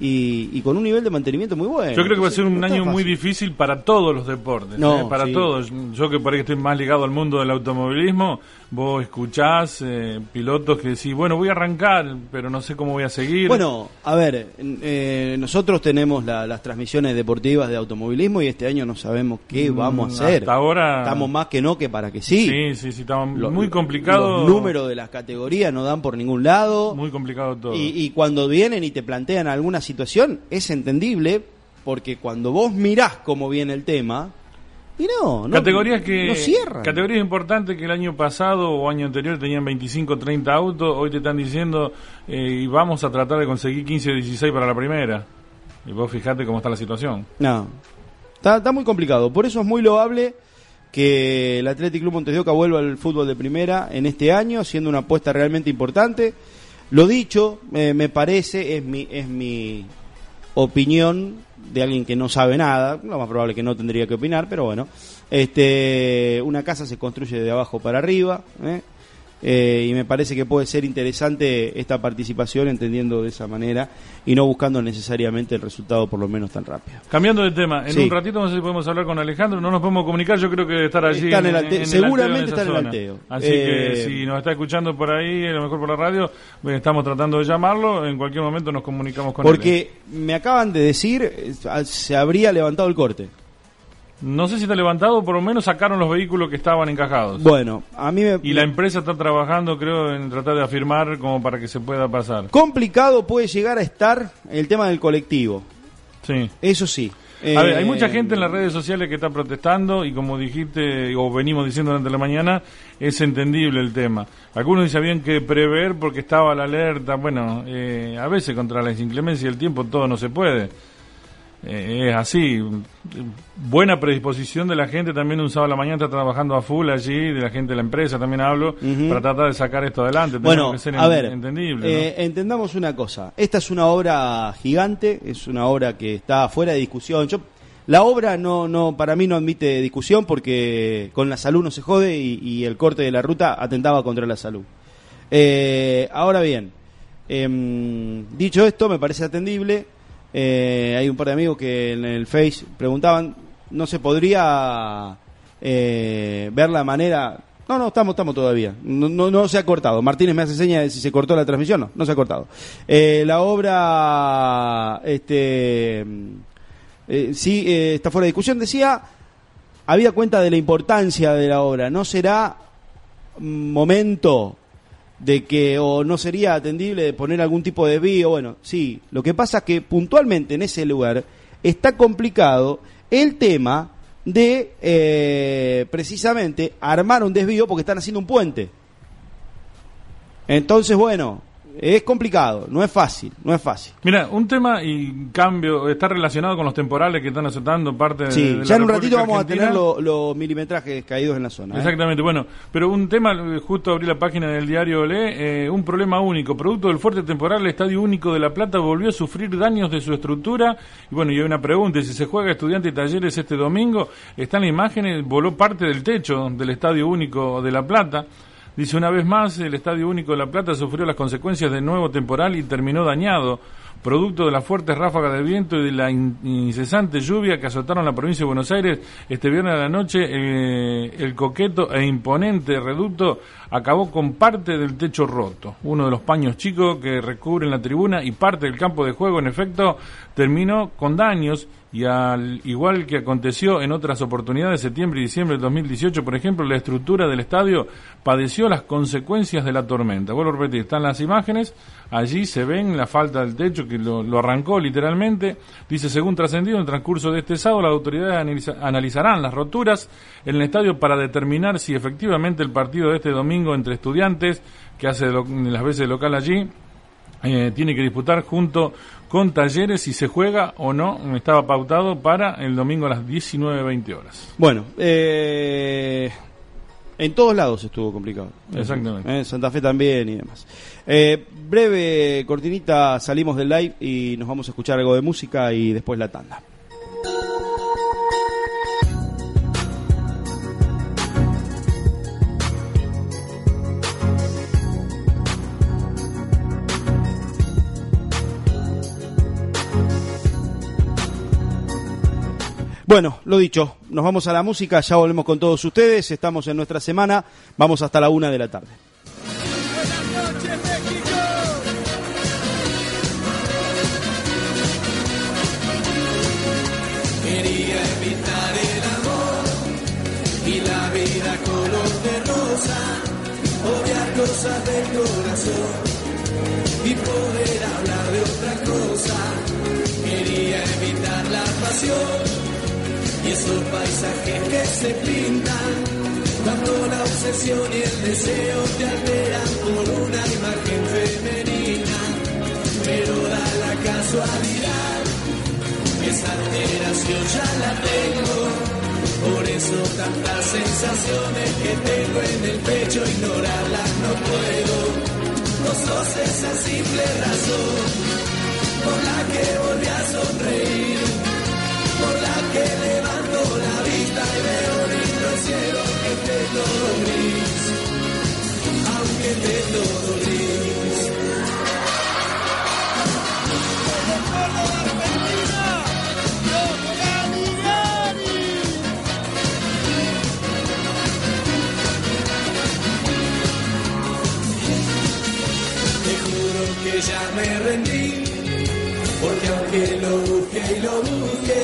Y, y con un nivel de mantenimiento muy bueno. Yo creo que va a ser un no año muy difícil para todos los deportes, No, ¿eh? para sí. todos. Yo que por ahí estoy más ligado al mundo del automovilismo, vos escuchás eh, pilotos que decís, bueno, voy a arrancar, pero no sé cómo voy a seguir. Bueno, a ver, eh, nosotros tenemos la- las transmisiones deportivas de automovilismo y este año no sabemos qué Mm, vamos a hacer. hasta ahora- Estamos más que no que para que sí. sí, sí, sí, estaba Lo- muy complicado. Los números de las categorías no dan por ningún lado. Muy complicado todo. Y, y cuando vienen y te plantean alguna situación, es entendible, porque cuando vos mirás cómo viene el tema, y no, no categorías que no cierran. categorías importantes que el año pasado o año anterior tenían 25 30 autos hoy te están diciendo eh, y vamos a tratar de conseguir 15 o 16 para la primera y vos fijate cómo está la situación No, está, está muy complicado. Por eso es muy loable que el Athletic Club Montes de Oca vuelva al fútbol de primera en este año, siendo una apuesta realmente importante. Lo dicho, eh, me parece, es mi, es mi opinión de alguien que no sabe nada, lo más probable que no tendría que opinar, pero bueno, este, una casa se construye de abajo para arriba, ¿eh? Eh, y me parece que puede ser interesante esta participación entendiendo de esa manera y no buscando necesariamente el resultado por lo menos tan rápido. Cambiando de tema, en Sí. un ratito no sé si podemos hablar con Alejandro, no nos podemos comunicar, yo creo que debe estar allí. Está en el seguramente en esa está en el alteo. Así Eh, que si nos está escuchando por ahí, a lo mejor por la radio, eh, estamos tratando de llamarlo, en cualquier momento nos comunicamos con él. Porque me acaban de decir, eh, se habría levantado el corte. No sé si está levantado, por lo menos sacaron los vehículos que estaban encajados. Bueno, a mí me... Y la empresa está trabajando, creo, en tratar de afirmar como para que se pueda pasar. Complicado puede llegar a estar el tema del colectivo. Sí. Eso sí. A ver, hay Eh, mucha gente en las redes sociales que está protestando y como dijiste o venimos diciendo durante la mañana, es entendible el tema. Algunos dicen habían que prever porque estaba la alerta. Bueno, eh, a veces contra la inclemencia del tiempo todo no se puede. Eh, es así. Buena predisposición de la gente también un sábado a la mañana está trabajando a full allí, de la gente de la empresa también hablo, para tratar de sacar esto adelante. Bueno, que ser a en- ver, entendible. ¿no? eh, entendamos una cosa. Esta es una obra gigante, es una obra que está fuera de discusión. Yo, la obra no, no, para mí no admite discusión porque con la salud no se jode y, y el corte de la ruta atentaba contra la salud. Eh, ahora bien, em, dicho esto, me parece atendible. Eh, hay un par de amigos que en el Face preguntaban, ¿no se podría eh, ver la manera? No, no, estamos, estamos todavía. No, se ha cortado. Martínez me hace señas de si se cortó la transmisión. No, no se ha cortado. Eh, la obra, este, sí, está fuera de discusión. Decía, había cuenta de la importancia de la obra. ¿No será momento de que o no sería atendible poner algún tipo de desvío. Bueno, sí, lo que pasa es que puntualmente en ese lugar está complicado el tema de eh, precisamente armar un desvío porque están haciendo un puente. Entonces, bueno, es complicado, no es fácil, no es fácil. Mira, un tema y cambio está relacionado con los temporales que están aceptando parte de- Sí, de, ya en un ratito vamos a tener lo- los milimetrajes caídos en la zona. ¿eh? Exactamente, bueno, pero un tema, justo abrí la página del diario Olé, eh, un problema único, producto del fuerte temporal, el Estadio Único de La Plata volvió a sufrir daños de su estructura, y bueno, y hay una pregunta, si se juega estudiante y talleres este domingo, están las imágenes, voló parte del techo del Estadio Único de La Plata, Dice una vez más, el Estadio Único de La Plata sufrió las consecuencias del nuevo temporal y terminó dañado, producto de las fuertes ráfagas de viento y de la in- incesante lluvia que azotaron la provincia de Buenos Aires este viernes a la noche. eh, el coqueto e imponente reducto acabó con parte del techo roto. Uno de los paños chicos que recubren la tribuna y parte del campo de juego, en efecto, terminó con daños y al igual que aconteció en otras oportunidades, septiembre y diciembre del 2018, por ejemplo, la estructura del estadio padeció las consecuencias de la tormenta. Vuelvo a repetir, están las imágenes, allí se ven la falta del techo que lo, arrancó literalmente. Dice, según trascendido, en el transcurso de este sábado, las autoridades analiza- analizarán las roturas en el estadio para determinar si efectivamente el partido de este domingo entre estudiantes, que hace las veces local allí, eh, tiene que disputar junto con Talleres si se juega o no. Estaba pautado para el domingo a las 19.20 horas. Bueno, eh, en todos lados estuvo complicado. Exactamente. En Santa Fe también y demás. Eh, breve cortinita, salimos del live y nos vamos a escuchar algo de música y después la tanda. Bueno, lo dicho, nos vamos a la música, ya volvemos con todos ustedes, estamos en nuestra semana, vamos hasta la una de la tarde. Quería evitar el amor y la vida color de rosa, odiar cosas del corazón y poder hablar de otra cosa. Quería evitar la pasión esos paisajes que se pintan cuando la obsesión y el deseo te alteran por una imagen femenina, pero da la casualidad esa alteración ya la tengo. Por eso tantas sensaciones que tengo en el pecho, ignorarlas no puedo. No sos esa simple razón por la que volví a sonreír, por la que levanto cielo esté todo gris. Aunque esté todo gris. Te juro que ya me rendí, porque aunque lo busque y lo busque,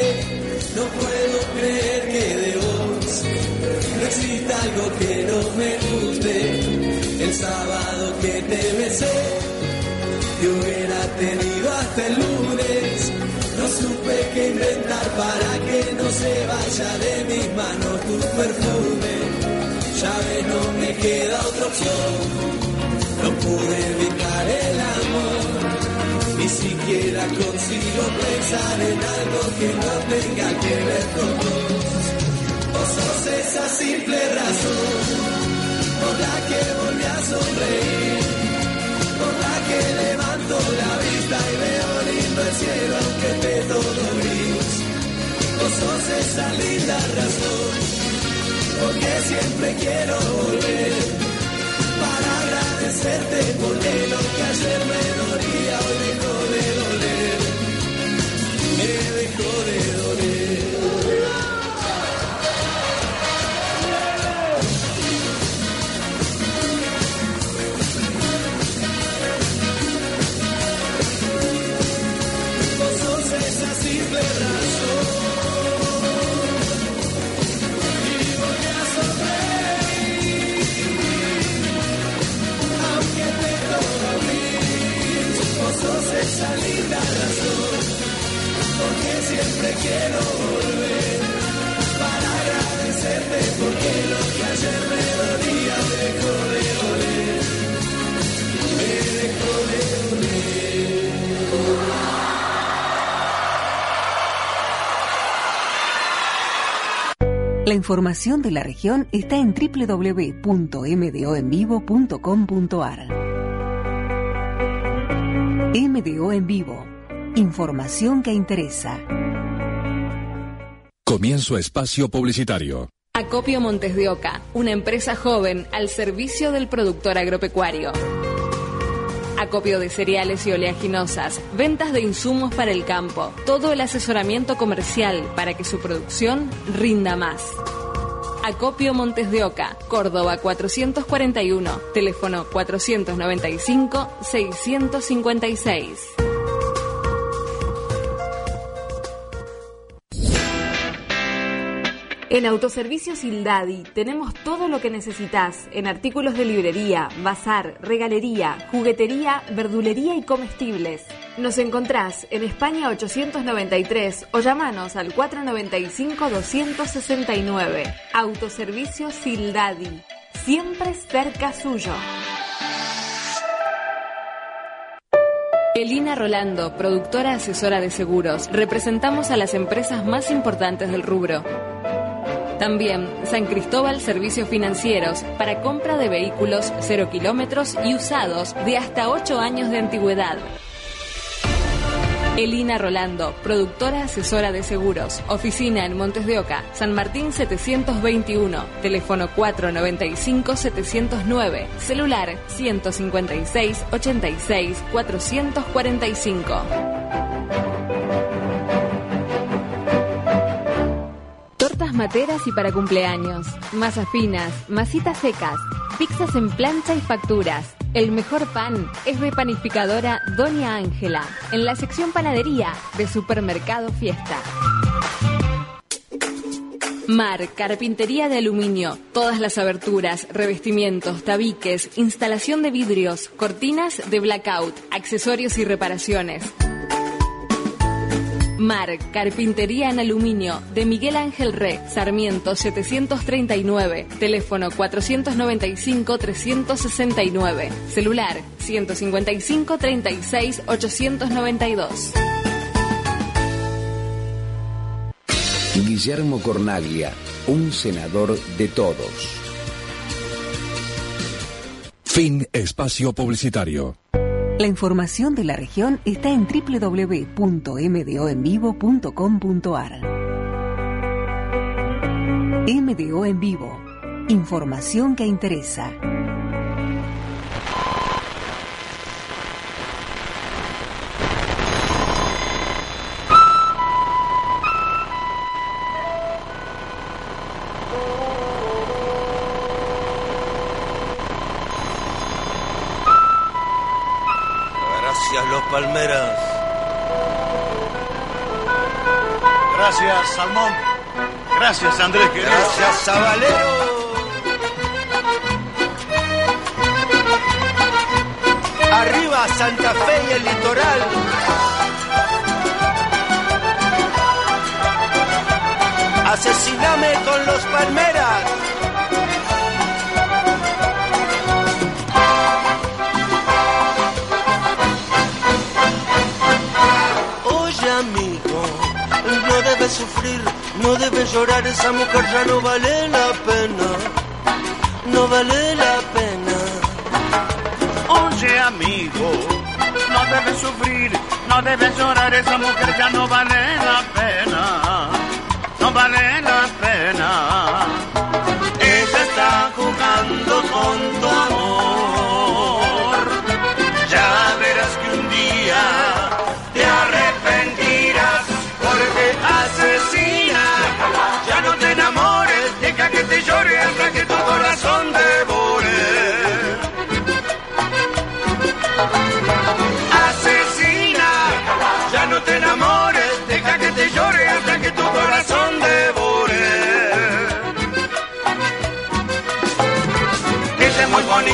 no puedo creer que algo que no me guste. El sábado que te besé, te hubiera tenido hasta el lunes. No supe qué inventar para que no se vaya de mis manos tu perfume. Ya ves, no me queda otra opción. No pude evitar el amor, ni siquiera consigo pensar en algo que no tenga que ver con vos. Sos esa simple razón por la que volví a sonreír, por la que levanto la vista y veo lindo el cielo aunque esté todo gris. Vos sos esa linda razón, porque siempre quiero volver para agradecerte porque lo que ayer me dolía hoy dejó de doler, me dejó de doler. Siempre quiero volver para agradecerte, porque lo que ayer me dolía dejó de doler, me dejó de doler. La información de la región está en www.mdoenvivo.com.ar. MDO en vivo. Información que interesa. Comienzo espacio publicitario. Acopio Montes de Oca, una empresa joven al servicio del productor agropecuario. Acopio de cereales y oleaginosas, ventas de insumos para el campo, todo el asesoramiento comercial para que su producción rinda más. Acopio Montes de Oca, Córdoba 441, teléfono 495-656. En Autoservicios Sildadi tenemos todo lo que necesitas en artículos de librería, bazar, regalería, juguetería, verdulería y comestibles. Nos encontrás en España 893 o llamanos al 495-269. Autoservicios Sildadi, siempre cerca suyo. Elina Rolando, productora asesora de seguros. Representamos a las empresas más importantes del rubro. También San Cristóbal Servicios Financieros para compra de vehículos cero kilómetros y usados de hasta 8 años de antigüedad. Elina Rolando, productora asesora de seguros. Oficina en Montes de Oca, San Martín 721, teléfono 495-709, celular 156-86-445. Materas y para cumpleaños, masas finas, masitas secas, pizzas en plancha y facturas. El mejor pan es de panificadora Doña Ángela, en la sección panadería de Supermercado Fiesta. Mar, carpintería de aluminio, todas las aberturas, revestimientos, tabiques, instalación de vidrios, cortinas de blackout, accesorios y reparaciones. Mar, Carpintería en Aluminio, de Miguel Ángel Re, Sarmiento 739, teléfono 495-369, celular 155-36-892. Guillermo Cornaglia, un senador de todos. Fin espacio publicitario. La información de la región está en www.mdoenvivo.com.ar. MDO en vivo. Información que interesa. Palmeras. Gracias, Salmón. Gracias, Andrés. Gracias, Zabalero. Arriba Santa Fe y el litoral. Asesiname con los palmeras. Debes sufrir, no debes llorar, esa mujer ya no vale la pena, no vale la pena. Oye, amigo, no debes sufrir, no debes llorar, esa mujer ya no vale la pena, no vale la pena. Ella está jugando con tu amor,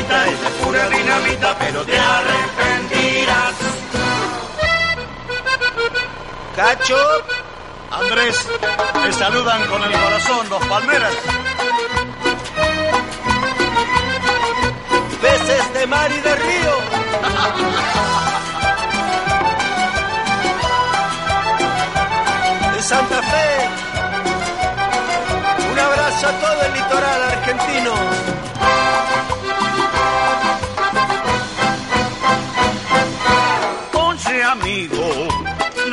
es muy bonita, ella es pura dinamita, pero te arrepentirás. Cacho, Andrés, te saludan con el corazón los palmeras. peces de mar y de río. De Santa Fe. Un abrazo a todo el litoral argentino.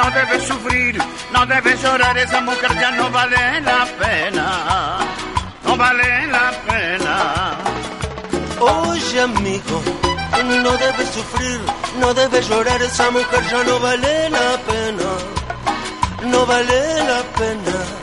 No debes sufrir, no debes llorar, esa mujer ya no vale la pena, no vale la pena. Oye amigo, no debes sufrir, no debes llorar, esa mujer ya no vale la pena, no vale la pena.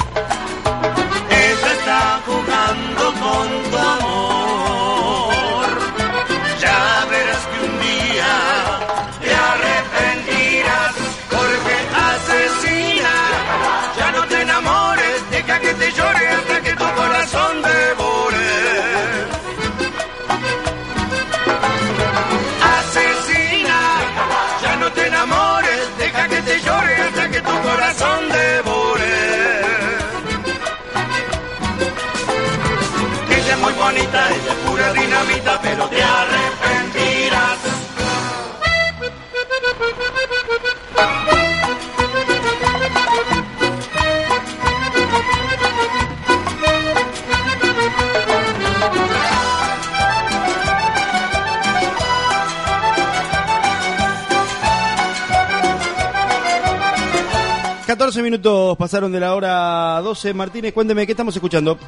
Catorce 14 minutos pasaron de la hora 12. Martínez, cuénteme, ¿qué estamos escuchando?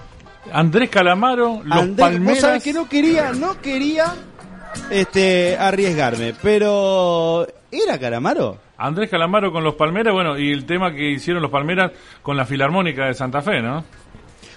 Andrés Calamaro, los Andrés, vos Palmeras. sabés que no quería, no quería este, arriesgarme, pero ¿era Calamaro? Andrés Calamaro con los Palmeras, bueno, y el tema que hicieron los Palmeras con la Filarmónica de Santa Fe, ¿no?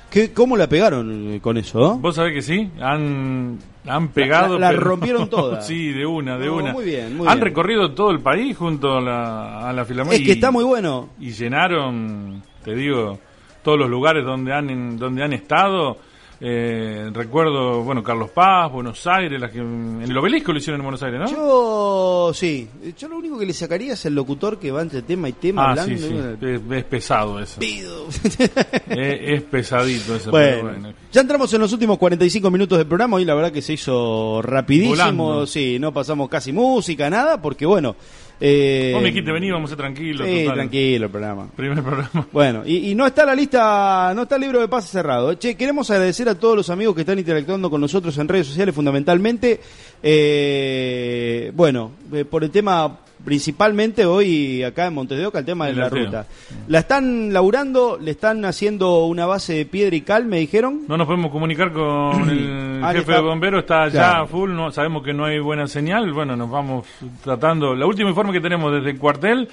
¿Qué, ¿Cómo la pegaron con eso? Vos sabés que sí, han, han pegado. la pero- rompieron toda. sí, de una, de No, una. muy bien, muy han bien. recorrido todo el país junto a la, a la Filarmónica. Es que y- está muy bueno. Y llenaron, te digo, todos los lugares donde han, donde han estado. Eh, recuerdo, bueno, Carlos Paz, Buenos Aires, las que, en el obelisco lo hicieron en Buenos Aires, ¿no? Yo, sí, yo lo único que le sacaría es el locutor que va entre tema y tema ah, hablando. sí, sí, es, es pesado eso. Pido. es, es pesadito eso. Bueno, ya entramos en los últimos 45 minutos del programa. Hoy la verdad que se hizo rapidísimo. Volando. Sí, no pasamos casi música, nada, porque bueno. Eh, Vos me dijiste, vení, vamos a ser tranquilos. sí, total. tranquilo el programa. Primer programa. Bueno, y, y no está la lista, no está el libro de pase cerrado. Che, queremos agradecer a todos los amigos que están interactuando con nosotros en redes sociales, fundamentalmente, eh, bueno, eh, por el tema, principalmente hoy acá en Montes de Oca, el tema de la ruta. La están laburando, le están haciendo una base de piedra y cal, me dijeron. No nos podemos comunicar con el Ah, jefe está- de bomberos, está ya Claro. full, no, sabemos que no hay buena señal, bueno, nos vamos tratando. La última informe que tenemos desde el cuartel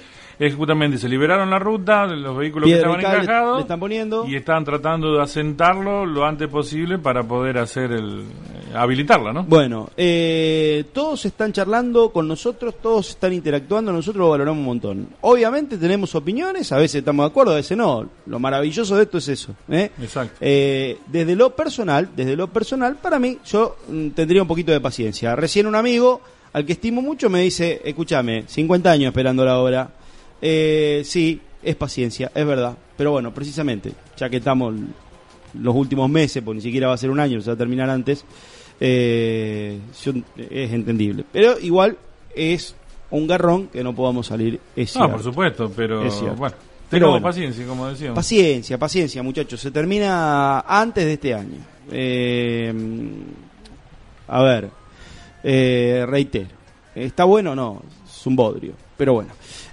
justamente se liberaron la ruta, los vehículos Piedra que estaban encajados le están poniendo. y estaban tratando de asentarlo lo antes posible para poder hacer el eh, habilitarla, ¿no? Bueno, eh, todos están charlando con nosotros, todos están interactuando, nosotros lo valoramos un montón. Obviamente tenemos opiniones, a veces estamos de acuerdo, a veces no. Lo maravilloso de esto es eso. ¿eh? Exacto. Eh, desde lo personal, desde lo personal, para mí, yo mm, tendría un poquito de paciencia. Recién un amigo, al que estimo mucho, me dice, escúchame, 50 años esperando la obra. Eh, sí, es paciencia, es verdad. Pero bueno, precisamente, ya que estamos los últimos meses, pues ni siquiera va a ser un año, se va a terminar antes, eh, es entendible. Pero igual es un garrón que no podamos salir. Es Ah, cierto. por supuesto, pero Es bueno, Pero bueno. paciencia, como decíamos. Paciencia, paciencia, muchachos. Se termina antes de este año. Eh, a ver, eh, reitero. ¿Está bueno o no? Es un bodrio. Pero bueno.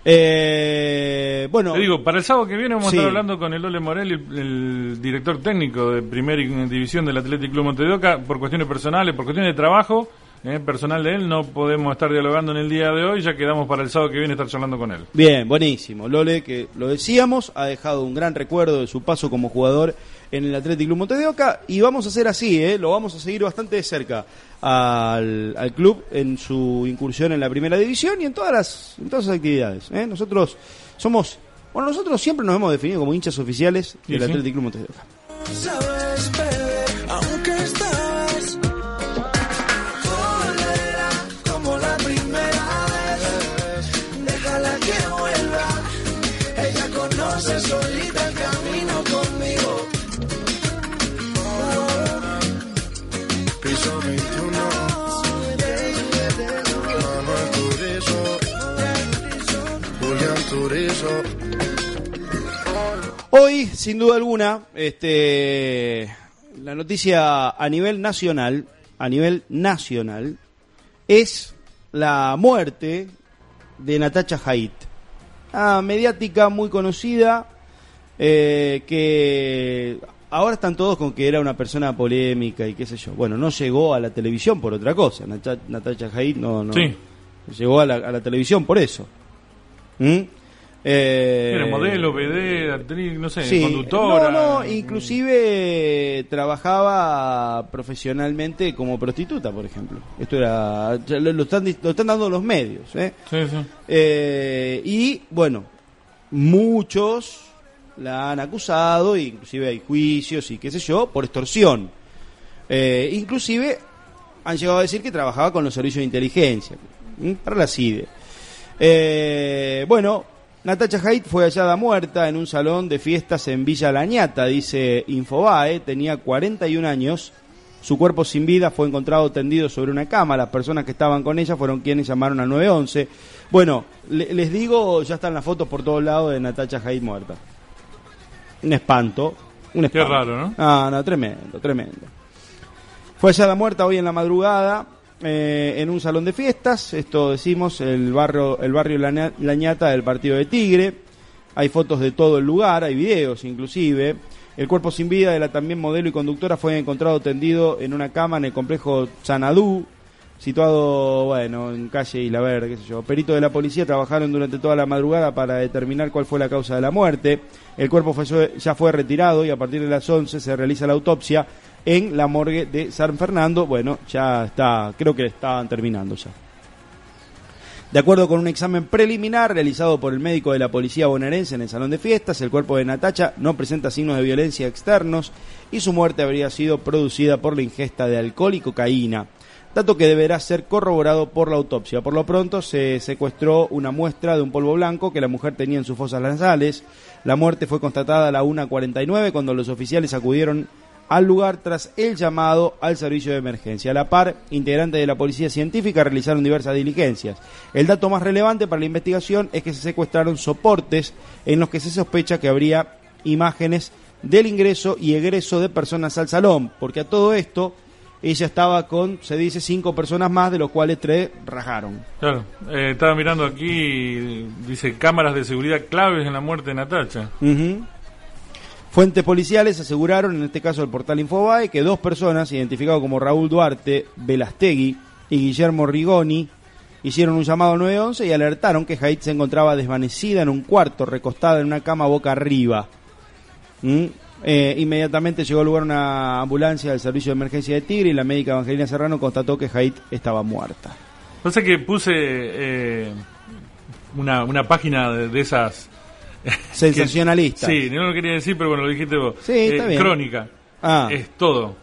Eh, bueno. Te digo, para el sábado que viene vamos Sí. a estar hablando con el Ole Morel, el, el director técnico de primera división del Athletic Club Monte de Oca, por cuestiones personales, por cuestiones de trabajo eh, personal de él, no podemos estar dialogando en el día de hoy, ya quedamos para el sábado que viene estar charlando con él. Bien, buenísimo. Lole, que lo decíamos, ha dejado un gran recuerdo de su paso como jugador en el Athletic Club Monte de Oca y vamos a hacer así, ¿eh? lo vamos a seguir bastante de cerca al, al club en su incursión en la primera división y en todas las, en todas las actividades. ¿eh? Nosotros somos, bueno, nosotros siempre nos hemos definido como hinchas oficiales Sí, del sí. Athletic Club Monte de Oca. Hoy, sin duda alguna, este, la noticia a nivel nacional, a nivel nacional, es la muerte de Natacha Haidt, una mediática muy conocida, eh, que ahora están todos con que era una persona polémica y qué sé yo. Bueno, no llegó a la televisión por otra cosa. Nata- Natacha Haidt no, no Sí. llegó a la, a la televisión por eso. ¿Mm? Eh, Era modelo, BD, actriz, no sé, Sí, conductora. No, no, inclusive trabajaba profesionalmente como prostituta, por ejemplo. Esto era, lo, están, di- lo están dando los medios. ¿eh? Sí, sí. Eh, y bueno, muchos la han acusado, inclusive hay juicios y qué sé yo, por extorsión. Eh, inclusive han llegado a decir que trabajaba con los servicios de inteligencia, para la CIDE. Bueno, Natacha Haidt fue hallada muerta en un salón de fiestas en Villa Lañata, dice Infobae, tenía 41 años. Su cuerpo sin vida fue encontrado tendido sobre una cama. Las personas que estaban con ella fueron quienes llamaron al 911. Bueno, le- les digo, ya están las fotos por todos lados de Natacha Haidt muerta. Un espanto. Un Qué espanto. raro, ¿no? Ah, no, tremendo, tremendo. Fue hallada muerta hoy en la madrugada eh, en un salón de fiestas. Esto decimos, el barrio, el barrio Laña- Lañata del partido de Tigre. Hay fotos de todo el lugar, hay videos inclusive. El cuerpo sin vida de la también modelo y conductora fue encontrado tendido en una cama en el complejo Sanadú, situado, bueno, en calle Isla Verde, qué sé yo. Peritos de la policía trabajaron durante toda la madrugada para determinar cuál fue la causa de la muerte. El cuerpo fue- ya fue retirado y a partir de las 11 se realiza la autopsia en la morgue de San Fernando. Bueno, ya está, creo que estaban terminando ya. De acuerdo con un examen preliminar realizado por el médico de la policía bonaerense en el salón de fiestas, el cuerpo de Natacha no presenta signos de violencia externos y su muerte habría sido producida por la ingesta de alcohol y cocaína, dato que deberá ser corroborado por la autopsia. Por lo pronto se secuestró una muestra de un polvo blanco que la mujer tenía en sus fosas nasales. La muerte fue constatada a la 1.49 cuando los oficiales acudieron al lugar tras el llamado al servicio de emergencia. A la par, integrantes de la policía científica realizaron diversas diligencias. El dato más relevante para la investigación es que se secuestraron soportes en los que se sospecha que habría imágenes del ingreso y egreso de personas al salón, porque a todo esto ella estaba con, se dice, cinco personas más, de los cuales tres rajaron. Claro, eh, estaba mirando aquí, dice cámaras de seguridad claves en la muerte de Natacha. Ujú. Fuentes policiales aseguraron, en este caso el portal Infobae, que dos personas, identificadas como Raúl Duarte Velastegui y Guillermo Rigoni, hicieron un llamado al 911 y alertaron que Haidt se encontraba desvanecida en un cuarto, recostada en una cama boca arriba. ¿Mm? Eh, inmediatamente llegó al lugar una ambulancia del servicio de emergencia de Tigre y la médica Evangelina Serrano constató que Haidt estaba muerta. Que puse eh, una, una página de esas... Sensacionalistas. que- sí, no lo quería decir, pero bueno, lo dijiste vos. Sí, está Eh, bien. Crónica. Ah. Es todo.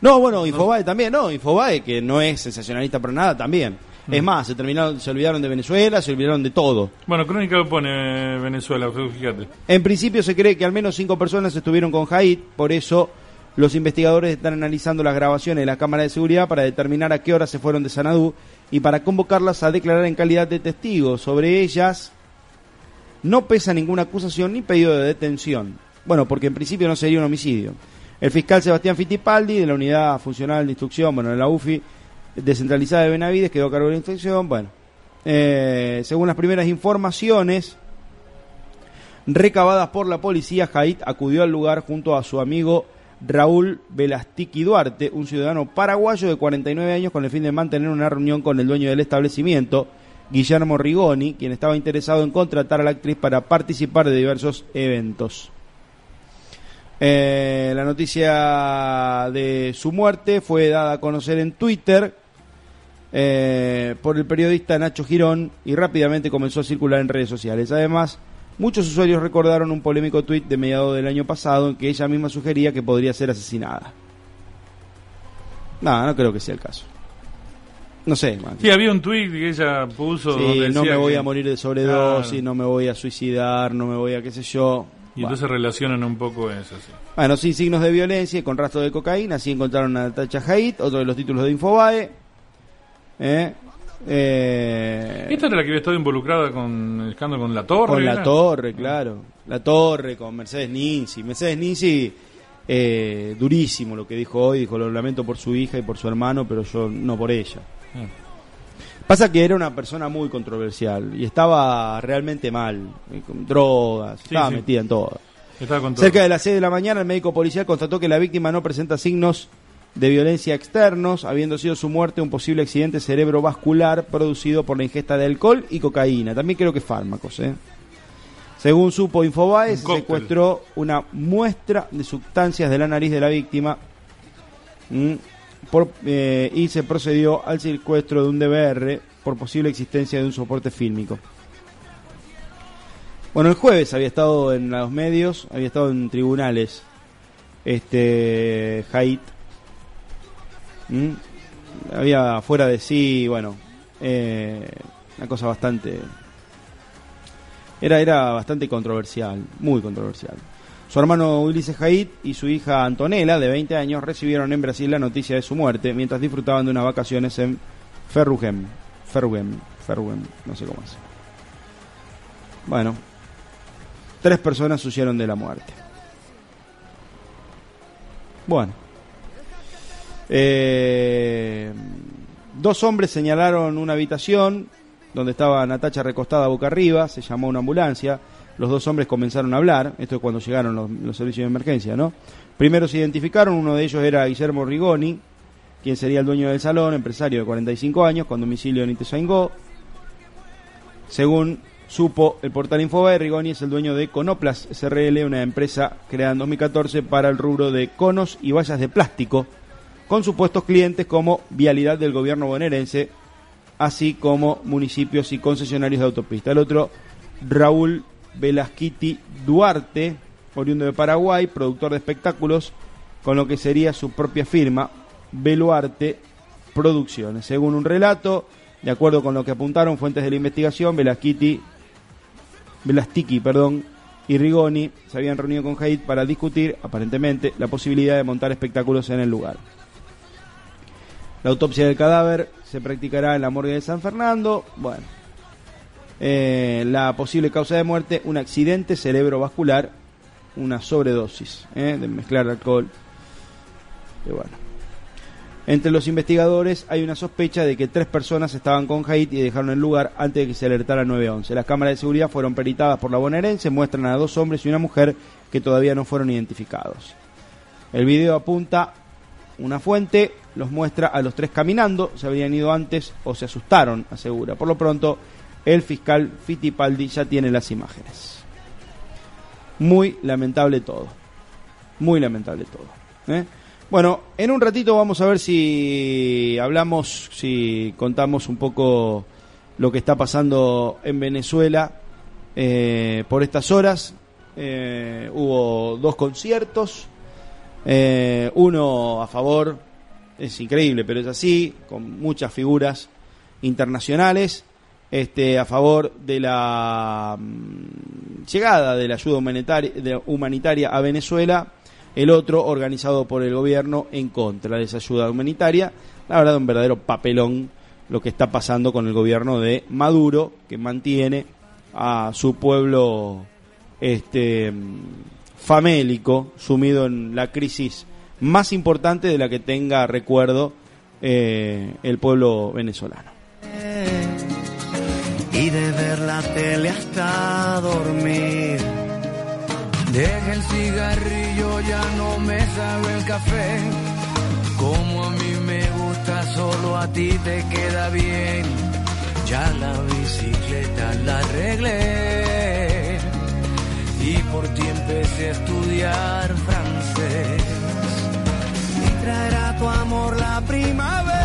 No, bueno, Infobae también, no, Infobae que no es sensacionalista para nada también. Mm. Es más, se terminaron, se olvidaron de Venezuela, se olvidaron de todo. Bueno, Crónica lo pone Venezuela, fíjate. En principio se cree que al menos cinco personas estuvieron con Haidt, por eso los investigadores están analizando las grabaciones de la cámara de seguridad para determinar a qué hora se fueron de Sanadú y para convocarlas a declarar en calidad de testigos. Sobre ellas no pesa ninguna acusación ni pedido de detención. Bueno, porque en principio no sería un homicidio. El fiscal Sebastián Fittipaldi, de la Unidad Funcional de Instrucción, bueno, de la UFI, descentralizada de Benavides, quedó a cargo de la instrucción. Bueno, eh, según las primeras informaciones recabadas por la policía, Haidt acudió al lugar junto a su amigo Raúl Velastiqui Duarte, un ciudadano paraguayo de 49 años con el fin de mantener una reunión con el dueño del establecimiento, Guillermo Rigoni, quien estaba interesado en contratar a la actriz para participar de diversos eventos. Eh, la noticia de su muerte fue dada a conocer en Twitter eh, por el periodista Nacho Girón y rápidamente comenzó a circular en redes sociales. Además, muchos usuarios recordaron un polémico tuit de mediados del año pasado en que ella misma sugería que podría ser asesinada. No, no creo que sea el caso. No sé, man. Sí, había un tweet que ella puso Sí, donde no decía me voy que- a morir de sobredosis, Claro. no me voy a suicidar, no me voy a qué sé yo. Y Bueno. entonces relacionan un poco eso, sí. Bueno, sin signos de violencia y con rastro de cocaína, así encontraron a Natacha Haidt, otro de los títulos de Infobae. ¿Eh? Eh, Esta era la que había estado involucrada con el escándalo con la torre. con la torre, claro. La torre, con Mercedes Ninzi. Mercedes Ninzi, eh, durísimo lo que dijo hoy, dijo lo lamento por su hija y por su hermano, pero yo no por ella. Ah. Pasa que era una persona muy controversial y estaba realmente mal, eh, con drogas, Sí, estaba sí. metida en todo. Estaba con todo. Cerca de las 6 de la mañana, el médico policial constató que la víctima no presenta signos de violencia externos, habiendo sido su muerte un posible accidente cerebrovascular producido por la ingesta de alcohol y cocaína. También creo que fármacos. ¿eh? Según supo Infobae, se secuestró una muestra de sustancias de la nariz de la víctima mm, por, eh, y se procedió al secuestro de un DVR por posible existencia de un soporte fílmico. Bueno, el jueves había estado en los medios, había estado en tribunales, este Haidt. Había fuera de sí, bueno, eh, una cosa bastante... Era, era bastante controversial, muy controversial. Su hermano Ulises Haidt y su hija Antonella, de 20 años, recibieron en Brasil la noticia de su muerte mientras disfrutaban de unas vacaciones en Ferrugem. Ferrugem, Ferrugem, no sé cómo es. Bueno, tres personas huyeron de la muerte. Bueno. Eh, dos hombres señalaron una habitación donde estaba Natacha recostada boca arriba, se llamó una ambulancia, los dos hombres comenzaron a hablar, esto es cuando llegaron los, servicios de emergencia, ¿no? Primero se identificaron, uno de ellos era Guillermo Rigoni, quien sería el dueño del salón, empresario de 45 años, con domicilio en Itezaingó. Según supo el portal Infobae, Rigoni es el dueño de Conoplas SRL, una empresa creada en 2014 para el rubro de conos y vallas de plástico, con supuestos clientes como Vialidad del gobierno bonaerense, así como municipios y concesionarios de autopista. El otro, Raúl Velasquiti Duarte, oriundo de Paraguay, productor de espectáculos, con lo que sería su propia firma, Beluarte Producciones. Según un relato, de acuerdo con lo que apuntaron fuentes de la investigación, Velasquiti, Velastiqui, perdón, y Rigoni se habían reunido con Haidt para discutir, aparentemente, la posibilidad de montar espectáculos en el lugar. La autopsia del cadáver se practicará en la morgue de San Fernando. Bueno, eh, la posible causa de muerte, un accidente cerebrovascular, una sobredosis eh, de mezclar alcohol. Entre los investigadores hay una sospecha de que tres personas estaban con Haidt y dejaron el lugar antes de que se alertara el 911. Las cámaras de seguridad fueron peritadas por la bonaerense, muestran a dos hombres y una mujer que todavía no fueron identificados. El video apunta una fuente, los muestra a los tres caminando, se habían ido antes o se asustaron, asegura. Por lo pronto, el fiscal Fittipaldi ya tiene las imágenes. Muy lamentable todo. Muy lamentable todo. ¿eh? Bueno, en un ratito vamos a ver si hablamos, si contamos un poco lo que está pasando en Venezuela eh, por estas horas. Eh, hubo dos conciertos, uno a favor, es increíble, pero es así, con muchas figuras internacionales, este, a favor de la mm, llegada de la ayuda humanitaria, humanitaria a Venezuela, el otro organizado por el gobierno en contra de esa ayuda humanitaria. La verdad, un verdadero papelón lo que está pasando con el gobierno de Maduro, que mantiene a su pueblo este mm, famélico, sumido en la crisis más importante de la que tenga recuerdo eh, el pueblo venezolano. Y de ver la tele hasta dormir. Deja el cigarrillo, ya no me sabe el café. Como a mí me gusta, solo a ti te queda bien. Ya la bicicleta la arreglé y por ti empecé a estudiar francés. Y traerá tu amor la primavera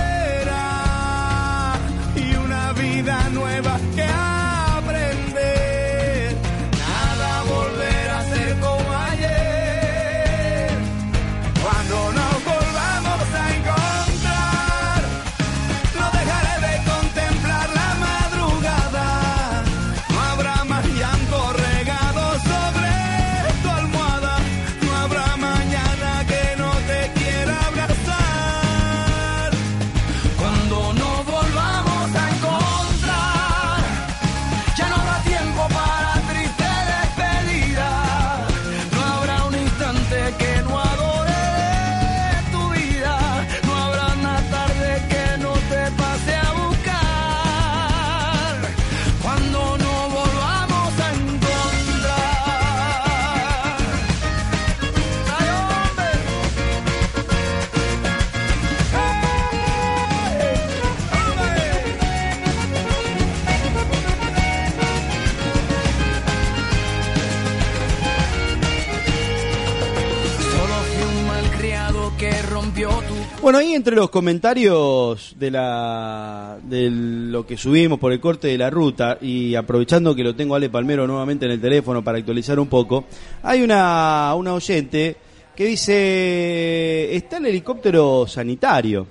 Bueno, ahí entre los comentarios de la de lo que subimos por el corte de la ruta y aprovechando que lo tengo a Ale Palmero nuevamente en el teléfono para actualizar un poco, hay una, una oyente que dice, está el helicóptero sanitario.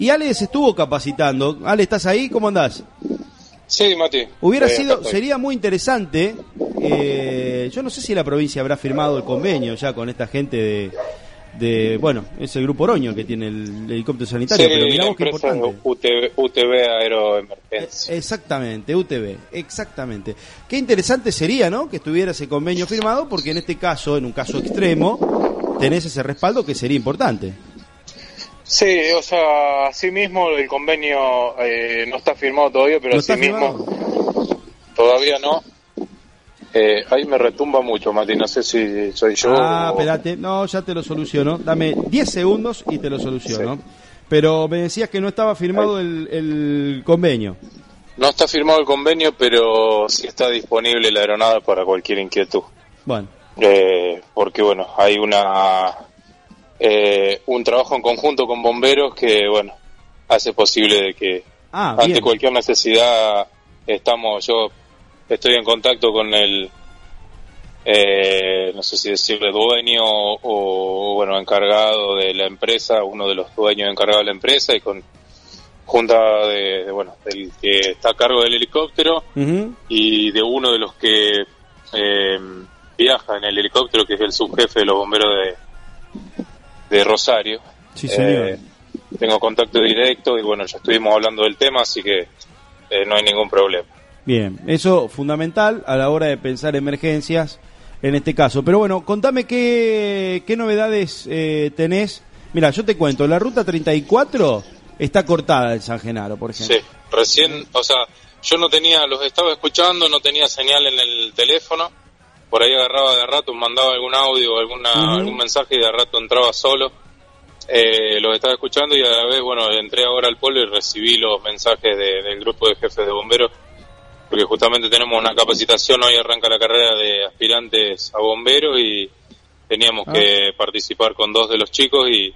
Y Ale se estuvo capacitando. Ale, ¿estás ahí? ¿Cómo andás? Sí, Mati. Hubiera Eh, sido, sería muy interesante. eh, yo no sé si la provincia habrá firmado el convenio ya con esta gente de, de bueno, es el grupo Oroño que tiene el helicóptero sanitario, Sí, pero qué empresa importante. UTV, UTV Aeroemergencia. Exactamente, UTV, exactamente. Qué interesante sería, ¿no? Que estuviera ese convenio firmado, porque en este caso, en un caso extremo, tenés ese respaldo que sería importante. Sí, o sea, así mismo el convenio eh, no está firmado todavía, pero ¿No así mismo todavía no. Eh, ahí me retumba mucho, Mati, no sé si soy yo Ah, o- espérate, no, ya te lo soluciono. Dame 10 segundos y te lo soluciono. Pero me decías que no estaba firmado el, el convenio. No está firmado el convenio, pero sí está disponible la aeronave para cualquier inquietud. Bueno, Eh, porque bueno, hay una eh, un trabajo en conjunto con bomberos que bueno hace posible de que Ah, ante bien. cualquier necesidad estamos yo estoy en contacto con el eh, no sé si decirle dueño o bueno encargado de la empresa uno de los dueños encargados de la empresa y con junta de, de, bueno del que está a cargo del helicóptero y de uno de los que eh, viaja en el helicóptero, que es el subjefe de los bomberos de, de Rosario. Sí, señor. Eh, tengo contacto directo y bueno, ya estuvimos hablando del tema, así que eh, no hay ningún problema. Bien, eso fundamental a la hora de pensar emergencias en este caso. Pero bueno, contame qué, qué novedades eh, tenés. Mira, yo te cuento, la ruta 34 está cortada en San Genaro, por ejemplo. Sí, recién, o sea, yo no tenía, los estaba escuchando, no tenía señal en el teléfono, por ahí agarraba de rato, mandaba algún audio alguna, algún mensaje y de rato entraba solo. eh, los estaba escuchando y a la vez, bueno, entré ahora al polo y recibí los mensajes de- del grupo de jefes de bomberos, porque justamente tenemos una capacitación, hoy arranca la carrera de aspirantes a bomberos y teníamos Ah. que participar con dos de los chicos y,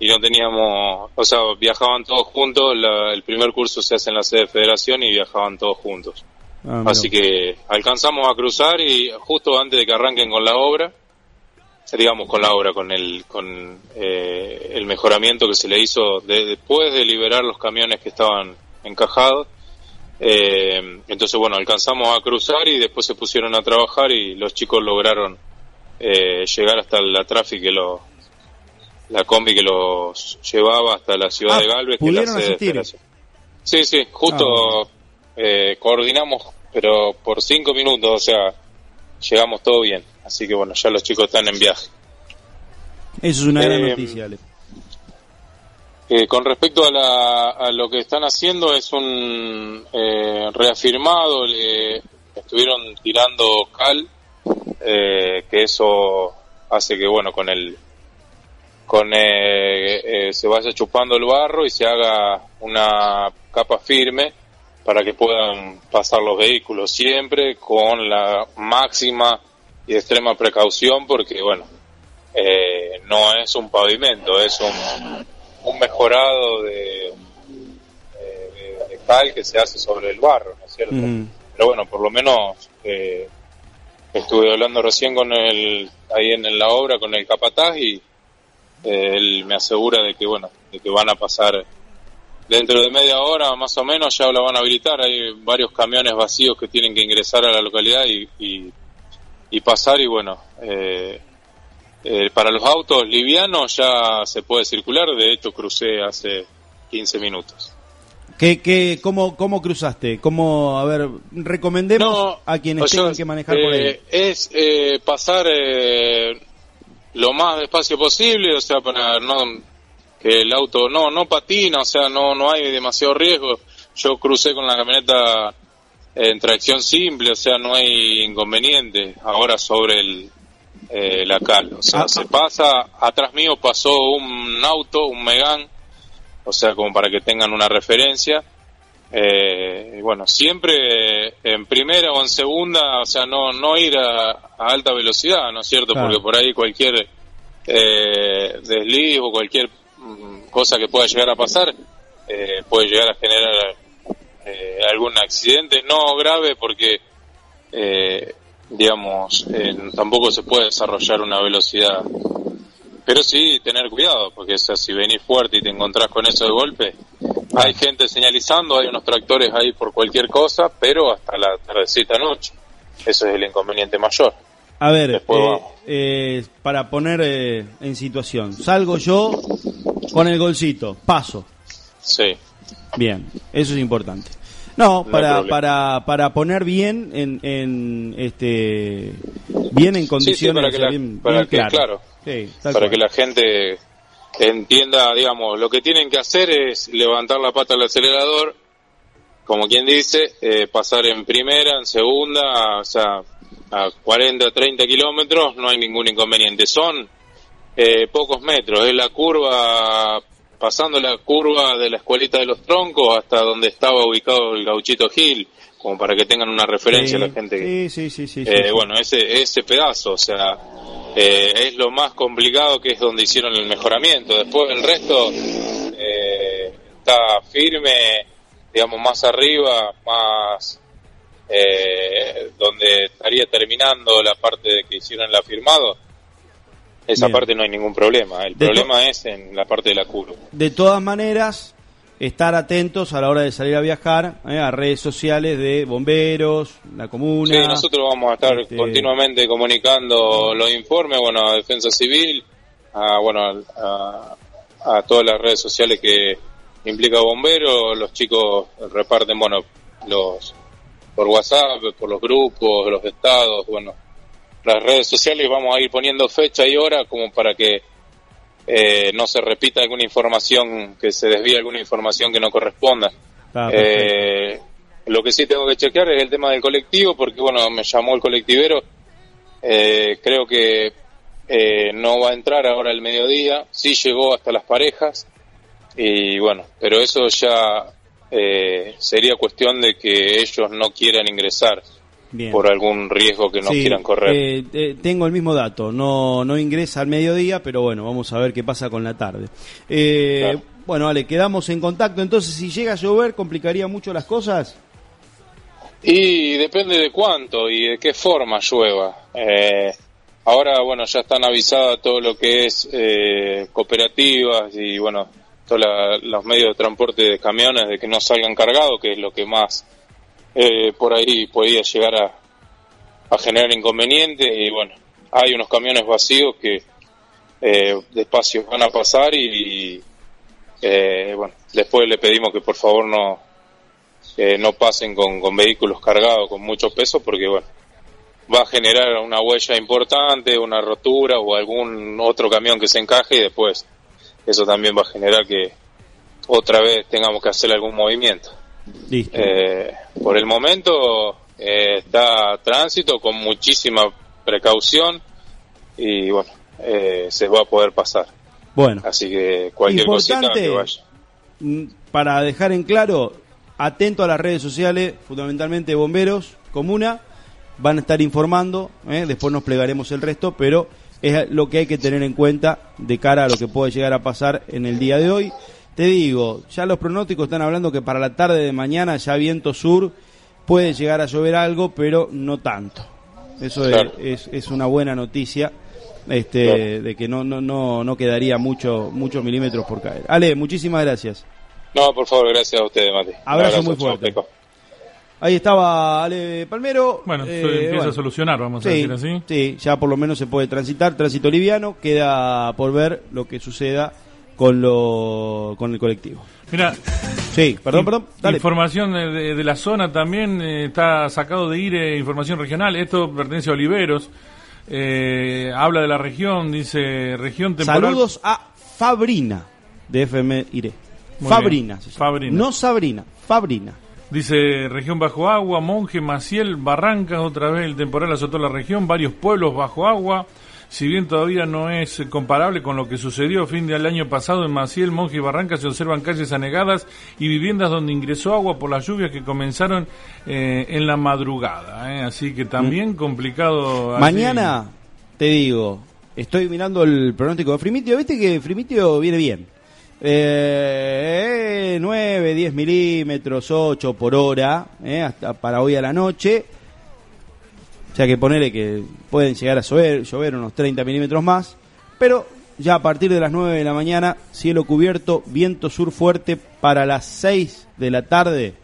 y no teníamos, o sea, viajaban todos juntos, la- el primer curso se hace en la sede de federación y viajaban todos juntos. Ah. Así que alcanzamos a cruzar y justo antes de que arranquen con la obra, digamos con la obra, con el con eh, el mejoramiento que se le hizo de- después de liberar los camiones que estaban encajados. Eh, entonces bueno, alcanzamos a cruzar y después se pusieron a trabajar y los chicos lograron eh, llegar hasta la tráfico que lo la combi que los llevaba hasta la ciudad Ah, de Galvez que la pudieron asistir. Federación. Sí, sí, justo eh, coordinamos, pero por cinco minutos, o sea, llegamos todo bien. Así que bueno, ya los chicos están en viaje. Eso es una gran Eh, noticia, Ale. Eh, con respecto a, la- a lo que están haciendo, es un eh, reafirmado, le estuvieron tirando cal, eh, que eso hace que, bueno, con el con eh, se vaya chupando el barro y se haga una capa firme para que puedan pasar los vehículos siempre con la máxima y extrema precaución porque bueno no es un pavimento es un, un mejorado de, de, de cal que se hace sobre el barro ¿no es cierto? Pero bueno por lo menos eh, estuve hablando recién con el ahí en, la obra con el capataz y eh, él me asegura de que bueno de que van a pasar dentro de media hora más o menos ya la van a habilitar hay varios camiones vacíos que tienen que ingresar a la localidad y, y, y pasar y bueno eh, eh, para los autos livianos ya se puede circular de hecho crucé hace 15 minutos ¿Qué, qué, cómo, ¿Cómo cruzaste? ¿Cómo, a ver, recomendemos a quienes sea, tengan que manejar por ahí? eh, Es eh, pasar eh, lo más despacio posible, o sea, para no que el auto no no patina, o sea, no no hay demasiado riesgo. Yo crucé con la camioneta en tracción simple, o sea, no hay inconveniente. Ahora sobre el eh, la cal, o sea, se pasa, atrás mío pasó un auto, un Megán, o sea, como para que tengan una referencia. Eh, y bueno, siempre en primera o en segunda, o sea, no, no ir a, a alta velocidad, ¿no es cierto? Claro. Porque por ahí cualquier eh, desliz o cualquier mm, cosa que pueda llegar a pasar eh, puede llegar a generar eh, algún accidente, no grave porque, eh, digamos, eh, tampoco se puede desarrollar una velocidad pero sí tener cuidado, porque o sea, si venís fuerte y te encontrás con eso de golpe, hay gente señalizando, hay unos tractores ahí por cualquier cosa, pero hasta la tardecita noche. Eso es el inconveniente mayor. A ver, Después eh, eh, para poner eh, en situación, salgo yo con el golcito, paso. Sí. Bien, eso es importante. No, para, para, para poner bien en, en este bien en Sí, sí, condiciones para que, la, bien- para bien que- claro. claro, Sí, tal para cual. que la gente entienda, digamos, lo que tienen que hacer es levantar la pata al acelerador, como quien dice, eh, pasar en primera, en segunda, o sea, a 40, 30 kilómetros, no hay ningún inconveniente. Son eh, pocos metros, es la curva, pasando la curva de la escuelita de los troncos hasta donde estaba ubicado el gauchito Gil, como para que tengan una referencia Sí, la gente que, sí, sí, sí, sí, eh, sí. bueno, ese, ese pedazo, o sea, eh, es lo más complicado que es donde hicieron el mejoramiento. Después el resto eh, está firme, digamos, más arriba, más eh, donde estaría terminando la parte de que hicieron el afirmado. Esa Bien. parte no hay ningún problema. El De problema es en la parte de la curva. De todas maneras, estar atentos a la hora de salir a viajar eh, a redes sociales de bomberos, la comuna. Sí, nosotros vamos a estar Este- continuamente comunicando los informes, bueno, a Defensa Civil, a, bueno, a, a todas las redes sociales que implica bomberos, los chicos reparten, bueno, los por WhatsApp, por los grupos, los estados, bueno, las redes sociales vamos a ir poniendo fecha y hora como para que eh, no se repita alguna información, que se desvíe alguna información que no corresponda. Ah. Eh, lo que sí tengo que chequear es el tema del colectivo, porque bueno, me llamó el colectivero. Eh, creo que eh, no va a entrar ahora al mediodía, sí llegó hasta las parejas, y bueno, pero eso ya eh, sería cuestión de que ellos no quieran ingresar Bien. por algún riesgo que no Sí, quieran correr. eh, eh, tengo el mismo dato, no, no ingresa al mediodía, pero bueno, vamos a ver qué pasa con la tarde. Eh, Bueno, Ale, quedamos en contacto, entonces si llega a llover, ¿complicaría mucho las cosas? Y depende de cuánto y de qué forma llueva. Eh, ahora, bueno, ya están avisadas todo lo que es eh, cooperativas y, bueno, todos los medios de transporte de camiones de que no salgan cargados, que es lo que más eh, por ahí podía llegar a, a generar inconveniente. Y, bueno, hay unos camiones vacíos que eh, despacio van a pasar y, eh, bueno, después le pedimos que por favor no que no pasen con, con vehículos cargados con mucho peso porque bueno va a generar una huella importante una rotura o algún otro camión que se encaje y después eso también va a generar que otra vez tengamos que hacer algún movimiento Listo. Eh, por el momento eh, está tránsito con muchísima precaución y bueno eh, se va a poder pasar Bueno, así que cualquier cosita Importante. que vaya mm, para dejar en claro, atento a las redes sociales, fundamentalmente bomberos, comuna, van a estar informando, ¿eh? después nos plegaremos el resto, pero es lo que hay que tener en cuenta de cara a lo que puede llegar a pasar en el día de hoy. Te digo, ya los pronósticos están hablando que para la tarde de mañana ya viento sur puede llegar a llover algo, pero no tanto. Eso es- Claro. es, es una buena noticia. Este, Claro. de que no, no, no, no quedaría mucho, muchos milímetros por caer. Ale, muchísimas gracias. no por favor gracias a ustedes Mati Abrazo muy fuerte. Ahí estaba Ale Palmero. Bueno, Eh, se empieza bueno. a solucionar, vamos a Sí, decir así. Sí, ya por lo menos se puede transitar, tránsito liviano, queda por ver lo que suceda con lo con el colectivo. Mira, Sí, perdón, perdón, dale. Información de, de- la zona también eh, está sacado de IRE, información regional. Esto pertenece a Oliveros. Eh, habla de la región, dice región temporal. Saludos a Fabrina de FM. Muy Fabrina. Fabrina. No Sabrina, Fabrina. Dice región bajo agua, Monje, Maciel, Barrancas, otra vez el temporal azotó la región, varios pueblos bajo agua. Si bien todavía no es eh, comparable con lo que sucedió a fin del año pasado en Maciel, Monje y Barrancas, se observan calles anegadas y viviendas donde ingresó agua por las lluvias que comenzaron eh, en la madrugada. ¿eh? Así que también complicado. así. Mañana, te digo, estoy mirando el pronóstico de Frimitio. Viste que Frimitio viene bien. Eh, 9, 10 milímetros, 8 por hora, eh, hasta para hoy a la noche. O sea que ponele que pueden llegar a llover, llover unos 30 milímetros más. Pero ya a partir de las 9 de la mañana, cielo cubierto, viento sur fuerte para las 6 de la tarde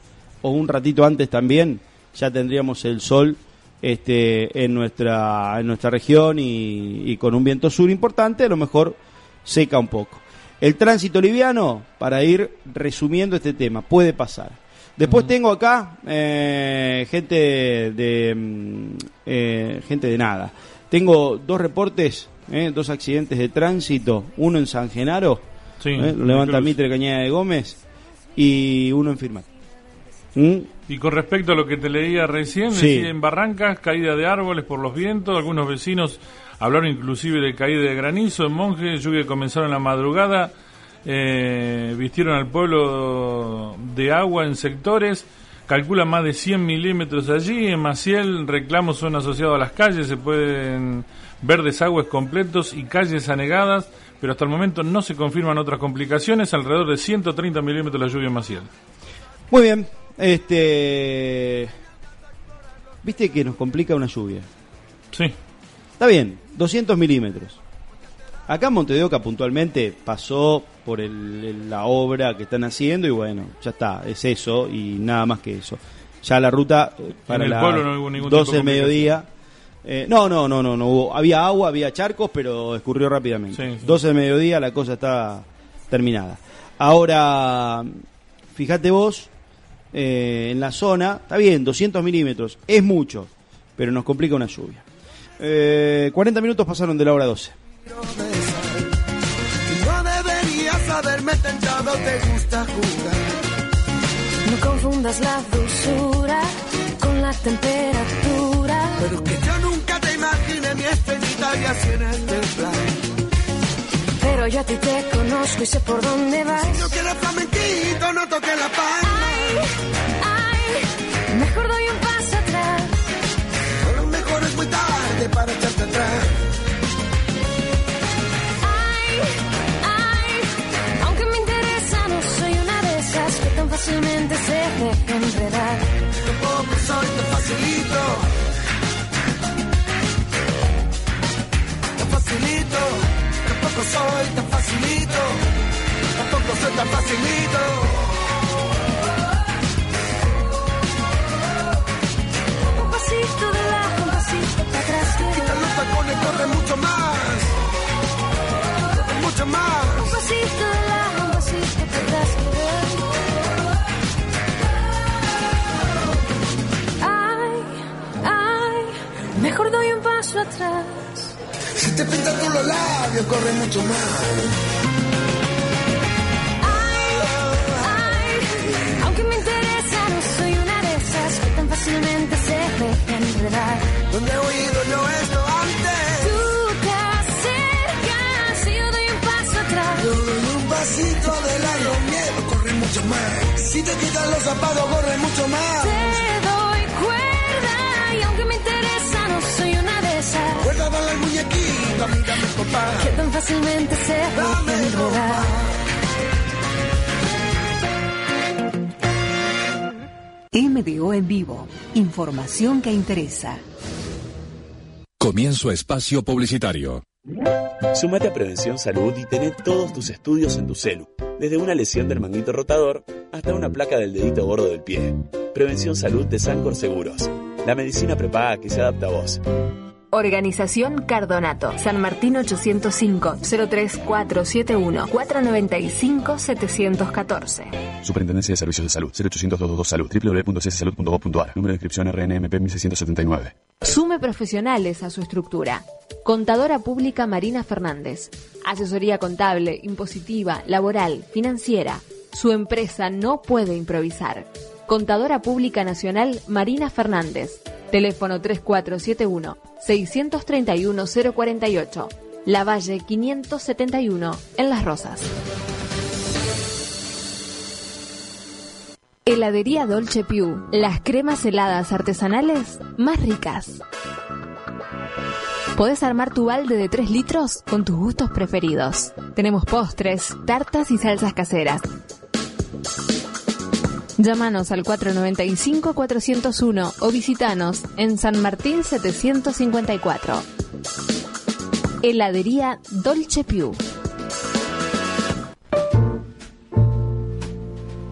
o un ratito antes también, ya tendríamos el sol este, en, nuestra, en nuestra región y, y con un viento sur importante, a lo mejor seca un poco. El tránsito liviano, para ir resumiendo este tema, puede pasar. Después tengo acá eh, gente de mm, eh, gente de nada. Tengo dos reportes, eh, dos accidentes de tránsito, uno en San Genaro, Sí, eh, lo levanta. Mitre Cañada de Gómez, y uno en Firmat. ¿Mm? Y con respecto a lo que te leía recién, Sí. decía, en Barrancas, caída de árboles por los vientos, algunos vecinos hablaron inclusive de caída de granizo en Monje, lluvia comenzaron en la madrugada, eh, vistieron al pueblo de agua en sectores, calculan más de 100 milímetros allí, en Maciel reclamos son asociados a las calles, se pueden ver desagües completos y calles anegadas, pero hasta el momento no se confirman otras complicaciones, alrededor de 130 milímetros la lluvia en Maciel. Muy bien, este... Viste que nos complica una lluvia. Sí. Está bien, 200 milímetros. Acá en Monte de Oca puntualmente pasó por el- la obra que están haciendo y bueno, ya está, es eso y nada más que eso. Ya la ruta eh, para el las pueblo no hubo ningún 12 tipo del de mediodía. eh, no, no, no, no, no hubo. Había agua, había charcos, pero escurrió rápidamente. Sí, sí. 12 del mediodía la cosa está terminada. Ahora, fíjate vos, eh, en la zona, está bien, 200 milímetros, es mucho, pero nos complica una lluvia. Eh, 40 minutos pasaron de la hora 12. No deberías haberme tentado, te gusta jugar. No confundas la dulzura con la temperatura. Pero que yo nunca te imaginé mi estrellita y así en este plan. Pero yo a ti te conozco y sé por dónde vas. Si no quieres flamenquito, no toques la palma. Ay, ay, mejor doy un paso atrás. A lo mejor es muy tarde para echarte atrás. Fácilmente se deja enredar. Tampoco soy tan facilito. Tan facilito. Tampoco soy tan facilito. Tampoco soy tan facilito. Un pasito de paso atrás. Si te pintas tú los labios, corre mucho más. Aunque me interesa, no soy una de esas que tan fácilmente se dejan enredar. Donde he oído yo esto antes. Tú te acercas y yo doy un paso atrás. Yo doy un pasito de lado, miedo, corre mucho más. Si te quitas los zapatos, corre mucho más. Que tan fácilmente se. MDO en vivo. Información que interesa. Comienzo espacio publicitario. Sumate a Prevención Salud y tené todos tus estudios en tu celu, desde una lesión del manguito rotador hasta una placa del dedito gordo del pie. Prevención Salud de Sancor Seguros, la medicina prepaga que se adapta a vos. Organización Cardonato, San Martín 805 03471 495 714. Superintendencia de Servicios de Salud. 0800 222 Salud. www.cssalud.gov.ar. Número de inscripción RNMP 1679. Sume profesionales a su estructura. Contadora Pública Marina Fernández. Asesoría contable, impositiva, laboral, financiera. Su empresa no puede improvisar. Contadora Pública Nacional Marina Fernández. Teléfono 3471 631 048. La Valle 571 en Las Rosas. Heladería Dolce Piu. Las cremas heladas artesanales más ricas. Podés armar tu balde de 3 litros con tus gustos preferidos. Tenemos postres, tartas y salsas caseras. Llámanos al 495-401 o visitanos en San Martín 754. Heladería Dolce Piu.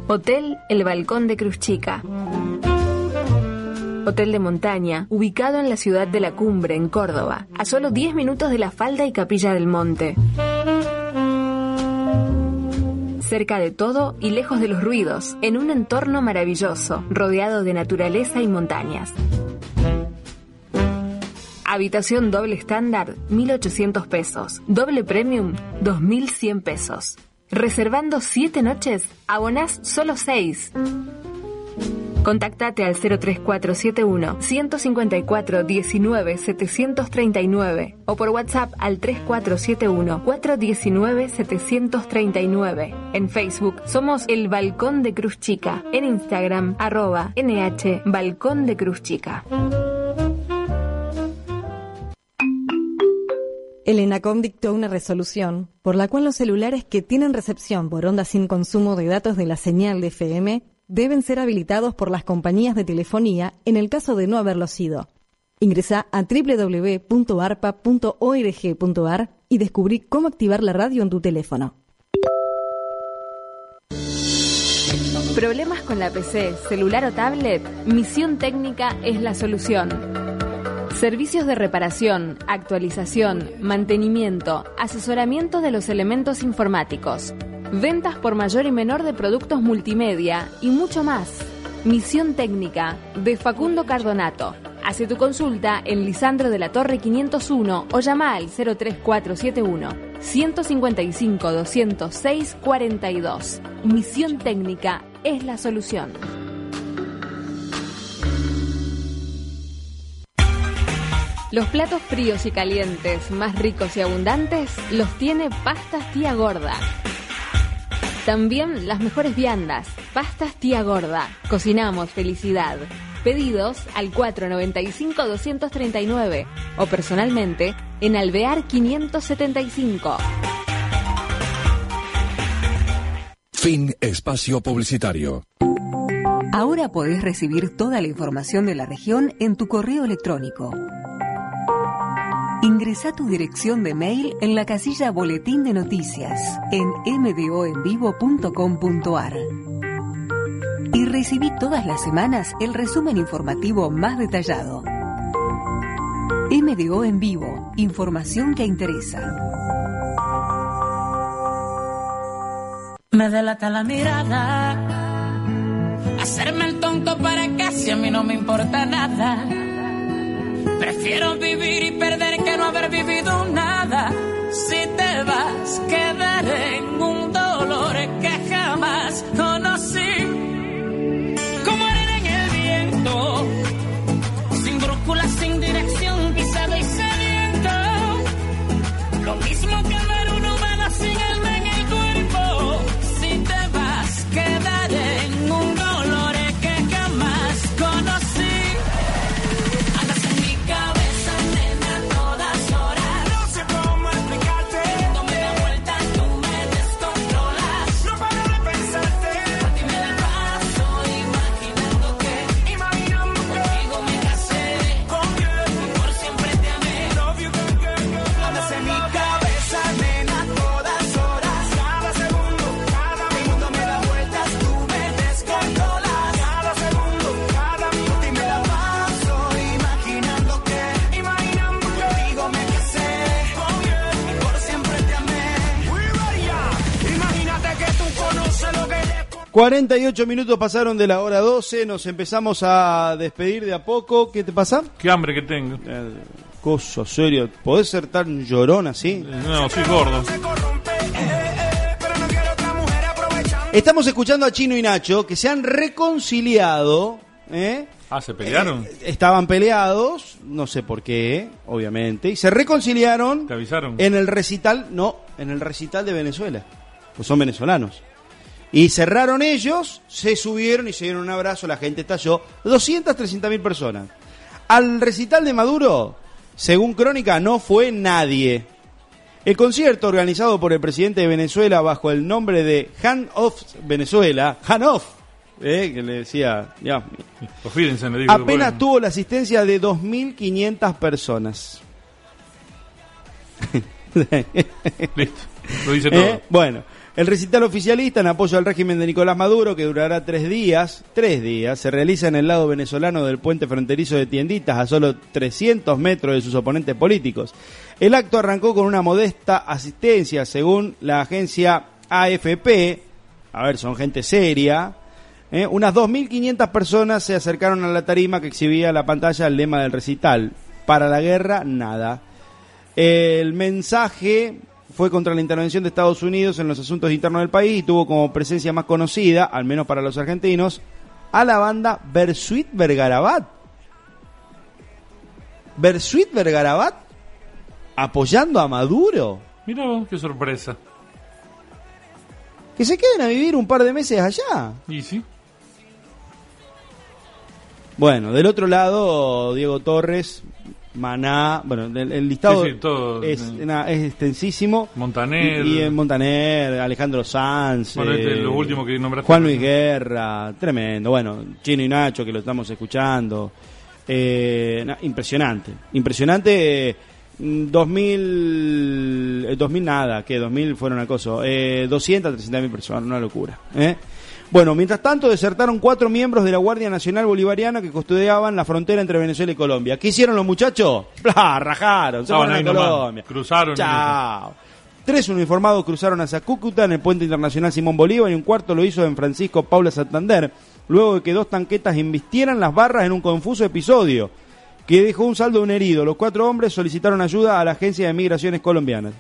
Hotel El Balcón de Cruz Chica. Hotel de montaña, ubicado en la ciudad de La Cumbre, en Córdoba, a solo 10 minutos de la falda y capilla del monte. Cerca de todo y lejos de los ruidos, en un entorno maravilloso, rodeado de naturaleza y montañas. Habitación doble estándar, 1.800 pesos. Doble premium, 2.100 pesos. Reservando 7 noches, abonás solo 6. Contactate al 03471 154 19 739 o por WhatsApp al 3471 419 739. En Facebook somos El Balcón de Cruz Chica. En Instagram arroba NH Balcón de Cruz Chica. El ENACOM dictó una resolución por la cual los celulares que tienen recepción por onda sin consumo de datos de la señal de FM deben ser habilitados por las compañías de telefonía en el caso de no haberlo sido. Ingresa a www.arpa.org.ar y descubrí cómo activar la radio en tu teléfono. ¿Problemas con la PC, celular o tablet? Misión Técnica es la solución. Servicios de reparación, actualización, mantenimiento, asesoramiento de los elementos informáticos, ventas por mayor y menor de productos multimedia y mucho más. Misión Técnica de Facundo Cardonato. Hace tu consulta en Lisandro de la Torre 501 o llama al 03471 155 206 42. Misión Técnica es la solución. Los platos fríos y calientes más ricos y abundantes los tiene Pastas Tía Gorda. También las mejores viandas. Pastas Tía Gorda. Cocinamos felicidad. Pedidos al 495-239 o personalmente en Alvear 575. Fin espacio publicitario. Ahora podés recibir toda la información de la región en tu correo electrónico. Ingresa tu dirección de mail en la casilla Boletín de Noticias en mdoenvivo.com.ar y recibí todas las semanas el resumen informativo más detallado. MDO en vivo, información que interesa. Me delata la mirada. Hacerme el tonto para casi a mí no me importa nada. Prefiero vivir y perder que no haber vivido nada. Si te vas, quedaré en 48 minutos pasaron de la hora 12, nos empezamos a despedir de a poco. ¿Qué te pasa? Qué hambre que tengo. Coso, serio, ¿podés ser tan llorón así? No, soy gordo. Estamos escuchando a Chino y Nacho que se han reconciliado. ¿eh? Ah, ¿se pelearon? Estaban peleados, no sé por qué, obviamente, y se reconciliaron ¿Te avisaron? en el recital, no, en el recital de Venezuela, pues son venezolanos. Y cerraron ellos, se subieron y se dieron un abrazo, la gente estalló, 200, 300 mil personas. Al recital de Maduro, según Crónica, no fue nadie. El concierto organizado por el presidente de Venezuela bajo el nombre de Han of Venezuela, Han of, eh, que le decía, ya, Fíjense, le digo. apenas tuvo la asistencia de 2.500 personas. Listo, lo dice todo. ¿Eh? Bueno, el recital oficialista en apoyo al régimen de Nicolás Maduro, que durará tres días, tres días, se realiza en el lado venezolano del puente fronterizo de Tienditas, a solo 300 metros de sus oponentes políticos. El acto arrancó con una modesta asistencia, según la agencia AFP, a ver, son gente seria, ¿eh? unas 2.500 personas se acercaron a la tarima que exhibía la pantalla el lema del recital, para la guerra, nada. El mensaje fue contra la intervención de Estados Unidos en los asuntos internos del país y tuvo como presencia más conocida, al menos para los argentinos, a la banda Bersuit Vergarabat. Bersuit Vergarabat apoyando a Maduro. Mira vos, qué sorpresa. Que se queden a vivir un par de meses allá. Y sí. Bueno, del otro lado, Diego Torres, Maná, bueno, el, el listado Sí, sí, todo, es, eh. na- es extensísimo. Montaner. Y, y en Montaner, Alejandro Sanz, Bueno, este, eh, lo último que nombraste. Juan Luis Guerra, tremendo. Bueno, Chino y Nacho, que lo estamos escuchando. Eh, na- impresionante, impresionante. eh, 2000, eh, 2000 nada, que 2000 fueron acoso. Eh, 200, 300 mil personas, una locura. ¿eh? Bueno, mientras tanto desertaron cuatro miembros de la Guardia Nacional Bolivariana que custodiaban la frontera entre Venezuela y Colombia. ¿Qué hicieron los muchachos? ¡Bla! Rajaron, se fueron a nomás. Colombia. Cruzaron. Chao. Tres uniformados cruzaron hacia Cúcuta en el puente internacional Simón Bolívar y un cuarto lo hizo en Francisco Paula Santander, luego de que dos tanquetas embistieran las barras en un confuso episodio que dejó un saldo de un herido. Los cuatro hombres solicitaron ayuda a la Agencia de Migraciones Colombianas.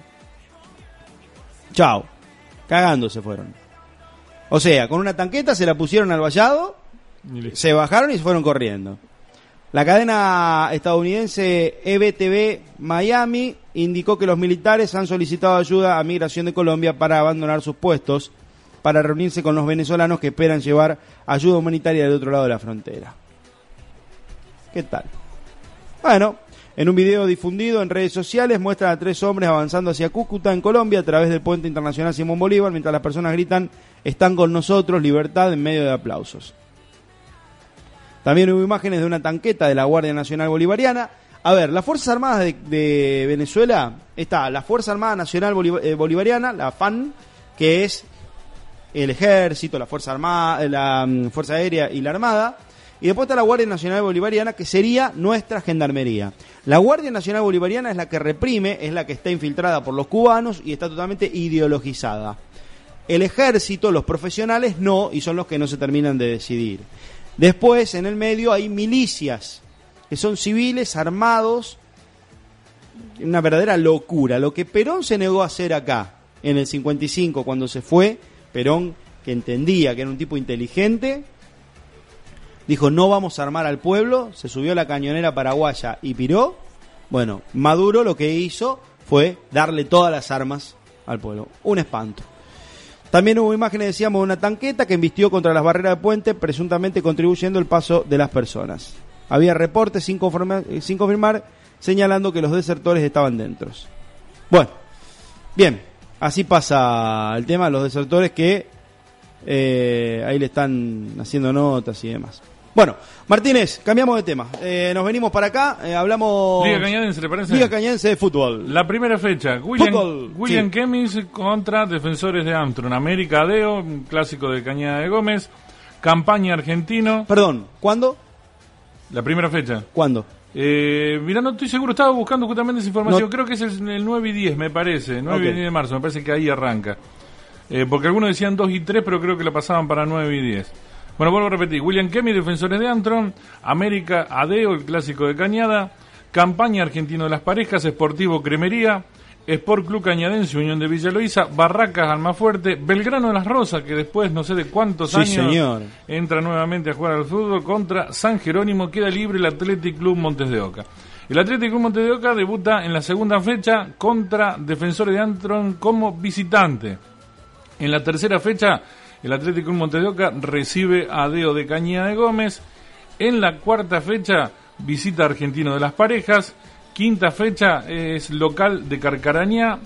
Chao. Cagando se fueron. O sea, con una tanqueta se la pusieron al vallado, se bajaron y se fueron corriendo. La cadena estadounidense EBTV Miami indicó que los militares han solicitado ayuda a Migración de Colombia para abandonar sus puestos para reunirse con los venezolanos que esperan llevar ayuda humanitaria del otro lado de la frontera. ¿Qué tal? Bueno, en un video difundido en redes sociales muestran a tres hombres avanzando hacia Cúcuta, en Colombia, a través del puente internacional Simón Bolívar, mientras las personas gritan, están con nosotros, libertad, en medio de aplausos. También hubo imágenes de una tanqueta de la Guardia Nacional Bolivariana. A ver, las Fuerzas Armadas de, Venezuela, está la Fuerza Armada Nacional eh, Bolivariana, la FAN, que es el ejército, la Fuerza Armada, la mm, Fuerza Aérea y la Armada. Y después está la Guardia Nacional Bolivariana, que sería nuestra gendarmería. La Guardia Nacional Bolivariana es la que reprime, es la que está infiltrada por los cubanos y está totalmente ideologizada. El ejército, los profesionales no, y son los que no se terminan de decidir. Después, en el medio, hay milicias, que son civiles armados, una verdadera locura. Lo que Perón se negó a hacer acá, en el 55, cuando se fue, Perón, que entendía que era un tipo inteligente, dijo no vamos a armar al pueblo, se subió a la cañonera paraguaya y piró. Bueno, Maduro lo que hizo fue darle todas las armas al pueblo. Un espanto. También hubo imágenes, decíamos, de una tanqueta que embistió contra las barreras de puente, presuntamente contribuyendo al paso de las personas. Había reportes sin, eh, sin confirmar, señalando que los desertores estaban dentro. Bueno, bien, así pasa el tema, los desertores que eh, ahí le están haciendo notas y demás. Bueno, Martínez, cambiamos de tema. Eh, nos venimos para acá, eh, hablamos... Liga Cañadense, ¿le parece? Liga Cañadense de Fútbol. La primera fecha, William, Fútbol, William sí. Kemis contra Defensores de Amtron, América Adeo, un clásico de Cañada de Gómez, campaña argentino. Perdón, ¿cuándo? La primera fecha. ¿Cuándo? Eh, mira, no estoy seguro, estaba buscando justamente esa información. No- Creo que es el, el 9 y 10, me parece. 9 y Ok. 10 de marzo, me parece que ahí arranca. Eh, porque algunos decían 2 y 3, pero creo que la pasaban para 9 y 10. Bueno, vuelvo a repetir. William Kemi, Defensores de Antron. América Adeo, el clásico de Cañada. Campaña Argentino de las Parejas. Esportivo Cremería. Sport Club Cañadense, Unión de Villa Loíza. Barracas Almafuerte. Belgrano de las Rosas, que después no sé de cuántos Sí, años señor. entra nuevamente a jugar al fútbol contra San Jerónimo. Queda libre el Athletic Club Montes de Oca. El Athletic Club Montes de Oca debuta en la segunda fecha contra Defensores de Antron como visitante. En la tercera fecha, el Atlético Club Montes de Oca recibe a Deo de Cañada de Gómez. En la cuarta fecha, visita a Argentino de las Parejas. Quinta fecha es local de Carcarañá.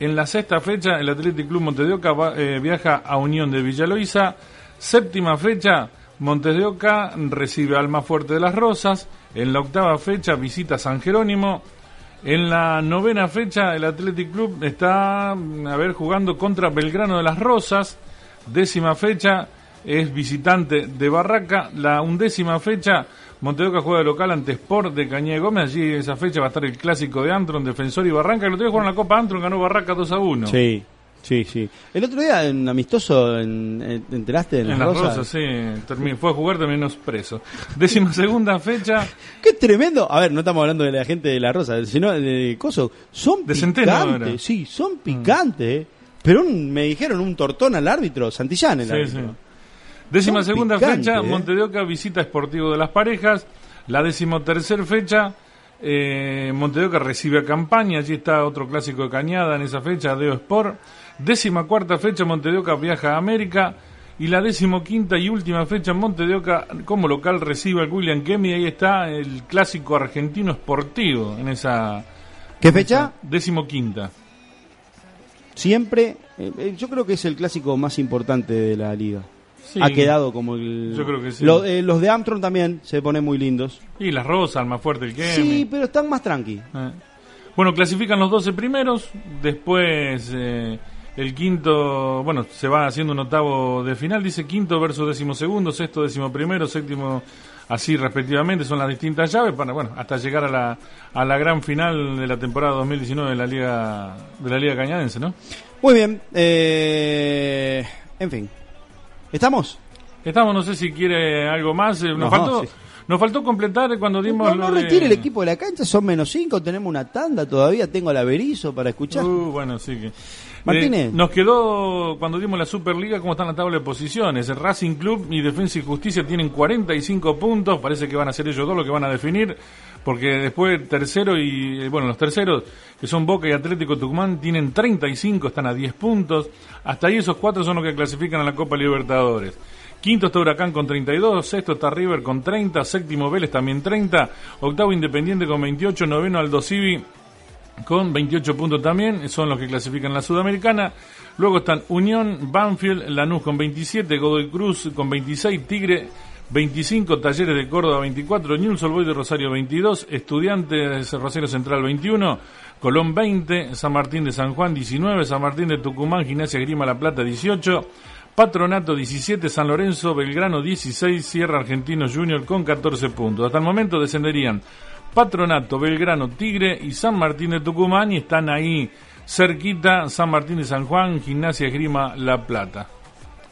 En la sexta fecha, el Atlético Club Montes de Oca va- eh, viaja a Unión de Villa Loíza. Séptima fecha, Montes de Oca recibe a Almafuerte de las Rosas. En la octava fecha, visita San Jerónimo. En la novena fecha, el Athletic Club está mm, a ver, jugando contra Belgrano de las Rosas. Décima fecha es visitante de Barraca. La undécima fecha, Montedoca juega de local ante Sport de Cañé Gómez. Allí esa fecha va a estar el clásico de Antron, Defensor y Barranca. El otro día jugaron la Copa Antron, ganó Barraca 2 a 1. Sí, sí, sí. El otro día en amistoso, en, en- ¿te enteraste? En, En las las Rosas? Rosas, sí. termi- fue a jugar, terminó preso. Décima segunda fecha. Qué tremendo. A ver, no estamos hablando de la gente de la Rosa, sino de Coso. Son De picantes, sí, son picantes. eh. Pero un- me dijeron un tortón al árbitro, Santillán el Sí, árbitro. sí. Décima Son segunda fecha, eh. Visita Esportivo de las Parejas. La decimotercer fecha, eh, recibe a Campaña. Allí está otro clásico de Cañada en esa fecha, Deo Sport. Décima cuarta fecha, Monte de Oca viaja a América. Y la decimoquinta y última fecha, Monte de Oca como local recibe al William Kemi. Ahí está el clásico argentino esportivo en esa... ¿Qué fecha? Decimoquinta. Siempre, eh, eh, yo creo que es el clásico más importante de la liga. Sí. ha quedado como el... Yo creo que sí. Lo- eh, los de Amtron también se ponen muy lindos. Y las Rosas, más fuerte el Kemi. Sí, pero están más tranqui. Eh. Bueno, clasifican los 12 primeros, después eh, el quinto, bueno, se va haciendo un octavo de final, dice quinto versus décimo segundo, sexto, décimo primero, séptimo, así respectivamente, son las distintas llaves para, bueno, hasta llegar a la, a la gran final de la temporada 2019 de la Liga, de la Liga Cañadense, ¿no? Muy bien. eh, en fin. ¿Estamos? Estamos, no sé si quiere algo más, eh, nos No, faltó... sí. Nos faltó completar cuando dimos No, lo no de- retire el equipo de la cancha, son menos cinco, tenemos una tanda todavía, tengo la Berizo para escuchar. Uh, bueno, sí que. Martínez. Eh, nos quedó cuando dimos la Superliga cómo está en la tabla de posiciones. El Racing Club y Defensa y Justicia tienen 45 puntos. Parece que van a ser ellos dos los que van a definir. Porque después tercero y. eh, Bueno, los terceros, que son Boca y Atlético Tucumán, tienen 35, están a 10 puntos. Hasta ahí esos cuatro son los que clasifican a la Copa Libertadores. Quinto está Huracán con 32, sexto está River con 30, séptimo Vélez también 30, octavo Independiente con 28, noveno Aldo Civi con 28 puntos también, son los que clasifican la Sudamericana. Luego están Unión, Banfield, Lanús con 27, Godoy Cruz con 26, Tigre 25, Talleres de Córdoba 24, Newell's Boys de Rosario 22, Estudiantes Rosario Central 21, Colón 20, San Martín de San Juan 19, San Martín de Tucumán, Gimnasia Grima La Plata 18, Patronato 17, San Lorenzo, Belgrano 16, Sierra Argentinos Junior con 14 puntos. Hasta el momento descenderían Patronato, Belgrano, Tigre y San Martín de Tucumán y están ahí cerquita San Martín de San Juan, Gimnasia Esgrima La Plata.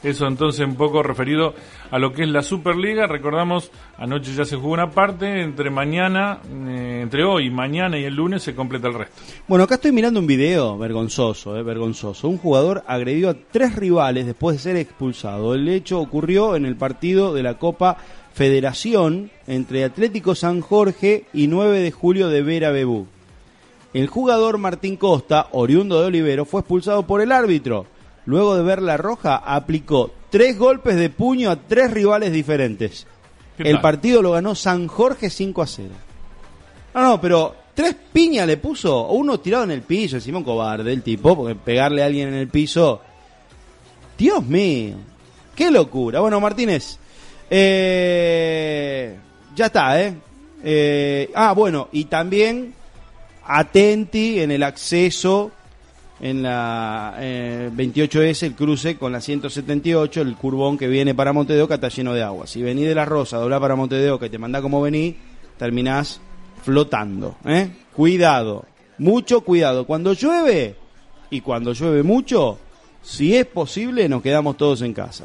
Eso entonces un poco referido a lo que es la Superliga. Recordamos, anoche ya se jugó una parte, entre mañana, eh, entre hoy, mañana y el lunes se completa el resto. Bueno, acá estoy mirando un video vergonzoso, eh, vergonzoso. Un jugador agredió a tres rivales después de ser expulsado. El hecho ocurrió en el partido de la Copa Federación entre Atlético San Jorge y 9 de julio de Vera Bebú. El jugador Martín Costa, oriundo de Olivero, fue expulsado por el árbitro. Luego de ver la roja, aplicó tres golpes de puño a tres rivales diferentes. ¿Qué El partido lo ganó San Jorge 5 a 0. No, no, pero tres piñas le puso, uno tirado en el piso, encima un cobarde el tipo, porque pegarle a alguien en el piso. Dios mío, qué locura. Bueno, Martínez, eh, ya está, ¿eh? Eh, Ah, bueno, y también atenti en el acceso en la eh, 28S, el cruce con la 178, el curvón que viene para Monte de Oca está lleno de agua. Si venís de la Rosa, doblá para Monte de Oca y te mandá como vení, terminás flotando. ¿eh? Cuidado, mucho cuidado. Cuando llueve, y cuando llueve mucho, si es posible, nos quedamos todos en casa.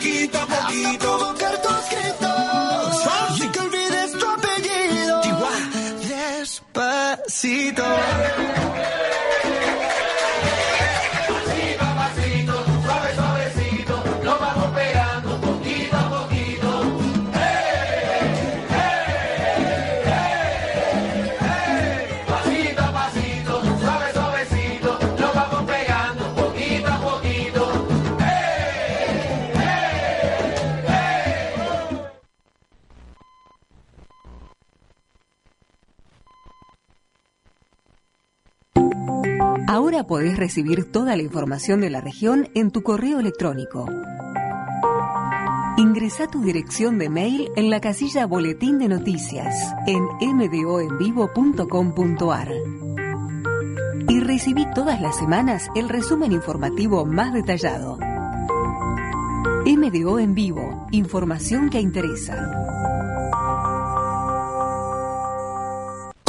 Poquito a poquito. Provocar tu escrito, y que olvides tu apellido. Despacito. Ahora podés recibir toda la información de la región en tu correo electrónico. Ingresa tu dirección de mail en la casilla Boletín de Noticias en mdoenvivo.com.ar y recibí todas las semanas el resumen informativo más detallado. MDO en vivo, información que interesa.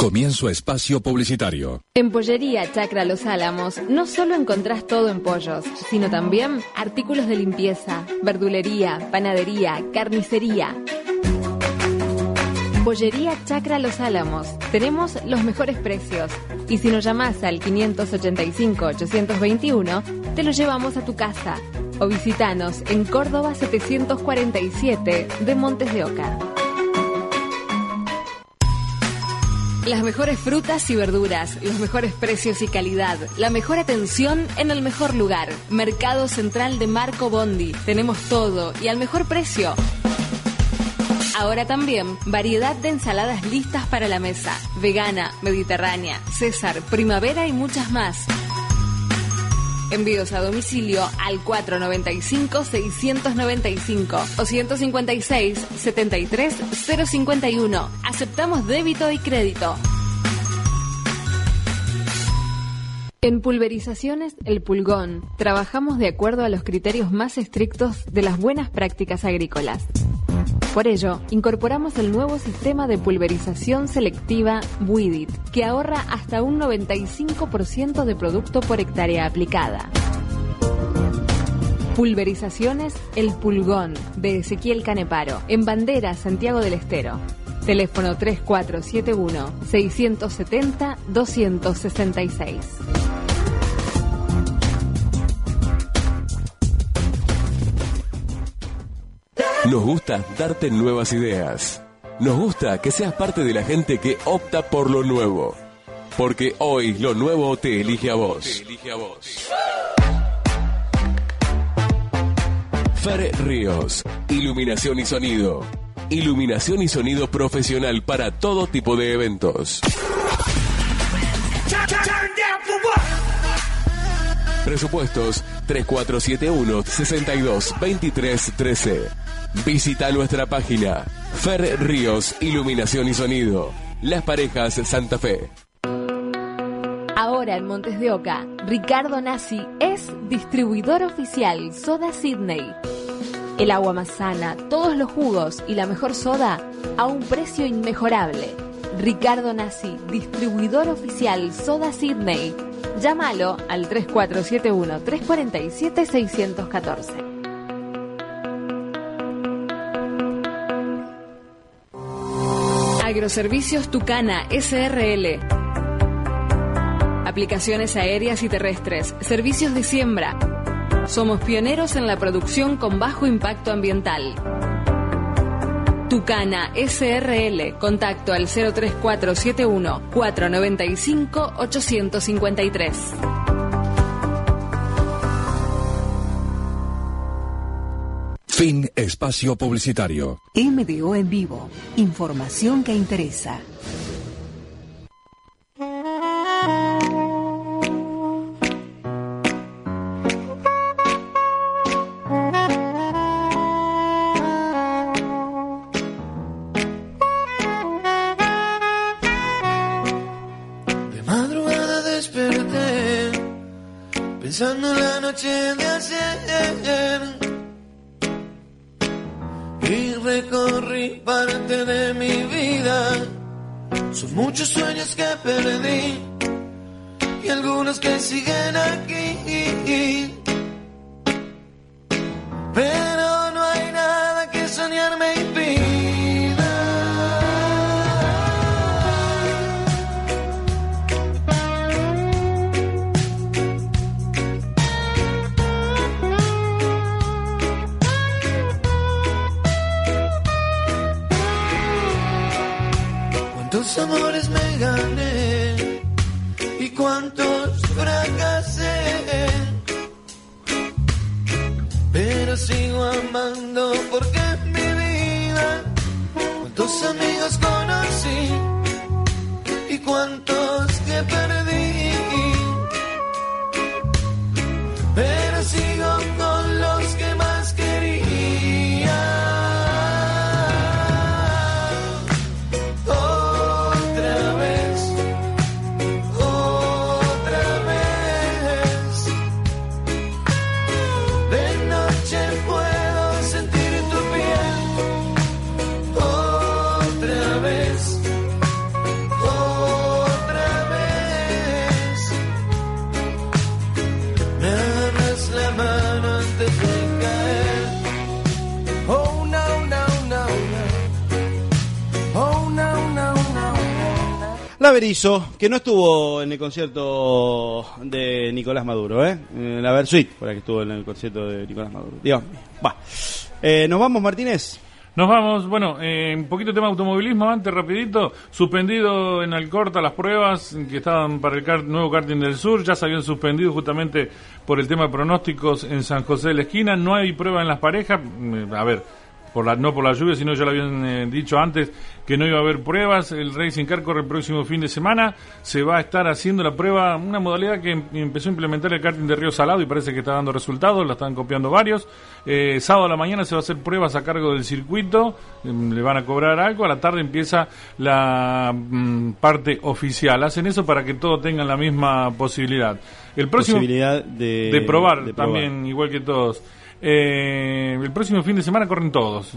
Comienzo espacio publicitario. En Pollería Chacra Los Álamos no solo encontrás todo en pollos, sino también artículos de limpieza, verdulería, panadería, carnicería. Pollería Chacra Los Álamos. Tenemos los mejores precios. Y si nos llamás al 585-821, te lo llevamos a tu casa. O visitanos en Córdoba 747 de Montes de Oca. Las mejores frutas y verduras, los mejores precios y calidad, la mejor atención en el mejor lugar. Mercado Central de Marco Bondi. Tenemos todo y al mejor precio. Ahora también variedad de ensaladas listas para la mesa. Vegana, mediterránea, César, primavera y muchas más. Envíos a domicilio al 495-695 o 156-73-051. Aceptamos débito y crédito. En Pulverizaciones El Pulgón trabajamos de acuerdo a los criterios más estrictos de las buenas prácticas agrícolas. Por ello, incorporamos el nuevo sistema de pulverización selectiva Buidit, que ahorra hasta un 95% de producto por hectárea aplicada. Pulverizaciones El Pulgón, de Ezequiel Caneparo, en Bandera, Santiago del Estero. Teléfono 3471-670-266. Nos gusta darte nuevas ideas. Nos gusta que seas parte de la gente que opta por lo nuevo. Porque hoy lo nuevo te elige a vos. Fer Ríos, iluminación y sonido. Iluminación y sonido profesional para todo tipo de eventos. Presupuestos 3471 62 23 13. Visita nuestra página Fer Ríos Iluminación y Sonido. Las parejas Santa Fe. Ahora en Montes de Oca, Ricardo Nassi es distribuidor oficial Soda Sydney. El agua más sana, todos los jugos y la mejor soda a un precio inmejorable. Ricardo Nassi, distribuidor oficial Soda Sydney. Llámalo al 3471 347 614. Agroservicios Tucana SRL. Aplicaciones aéreas y terrestres, servicios de siembra. Somos pioneros en la producción con bajo impacto ambiental. Tucana SRL, contacto al 03471 495 853. Fin espacio publicitario. MDO en vivo. Información que interesa. Muchos sueños que perdí y algunos que siguen aquí. Berizo, que no estuvo en el concierto de Nicolás Maduro, ¿eh? En La Versuit, por la que estuvo en el concierto de Nicolás Maduro. Dios. Va. Eh, ¿Nos vamos, Martínez? Nos vamos, bueno, eh, un poquito tema automovilismo antes, rapidito. Suspendido en Alcorta las pruebas que estaban para el nuevo karting del sur. Ya se habían suspendido justamente por el tema de pronósticos en San José de la Esquina. No hay prueba en las parejas. Mm, A ver, por la, no por la lluvia, sino ya lo habían eh, dicho antes que no iba a haber pruebas. El Racing Car corre el próximo fin de semana. Se va a estar haciendo la prueba, una modalidad que em- empezó a implementar el karting de Río Salado y parece que está dando resultados. La están copiando varios. Eh, sábado a la mañana se va a hacer pruebas a cargo del circuito. em, Le van a cobrar algo. A la tarde empieza la mm, parte oficial. Hacen eso para que todos tengan la misma posibilidad. El próximo Posibilidad de, de probar de probar. también, igual que todos. Eh, el próximo fin de semana corren todos.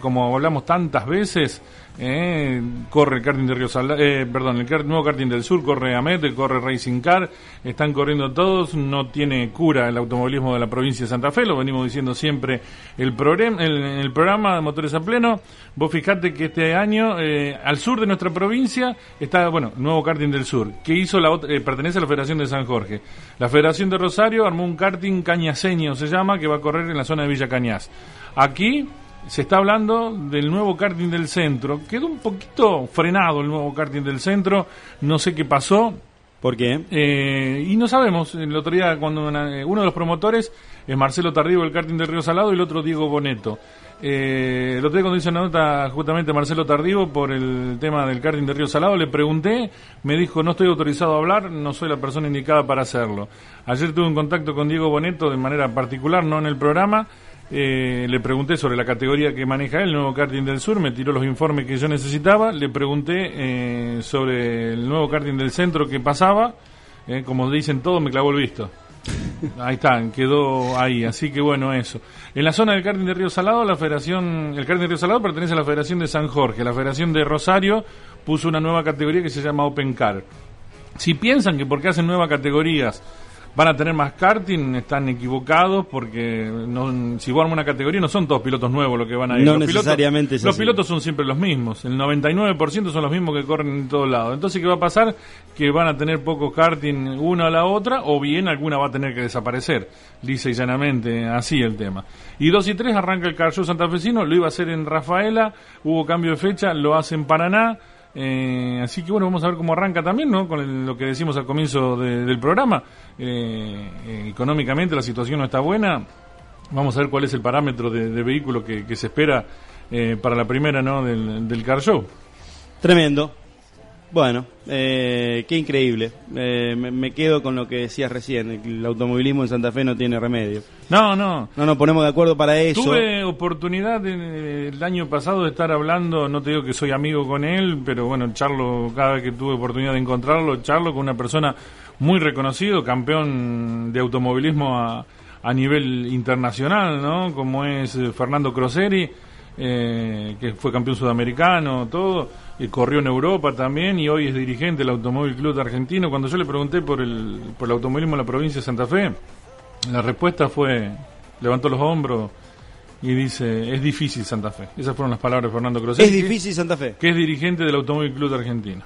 Como hablamos tantas veces, eh, corre el karting de Río eh, perdón, el nuevo karting del sur, corre Amet, corre Racing Car, están corriendo todos, no tiene cura el automovilismo de la provincia de Santa Fe, lo venimos diciendo siempre el, programa, el, programa de Motores a Pleno. Vos fijate que este año, eh, al sur de nuestra provincia, está, bueno, nuevo karting del sur, que hizo la eh, pertenece a la Federación de San Jorge. La Federación de Rosario armó un karting cañaseño, se llama, que va a correr en la zona de Villa Cañas. Aquí se está hablando del nuevo karting del centro. Quedó un poquito frenado el nuevo karting del centro, no sé qué pasó. ¿Por qué? Eh, y no sabemos. El otro día, cuando una- eh, uno de los promotores es Marcelo Tardivo, el karting del Río Salado, y el otro Diego Boneto. Eh, el otro día, cuando hice una nota justamente Marcelo Tardivo por el tema del karting del Río Salado, le pregunté, me dijo: No estoy autorizado a hablar, no soy la persona indicada para hacerlo. Ayer tuve un contacto con Diego Boneto de manera particular, no en el programa. Eh, le pregunté sobre la categoría que maneja el nuevo karting del sur, me tiró los informes que yo necesitaba, le pregunté eh, sobre el nuevo karting del centro que pasaba, eh, como dicen todos, me clavó el visto. Ahí está, quedó ahí, así que bueno, eso. En la zona del karting de Río Salado, la federación, el karting de Río Salado pertenece a la Federación de San Jorge, la Federación de Rosario puso una nueva categoría que se llama Open Car. Si piensan que porque hacen nuevas categorías van a tener más karting, están equivocados porque no, si vos armas una categoría no son todos pilotos nuevos los que van a ir. No los pilotos- necesariamente es Los pilotos son siempre los mismos, el 99% son los mismos que corren en todos lados. Entonces, ¿qué va a pasar? Que van a tener pocos karting una a la otra o bien alguna va a tener que desaparecer, lisa y llanamente, así el tema. Y 2 y 3 arranca el Car Show santafesino, lo iba a hacer en Rafaela, hubo cambio de fecha, lo hace en Paraná. Eh, así que bueno, vamos a ver cómo arranca también, ¿no? Con el- lo que decimos al comienzo de- del programa. Eh, eh, económicamente la situación no está buena. Vamos a ver cuál es el parámetro de, vehículo que, que se espera eh, para la primera, ¿no? Del car show. Tremendo. Bueno, eh, qué increíble. Eh, me, me quedo con lo que decías recién. El automovilismo en Santa Fe no tiene remedio. No, no. No nos ponemos de acuerdo para eso. Tuve oportunidad de- el año pasado de estar hablando, no te digo que soy amigo con él, pero bueno, charlo, cada vez que tuve oportunidad de encontrarlo, charlo con una persona muy reconocido, campeón de automovilismo a, a nivel internacional, ¿no? Como es eh, Fernando Croseri, eh, que fue campeón sudamericano, todo, corrió en Europa también y hoy es dirigente del Automóvil Club de Argentino. Cuando yo le pregunté por el, por el automovilismo en la provincia de Santa Fe, la respuesta fue, levantó los hombros y dice, es difícil Santa Fe. Esas fueron las palabras de Fernando Croseri. Es difícil Santa Fe. Que es dirigente del Automóvil Club de Argentina.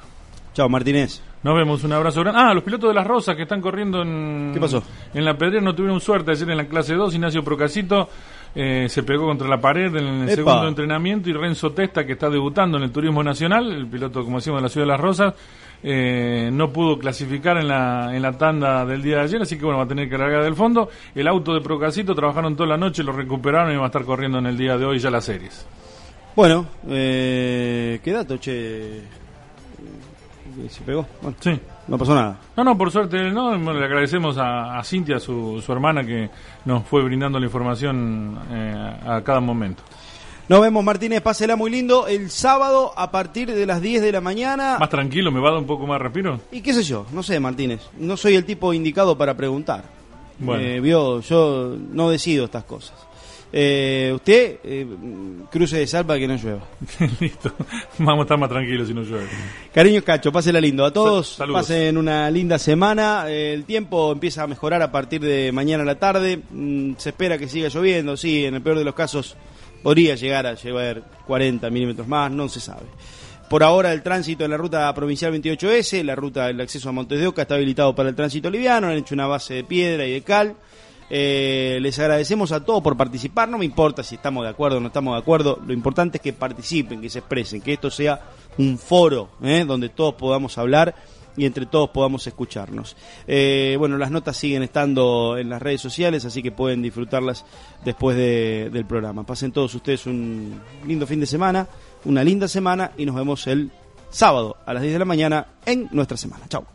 Chao, Martínez. Nos vemos, un abrazo grande. Ah, los pilotos de las Rosas que están corriendo en... ¿Qué pasó? En la pedrera no tuvieron suerte ayer en la clase 2. Ignacio Procasito eh, se pegó contra la pared en el Epa. segundo entrenamiento y Renzo Testa, que está debutando en el turismo nacional, el piloto, como decimos, de la ciudad de las Rosas, eh, no pudo clasificar en la, en la tanda del día de ayer, así que bueno, va a tener que largar del fondo. El auto de Procasito trabajaron toda la noche, lo recuperaron y va a estar corriendo en el día de hoy ya las series. Bueno, eh, qué dato, che. Se pegó. Bueno, Sí. No pasó nada. No, no, por suerte no. Le agradecemos a, a Cintia, su, su hermana, que nos fue brindando la información eh, a cada momento. Nos vemos, Martínez. Pásela muy lindo. El sábado a partir de las 10 de la mañana. Más tranquilo, me va a dar un poco más respiro. Y qué sé yo, no sé, Martínez. No soy el tipo indicado para preguntar. Bueno. Eh, vio, yo no decido estas cosas. Eh, usted, eh, cruce de sal para que no llueva. Listo. Vamos a estar más tranquilos si no llueve. Cariño Cacho, pásela lindo. A todos, Sa- saludos. pasen una linda semana. Eh, El tiempo empieza a mejorar a partir de mañana a la tarde. Mm, Se espera que siga lloviendo. Sí, en el peor de los casos podría llegar a llevar 40 milímetros más, no se sabe. Por ahora el tránsito en la ruta provincial 28S, la ruta del acceso a Montes de Oca está habilitado para el tránsito liviano, han hecho una base de piedra y de cal. Eh, les agradecemos a todos por participar, no me importa si estamos de acuerdo o no estamos de acuerdo, lo importante es que participen, que se expresen, que esto sea un foro ¿eh? donde todos podamos hablar y entre todos podamos escucharnos. Eh, bueno, las notas siguen estando en las redes sociales, así que pueden disfrutarlas después de- del programa. Pasen todos ustedes un lindo fin de semana, una linda semana y nos vemos el sábado a las 10 de la mañana en nuestra semana. Chao.